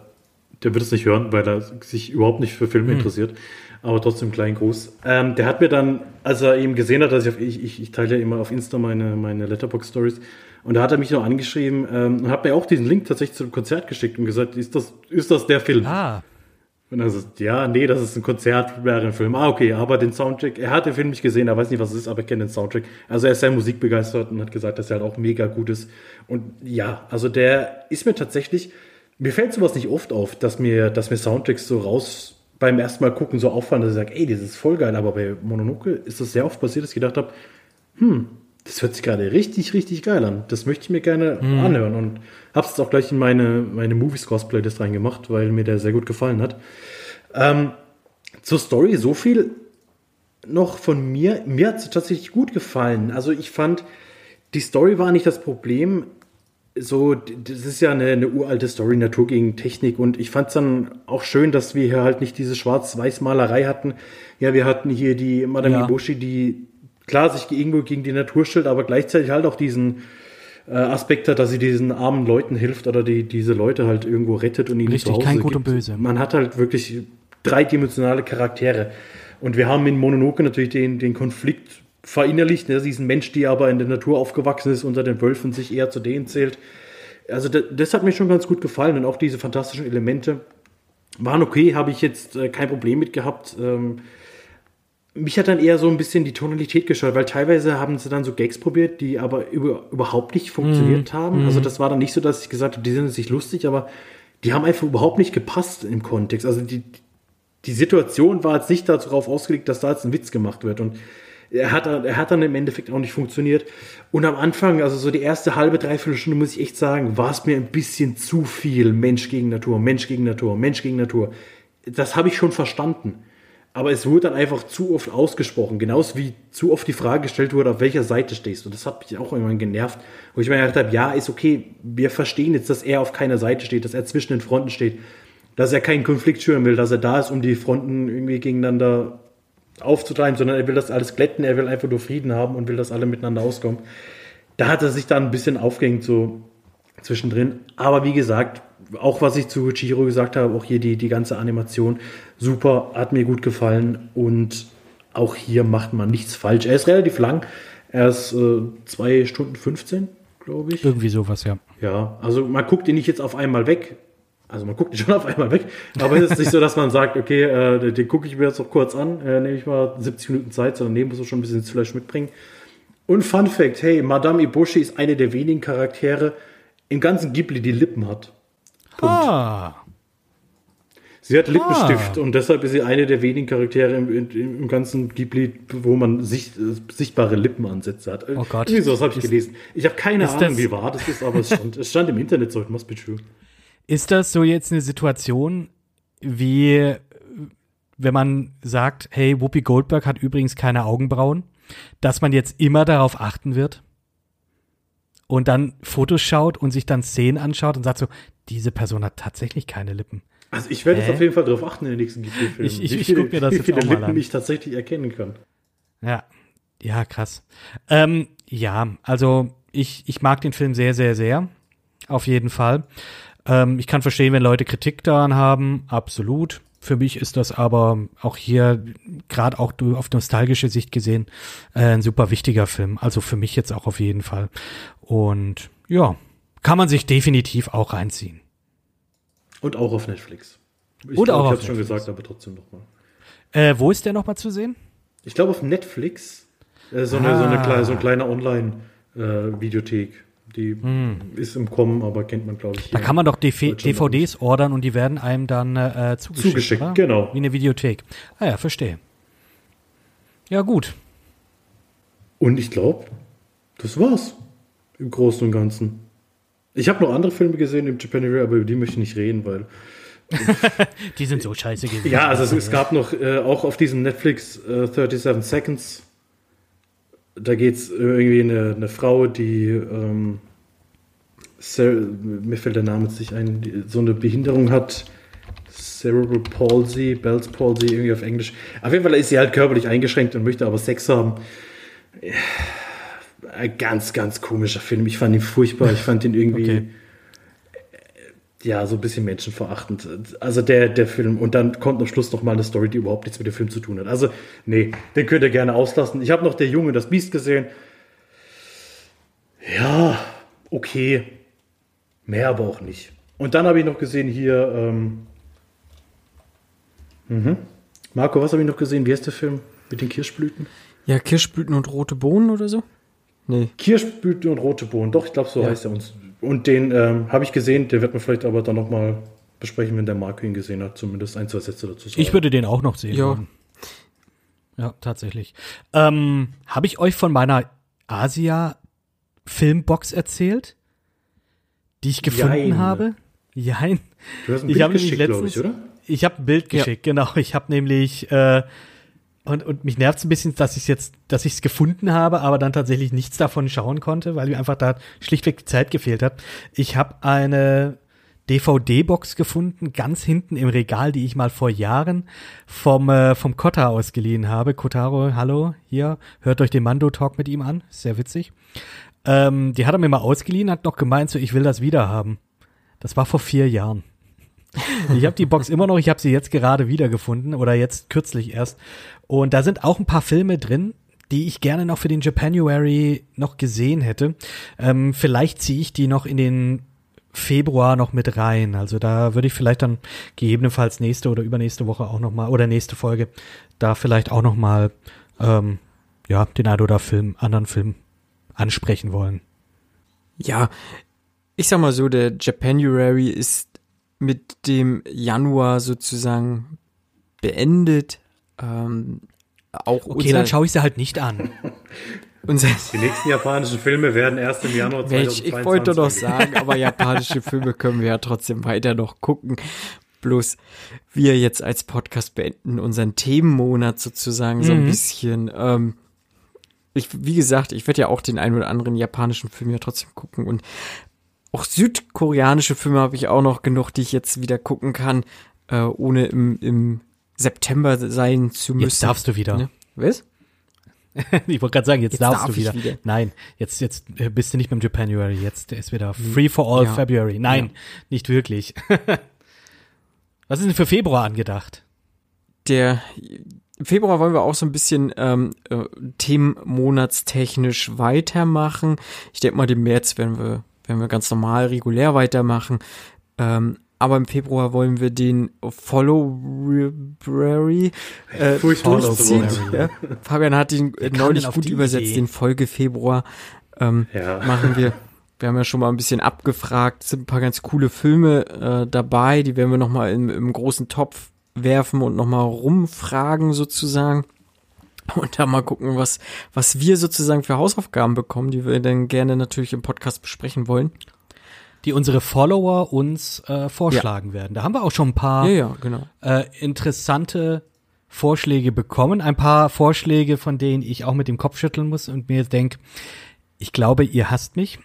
der wird es nicht hören, weil er sich überhaupt nicht für Filme hm. interessiert. Aber trotzdem kleinen Gruß. Ähm, der hat mir dann, als er eben gesehen hat, dass ich auf, ich, ich, ich teile ja immer auf Insta meine, meine Letterbox-Stories, und da hat er mich noch angeschrieben ähm, und hat mir auch diesen Link tatsächlich zum Konzert geschickt und gesagt, ist das, ist das der Film? Ah. Und er sagt, ja, nee, das ist ein Konzert, wäre ein Film. Ah, okay, aber den Soundtrack, er hat den Film nicht gesehen, er weiß nicht, was es ist, aber er kennt den Soundtrack. Also er ist sehr musikbegeistert und hat gesagt, dass er halt auch mega gut ist. Und ja, also der ist mir tatsächlich, mir fällt sowas nicht oft auf, dass mir, dass mir Soundtracks so raus beim ersten Mal gucken so auffallen, dass ich sage, ey, das ist voll geil. Aber bei Mononoke ist das sehr oft passiert, dass ich gedacht habe, hm, das hört sich gerade richtig, richtig geil an. Das möchte ich mir gerne hm. anhören. Und habe es auch gleich in meine, meine Movie Scores Playlist reingemacht, weil mir der sehr gut gefallen hat. Ähm, zur Story so viel noch von mir. Mir hat es tatsächlich gut gefallen. Also ich fand, die Story war nicht das Problem so, das ist ja eine, eine, uralte Story, Natur gegen Technik. Und ich fand es dann auch schön, dass wir hier halt nicht diese Schwarz-Weiß-Malerei hatten. Ja, wir hatten hier die Madame ja. Iboshi, die klar sich irgendwo gegen die Natur stellt, aber gleichzeitig halt auch diesen äh, Aspekt hat, dass sie diesen armen Leuten hilft oder die, diese Leute halt irgendwo rettet und ihnen Richtig, zu Hause kein Gut und Böse. Man hat halt wirklich dreidimensionale Charaktere. Und wir haben in Mononoke natürlich den, den Konflikt verinnerlicht. Ne? Sie ist ein Mensch, die aber in der Natur aufgewachsen ist, unter den Wölfen sich eher zu denen zählt. Also das, das hat mir schon ganz gut gefallen und auch diese fantastischen Elemente waren okay, habe ich jetzt äh, kein Problem mit gehabt. Ähm, mich hat dann eher so ein bisschen die Tonalität gestört, weil teilweise haben sie dann so Gags probiert, die aber über, überhaupt nicht funktioniert mm, haben. Also das war dann nicht so, dass ich gesagt habe, die sind sich lustig, aber die haben einfach überhaupt nicht gepasst im Kontext. Also die, die Situation war jetzt nicht darauf ausgelegt, dass da jetzt ein Witz gemacht wird. Und er hat, er hat dann im Endeffekt auch nicht funktioniert. Und am Anfang, also so die erste halbe, dreiviertel Stunde, muss ich echt sagen, war es mir ein bisschen zu viel Mensch gegen Natur, Mensch gegen Natur, Mensch gegen Natur. Das habe ich schon verstanden. Aber es wurde dann einfach zu oft ausgesprochen. Genauso wie zu oft die Frage gestellt wurde, auf welcher Seite stehst du. Das hat mich auch irgendwann genervt. Wo ich mir gedacht habe, ja, ist okay, wir verstehen jetzt, dass er auf keiner Seite steht, dass er zwischen den Fronten steht, dass er keinen Konflikt schüren will, dass er da ist, um die Fronten irgendwie gegeneinander aufzutreiben, sondern er will das alles glätten, er will einfach nur Frieden haben und will, dass alle miteinander auskommen. Da hat er sich dann ein bisschen aufgehängt so zwischendrin. Aber wie gesagt, auch was ich zu Chiro gesagt habe, auch hier die, die ganze Animation, super, hat mir gut gefallen und auch hier macht man nichts falsch. Er ist relativ lang, er ist äh, zwei Stunden 15, glaube ich. Irgendwie sowas, ja. Ja, also man guckt ihn nicht jetzt auf einmal weg. Also man guckt ihn [laughs] schon auf einmal weg, aber es ist nicht so, dass man sagt, okay, äh, den gucke ich mir jetzt noch kurz an, äh, nehme ich mal 70 Minuten Zeit, sondern neben muss man schon ein bisschen Fleisch mitbringen. Und Fun Fact, hey, Madame Ibushi ist eine der wenigen Charaktere im ganzen Ghibli, die Lippen hat. Ah. Sie hat Lippenstift und deshalb ist sie eine der wenigen Charaktere im, im, im ganzen Ghibli, wo man sicht, äh, sichtbare Lippenansätze hat. Oh Gott. Irgendwie sowas habe ich Ist- gelesen. Ich habe keine Ahnung, das- wie wahr das ist, aber es stand, es stand im Internet, so it must be true. Ist das so jetzt eine Situation, wie wenn man sagt, hey, Whoopi Goldberg hat übrigens keine Augenbrauen, dass man jetzt immer darauf achten wird und dann Fotos schaut und sich dann Szenen anschaut und sagt so, diese Person hat tatsächlich keine Lippen. Also ich werde jetzt auf jeden Fall darauf achten in den nächsten Ghibli-Filmen. Ich- ich- ich viele- guck mir das jetzt auch mal an. ich tatsächlich erkennen kann. Ja, ja, krass. Ähm, ja, also ich, ich mag den Film sehr, sehr, sehr. Auf jeden Fall. Ähm, ich kann verstehen, wenn Leute Kritik daran haben, absolut. Für mich ist das aber auch hier, gerade auch du auf nostalgische Sicht gesehen, äh, ein super wichtiger Film. Also für mich jetzt auch auf jeden Fall. Und ja, kann man sich definitiv auch reinziehen. Und auch auf Netflix. Ich Und glaub, auch ich habe schon gesagt, aber trotzdem nochmal. Äh, wo ist der nochmal zu sehen? Ich glaube auf Netflix äh, so, eine, so, eine Ah. kleine, so ein kleiner Online-Videothek. die ist im Kommen, aber kennt man, glaube ich. Hm. Da kann man doch DV DVDs ordern und die werden einem dann äh, zugeschickt. Zugeschickt, oder? genau. Wie eine Videothek. Ah ja, verstehe. Ja, gut. Und ich glaube, das war's. Im Großen und Ganzen. Ich habe noch andere Filme gesehen im Japan Review, aber über die möchte ich nicht reden, weil. [laughs] Die sind so scheiße gewesen. Ja, also es, es gab noch äh, auch auf diesem Netflix äh, 37 Seconds. Da geht es irgendwie eine, eine Frau, die ähm, Cer- mir fällt der Name jetzt nicht ein, die so eine Behinderung hat. Cerebral Palsy, Bell's Palsy, irgendwie auf Englisch. Auf jeden Fall ist sie halt körperlich eingeschränkt und möchte aber Sex haben. Ein ganz, ganz komischer Film. Ich fand ihn furchtbar. Ich fand ihn irgendwie Okay. ja, so ein bisschen menschenverachtend. Also der, der Film. Und dann kommt am Schluss noch mal eine Story, die überhaupt nichts mit dem Film zu tun hat. Also, nee, den könnt ihr gerne auslassen. Ich habe noch Der Junge, das Biest gesehen. Ja, okay. Mehr aber auch nicht. Und dann habe ich noch gesehen hier, ähm, mhm. Marco, was habe ich noch gesehen? Wie heißt der Film mit den Kirschblüten? Ja, Kirschblüten und rote Bohnen oder so? Nee. Kirschblüten und rote Bohnen. Doch, ich glaube, so Ja. heißt er uns. Und den ähm, habe ich gesehen. Der wird man vielleicht aber dann noch mal besprechen, wenn der Marco ihn gesehen hat. Zumindest ein, zwei Sätze dazu sagen. Ich würde den auch noch sehen. Ja. wollen. Ja, tatsächlich. Ähm, Habe ich euch von meiner Asia-Filmbox erzählt? Die ich gefunden Jein. habe? Jein. Du hast ein Ich Bild habe nämlich geschickt, glaube ich, oder? Ich habe ein Bild Ja. geschickt, genau. Ich habe nämlich äh, und, und mich nervt es ein bisschen, dass ich jetzt, dass ich es gefunden habe, aber dann tatsächlich nichts davon schauen konnte, weil mir einfach da schlichtweg die Zeit gefehlt hat. Ich habe eine DVD-Box gefunden, ganz hinten im Regal, die ich mal vor Jahren vom äh, vom Kotta ausgeliehen habe. Kotaro, hallo, hier, hört euch den Mando-Talk mit ihm an, sehr witzig. Ähm, die hat er mir mal ausgeliehen, hat noch gemeint, so ich will das wieder haben. Das war vor vier Jahren. [laughs] Ich habe die Box immer noch, ich habe sie jetzt gerade wiedergefunden oder jetzt kürzlich erst. Und da sind auch ein paar Filme drin, die ich gerne noch für den Japanuary noch gesehen hätte. Ähm, vielleicht ziehe ich die noch in den Februar noch mit rein. Also da würde ich vielleicht dann gegebenenfalls nächste oder übernächste Woche auch noch mal oder nächste Folge da vielleicht auch noch mal ähm, ja den ein oder Film, anderen Film ansprechen wollen. Ja, ich sag mal so, der Japanuary ist mit dem Januar sozusagen beendet. Ähm, auch Okay, unser, dann schaue ich sie halt nicht an. [laughs] unser Die nächsten japanischen Filme werden erst im Januar Mensch, 2022 ich wollte doch sagen, aber japanische Filme können wir ja trotzdem weiter noch gucken. Bloß wir jetzt als Podcast beenden unseren Themenmonat sozusagen so ein Mhm. bisschen. Ähm, ich, wie gesagt, ich werde ja auch den einen oder anderen japanischen Film ja trotzdem gucken und auch südkoreanische Filme habe ich auch noch genug, die ich jetzt wieder gucken kann, äh, ohne im, im September sein zu müssen. Jetzt darfst du wieder. Ne? Was? [laughs] ich wollte gerade sagen, jetzt, Jetzt darfst darf du wieder. wieder. Nein, jetzt, jetzt äh, bist du nicht beim Japanuary, jetzt ist wieder Free for All Ja. February. Nein, Ja. nicht wirklich. [laughs] Was ist denn für Februar angedacht? Der im Februar wollen wir auch so ein bisschen ähm, äh, themenmonatstechnisch weitermachen. Ich denke mal, den März werden wir, werden wir ganz normal, regulär weitermachen. Ähm, aber im Februar wollen wir den Followberry äh, durchziehen. Ja. Fabian hat ihn äh, kam neulich gut übersetzt, Idee? den Folge Februar. Ähm, Ja. machen wir. Wir haben ja schon mal ein bisschen abgefragt, es sind ein paar ganz coole Filme äh, dabei, die werden wir nochmal im, im großen Topf werfen und nochmal rumfragen sozusagen. Und da mal gucken, was, was wir sozusagen für Hausaufgaben bekommen, die wir dann gerne natürlich im Podcast besprechen wollen. Die unsere Follower uns äh, vorschlagen werden. Da haben wir auch schon ein paar Ja, ja, genau. äh, interessante Vorschläge bekommen. Ein paar Vorschläge, von denen ich auch mit dem Kopf schütteln muss und mir denke, ich glaube, ihr hasst mich.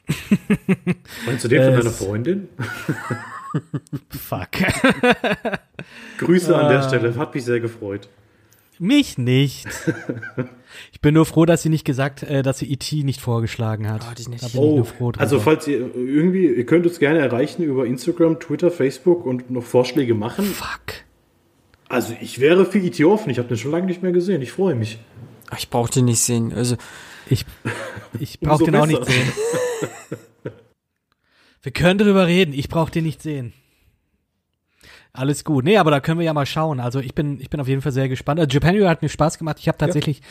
[laughs] Meinst du den von deiner Freundin? [laughs] Fuck. [laughs] Grüße an der Stelle, hat mich sehr gefreut. Mich nicht. [laughs] Ich bin nur froh, dass sie nicht gesagt, äh, dass sie E.T. nicht vorgeschlagen hat. Oh, nicht. Da bin ich Oh, nur froh drüber. also falls ihr irgendwie, ihr könnt uns gerne erreichen über Instagram, Twitter, Facebook und noch Vorschläge machen. Fuck. Also ich wäre für E.T. offen, ich habe den schon lange nicht mehr gesehen, ich freue mich. Ah, Ich brauche den nicht sehen. Also, Ich, ich [laughs] brauche den auch besser. nicht sehen. [laughs] Wir können drüber reden. Ich brauche den nicht sehen. Alles gut. Nee, aber da können wir ja mal schauen. Also ich bin, ich bin auf jeden Fall sehr gespannt. Also Japanuary hat mir Spaß gemacht. Ich habe tatsächlich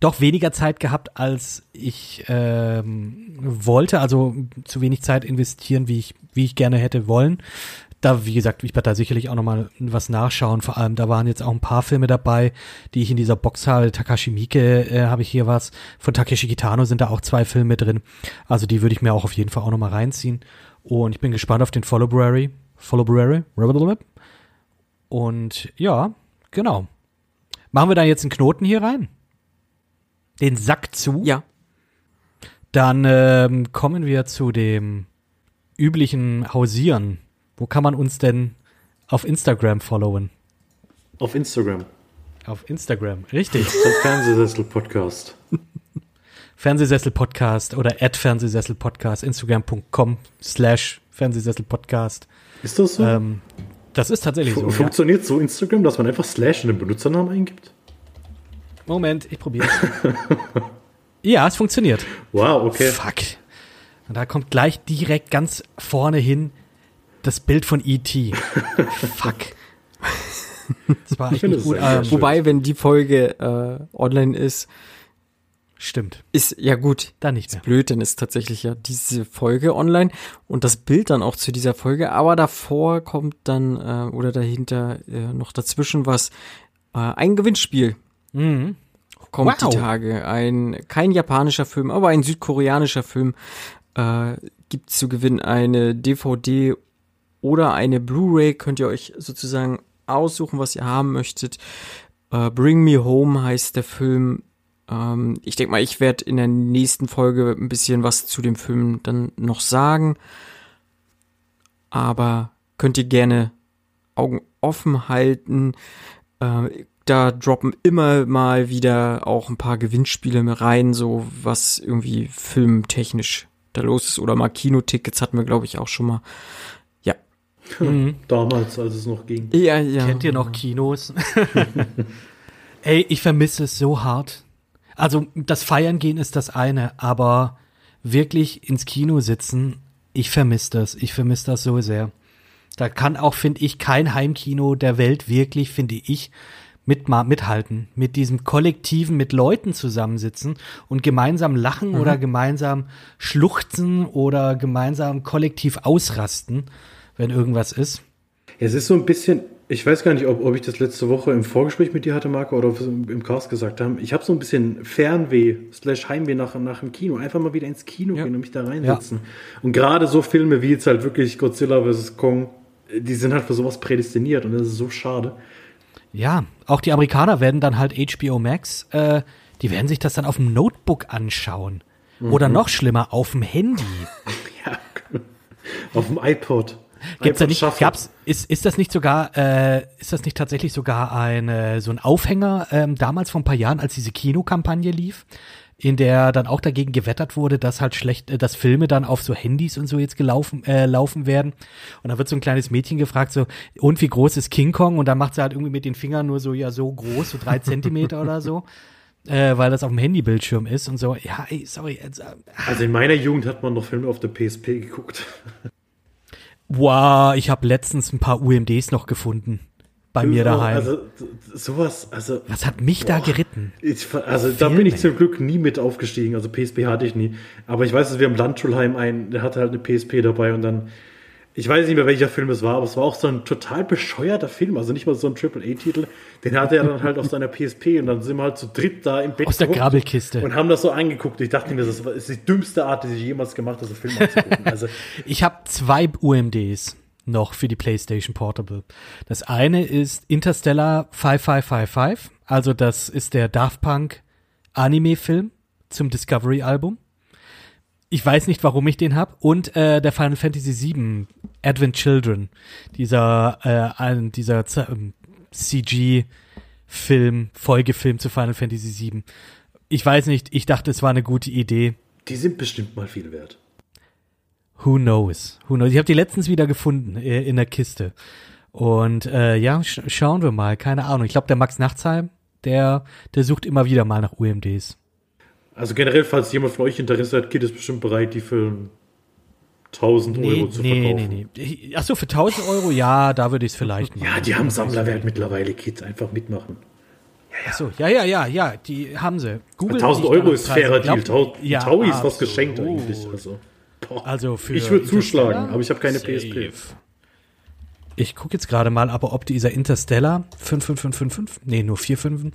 doch weniger Zeit gehabt, als ich ähm, wollte. Also zu wenig Zeit investieren, wie ich, wie ich gerne hätte wollen. Da, wie gesagt, ich werde da sicherlich auch nochmal was nachschauen. Vor allem, da waren jetzt auch ein paar Filme dabei, die ich in dieser Box habe. Takashi Miike äh, habe ich hier was. Von Takeshi Kitano sind da auch zwei Filme drin. Also die würde ich mir auch auf jeden Fall auch nochmal reinziehen. Und ich bin gespannt auf den Followberry. Followberry. Und ja, genau. Machen wir da jetzt einen Knoten hier rein? Den Sack zu? ja. Dann ähm, kommen wir zu dem üblichen Hausieren. Wo kann man uns denn auf Instagram followen? Auf Instagram, Auf Instagram, richtig. [laughs] der Fernsehsessel-Podcast. [laughs] Fernsehsessel-Podcast oder at Fernsehsessel-Podcast, instagram.com slash Fernsehsessel-Podcast. Ist das so? Ähm, das ist tatsächlich so. Fu- Ja. Funktioniert so Instagram, dass man einfach Slash in den Benutzernamen eingibt? Moment, ich probiere [laughs] Ja, es funktioniert. Wow, okay. Fuck. Und da kommt gleich direkt ganz vorne hin das Bild von E.T. [laughs] Fuck. Das war echt finde, nicht gut. schön. Wobei, wenn die Folge äh, online ist, stimmt. ist ja gut. Dann nicht Ist mehr. blöd, dann ist tatsächlich ja diese Folge online und das Bild dann auch zu dieser Folge, aber davor kommt dann äh, oder dahinter äh, noch dazwischen was, äh, ein Gewinnspiel Mhm. kommt Wow. die Tage. Ein kein japanischer Film, aber ein südkoreanischer Film äh, gibt zu gewinnen eine DVD oder eine Blu-ray. Könnt ihr euch sozusagen aussuchen, was ihr haben möchtet. Äh, Bring Me Home heißt der Film. Ähm, ich denke mal, ich werde in der nächsten Folge ein bisschen was zu dem Film dann noch sagen. Aber könnt ihr gerne Augen offen halten. Äh, da droppen immer mal wieder auch ein paar Gewinnspiele mit rein, so was irgendwie filmtechnisch da los ist. Oder mal Kinotickets hatten wir, glaube ich, auch schon mal. Ja. Mhm. Damals, als es noch ging. Ja, ja. Kennt ihr noch Kinos? [laughs] Ey, ich vermisse es so hart. Also, das Feiern gehen ist das eine, aber wirklich ins Kino sitzen, ich vermisse das. Ich vermisse das so sehr. Da kann auch, finde ich, kein Heimkino der Welt wirklich, finde ich, mit, mithalten. Mit diesem Kollektiven, mit Leuten zusammensitzen und gemeinsam lachen oder gemeinsam schluchzen oder gemeinsam kollektiv ausrasten, wenn irgendwas ist. Es ist so ein bisschen, ich weiß gar nicht, ob, ob ich das letzte Woche im Vorgespräch mit dir hatte, Marco, oder ob wir es im Cast gesagt haben. Ich habe so ein bisschen Fernweh, slash Heimweh nach, nach dem Kino. Einfach mal wieder ins Kino Ja. gehen und mich da reinsetzen. Und gerade so Filme wie jetzt halt wirklich Godzilla vs. Kong, die sind halt für sowas prädestiniert und das ist so schade. Ja, auch die Amerikaner werden dann halt HBO Max, äh, die werden sich das dann auf dem Notebook anschauen. Oder noch schlimmer, auf dem Handy. [laughs] Ja, auf dem iPod. Gibt's da nicht, gab's, ist, ist das nicht sogar, äh, ist das nicht tatsächlich sogar ein, äh, so ein Aufhänger ähm, damals vor ein paar Jahren, als diese Kinokampagne lief, in der dann auch dagegen gewettert wurde, dass halt schlecht, äh, dass Filme dann auf so Handys und so jetzt gelaufen, äh, laufen werden. Und da wird so ein kleines Mädchen gefragt, so, und wie groß ist King Kong? Und dann macht sie halt irgendwie mit den Fingern nur so, ja, so groß, so drei [laughs] Zentimeter oder so. Äh, weil das auf dem Handybildschirm ist und so. Ja, ey, sorry. Jetzt, äh, Also in meiner Jugend hat man noch Filme auf der PSP geguckt. Wow, ich habe letztens ein paar UMDs noch gefunden. Bei mir daheim. Also sowas, also Was hat mich da Boah. geritten? Ich, also da bin ich zum Glück nie mit aufgestiegen. Also PSP hatte ich nie. Aber ich weiß, dass wir im Landschulheim einen, der hatte halt eine PSP dabei und dann, ich weiß nicht mehr welcher Film es war, aber es war auch so ein total bescheuerter Film. Also nicht mal so ein Triple-A-Titel. Den hatte er dann halt auf seiner PSP und dann sind wir halt zu dritt da im Bett Aus der gehockt Grabbelkiste. und haben das so angeguckt. Ich dachte mir, das ist die dümmste Art, die ich jemals gemacht habe, so Film anzugucken. Also [laughs] Ich habe zwei UMDs noch für die PlayStation Portable. Das eine ist Interstellar 5555, also das ist der Daft Punk Anime-Film zum Discovery-Album. Ich weiß nicht, warum ich den hab. Und äh, der Final Fantasy VII Advent Children, dieser, äh, dieser ähm, CG-Film, Folgefilm zu Final Fantasy VII. Ich weiß nicht, ich dachte, es war eine gute Idee. die sind bestimmt mal viel wert. Who knows? Who knows? Ich habe die letztens wieder gefunden äh, in der Kiste. Und äh, ja, sch schauen wir mal. Keine Ahnung. Ich glaube, der Max Nachtsheim, der, der sucht immer wieder mal nach UMDs. Also generell, falls jemand von euch Interesse hat, Kid ist bestimmt bereit, die für 1000 Euro zu nee, verkaufen. nee, nee. Ach so, für 1000 Euro, ja, da würde ich es vielleicht machen. Ja, die haben Sammlerwert mittlerweile, Kids. Einfach mitmachen. Ach so, ja, ja, ja, ja, die haben sie. Google 1000 nicht Euro ist fairer Deal. Tau ja, Taui ist was geschenkt eigentlich. Also, boah. Also für ich würde zuschlagen, aber ich habe keine. PSP. Ich gucke jetzt gerade mal, aber ob dieser Interstellar 55555, nee, nur 45,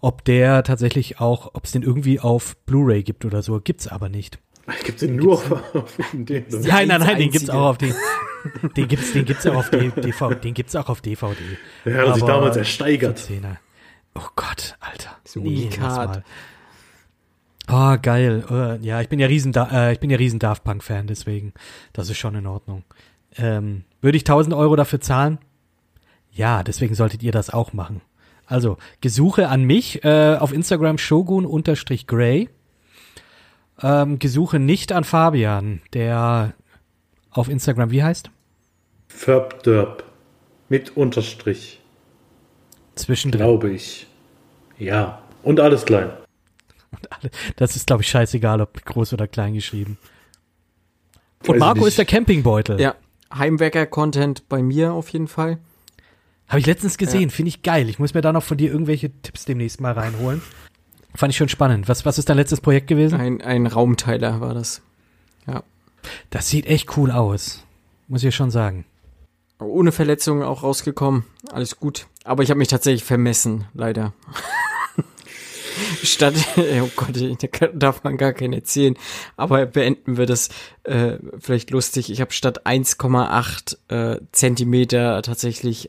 ob der tatsächlich auch, ob es den irgendwie auf Blu-ray gibt oder so, gibt's aber nicht. Gibt es den nur auf, [laughs] auf Nintendo? Ja, nein, nein, einzige. den gibt's auch auf den, den gibt's, den gibt's auch auf DVD, den gibt's auch auf DVD. Der hat sich Aber damals ersteigert. 14er. Oh Gott, Alter. So Unikat. Oh, geil. Äh, Ja, ich bin ja riesen, Da- äh, ich bin ja riesen Daft Punk Fan, deswegen, das ist schon in Ordnung. Ähm, würde ich 1000 Euro dafür zahlen? Ja, deswegen solltet ihr das auch machen. Also, Gesuche an mich äh, auf Instagram shogun-gray. Ähm, Gesuche nicht an Fabian, der auf Instagram wie heißt? Förbderb. Mit Unterstrich, Zwischendrin. glaube ich. Ja. Und alles klein. Das ist, glaube ich, scheißegal, ob groß oder klein geschrieben. Weiß Und ich Marco ist der Campingbeutel. Ja, Heimwerker-Content bei mir auf jeden Fall. Habe ich letztens gesehen, finde ich geil. Ich muss mir da noch von dir irgendwelche Tipps demnächst mal reinholen. Fand ich schon spannend. Was, was ist dein letztes Projekt gewesen? Ein, ein Raumteiler war das. Ja. Das sieht echt cool aus. Muss ich schon sagen. Ohne Verletzungen auch rausgekommen. Alles gut. Aber ich habe mich tatsächlich vermessen, leider. [laughs] Statt, [laughs] oh Gott, da darf man gar keinen erzählen. Aber beenden wir das äh, vielleicht lustig. Ich habe statt 1,8 äh, Zentimeter tatsächlich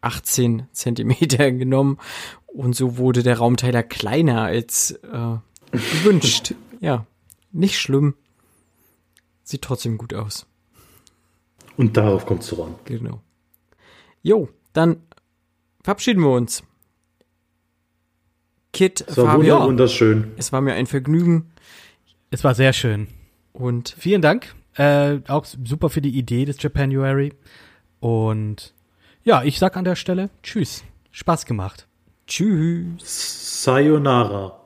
18 Zentimeter [laughs] genommen. Und so wurde der Raumteiler kleiner als äh, gewünscht. ja, nicht schlimm. Sieht trotzdem gut aus. Und darauf kommt es voran. Genau. Jo, dann verabschieden wir uns. Kit, Das war wunder- wunderschön. es war mir ein Vergnügen Es war sehr schön. und Vielen Dank. Äh, auch super für die Idee des Japanuary. Und ja, ich sag an der Stelle Tschüss. Spaß gemacht. tschüss. Sayonara.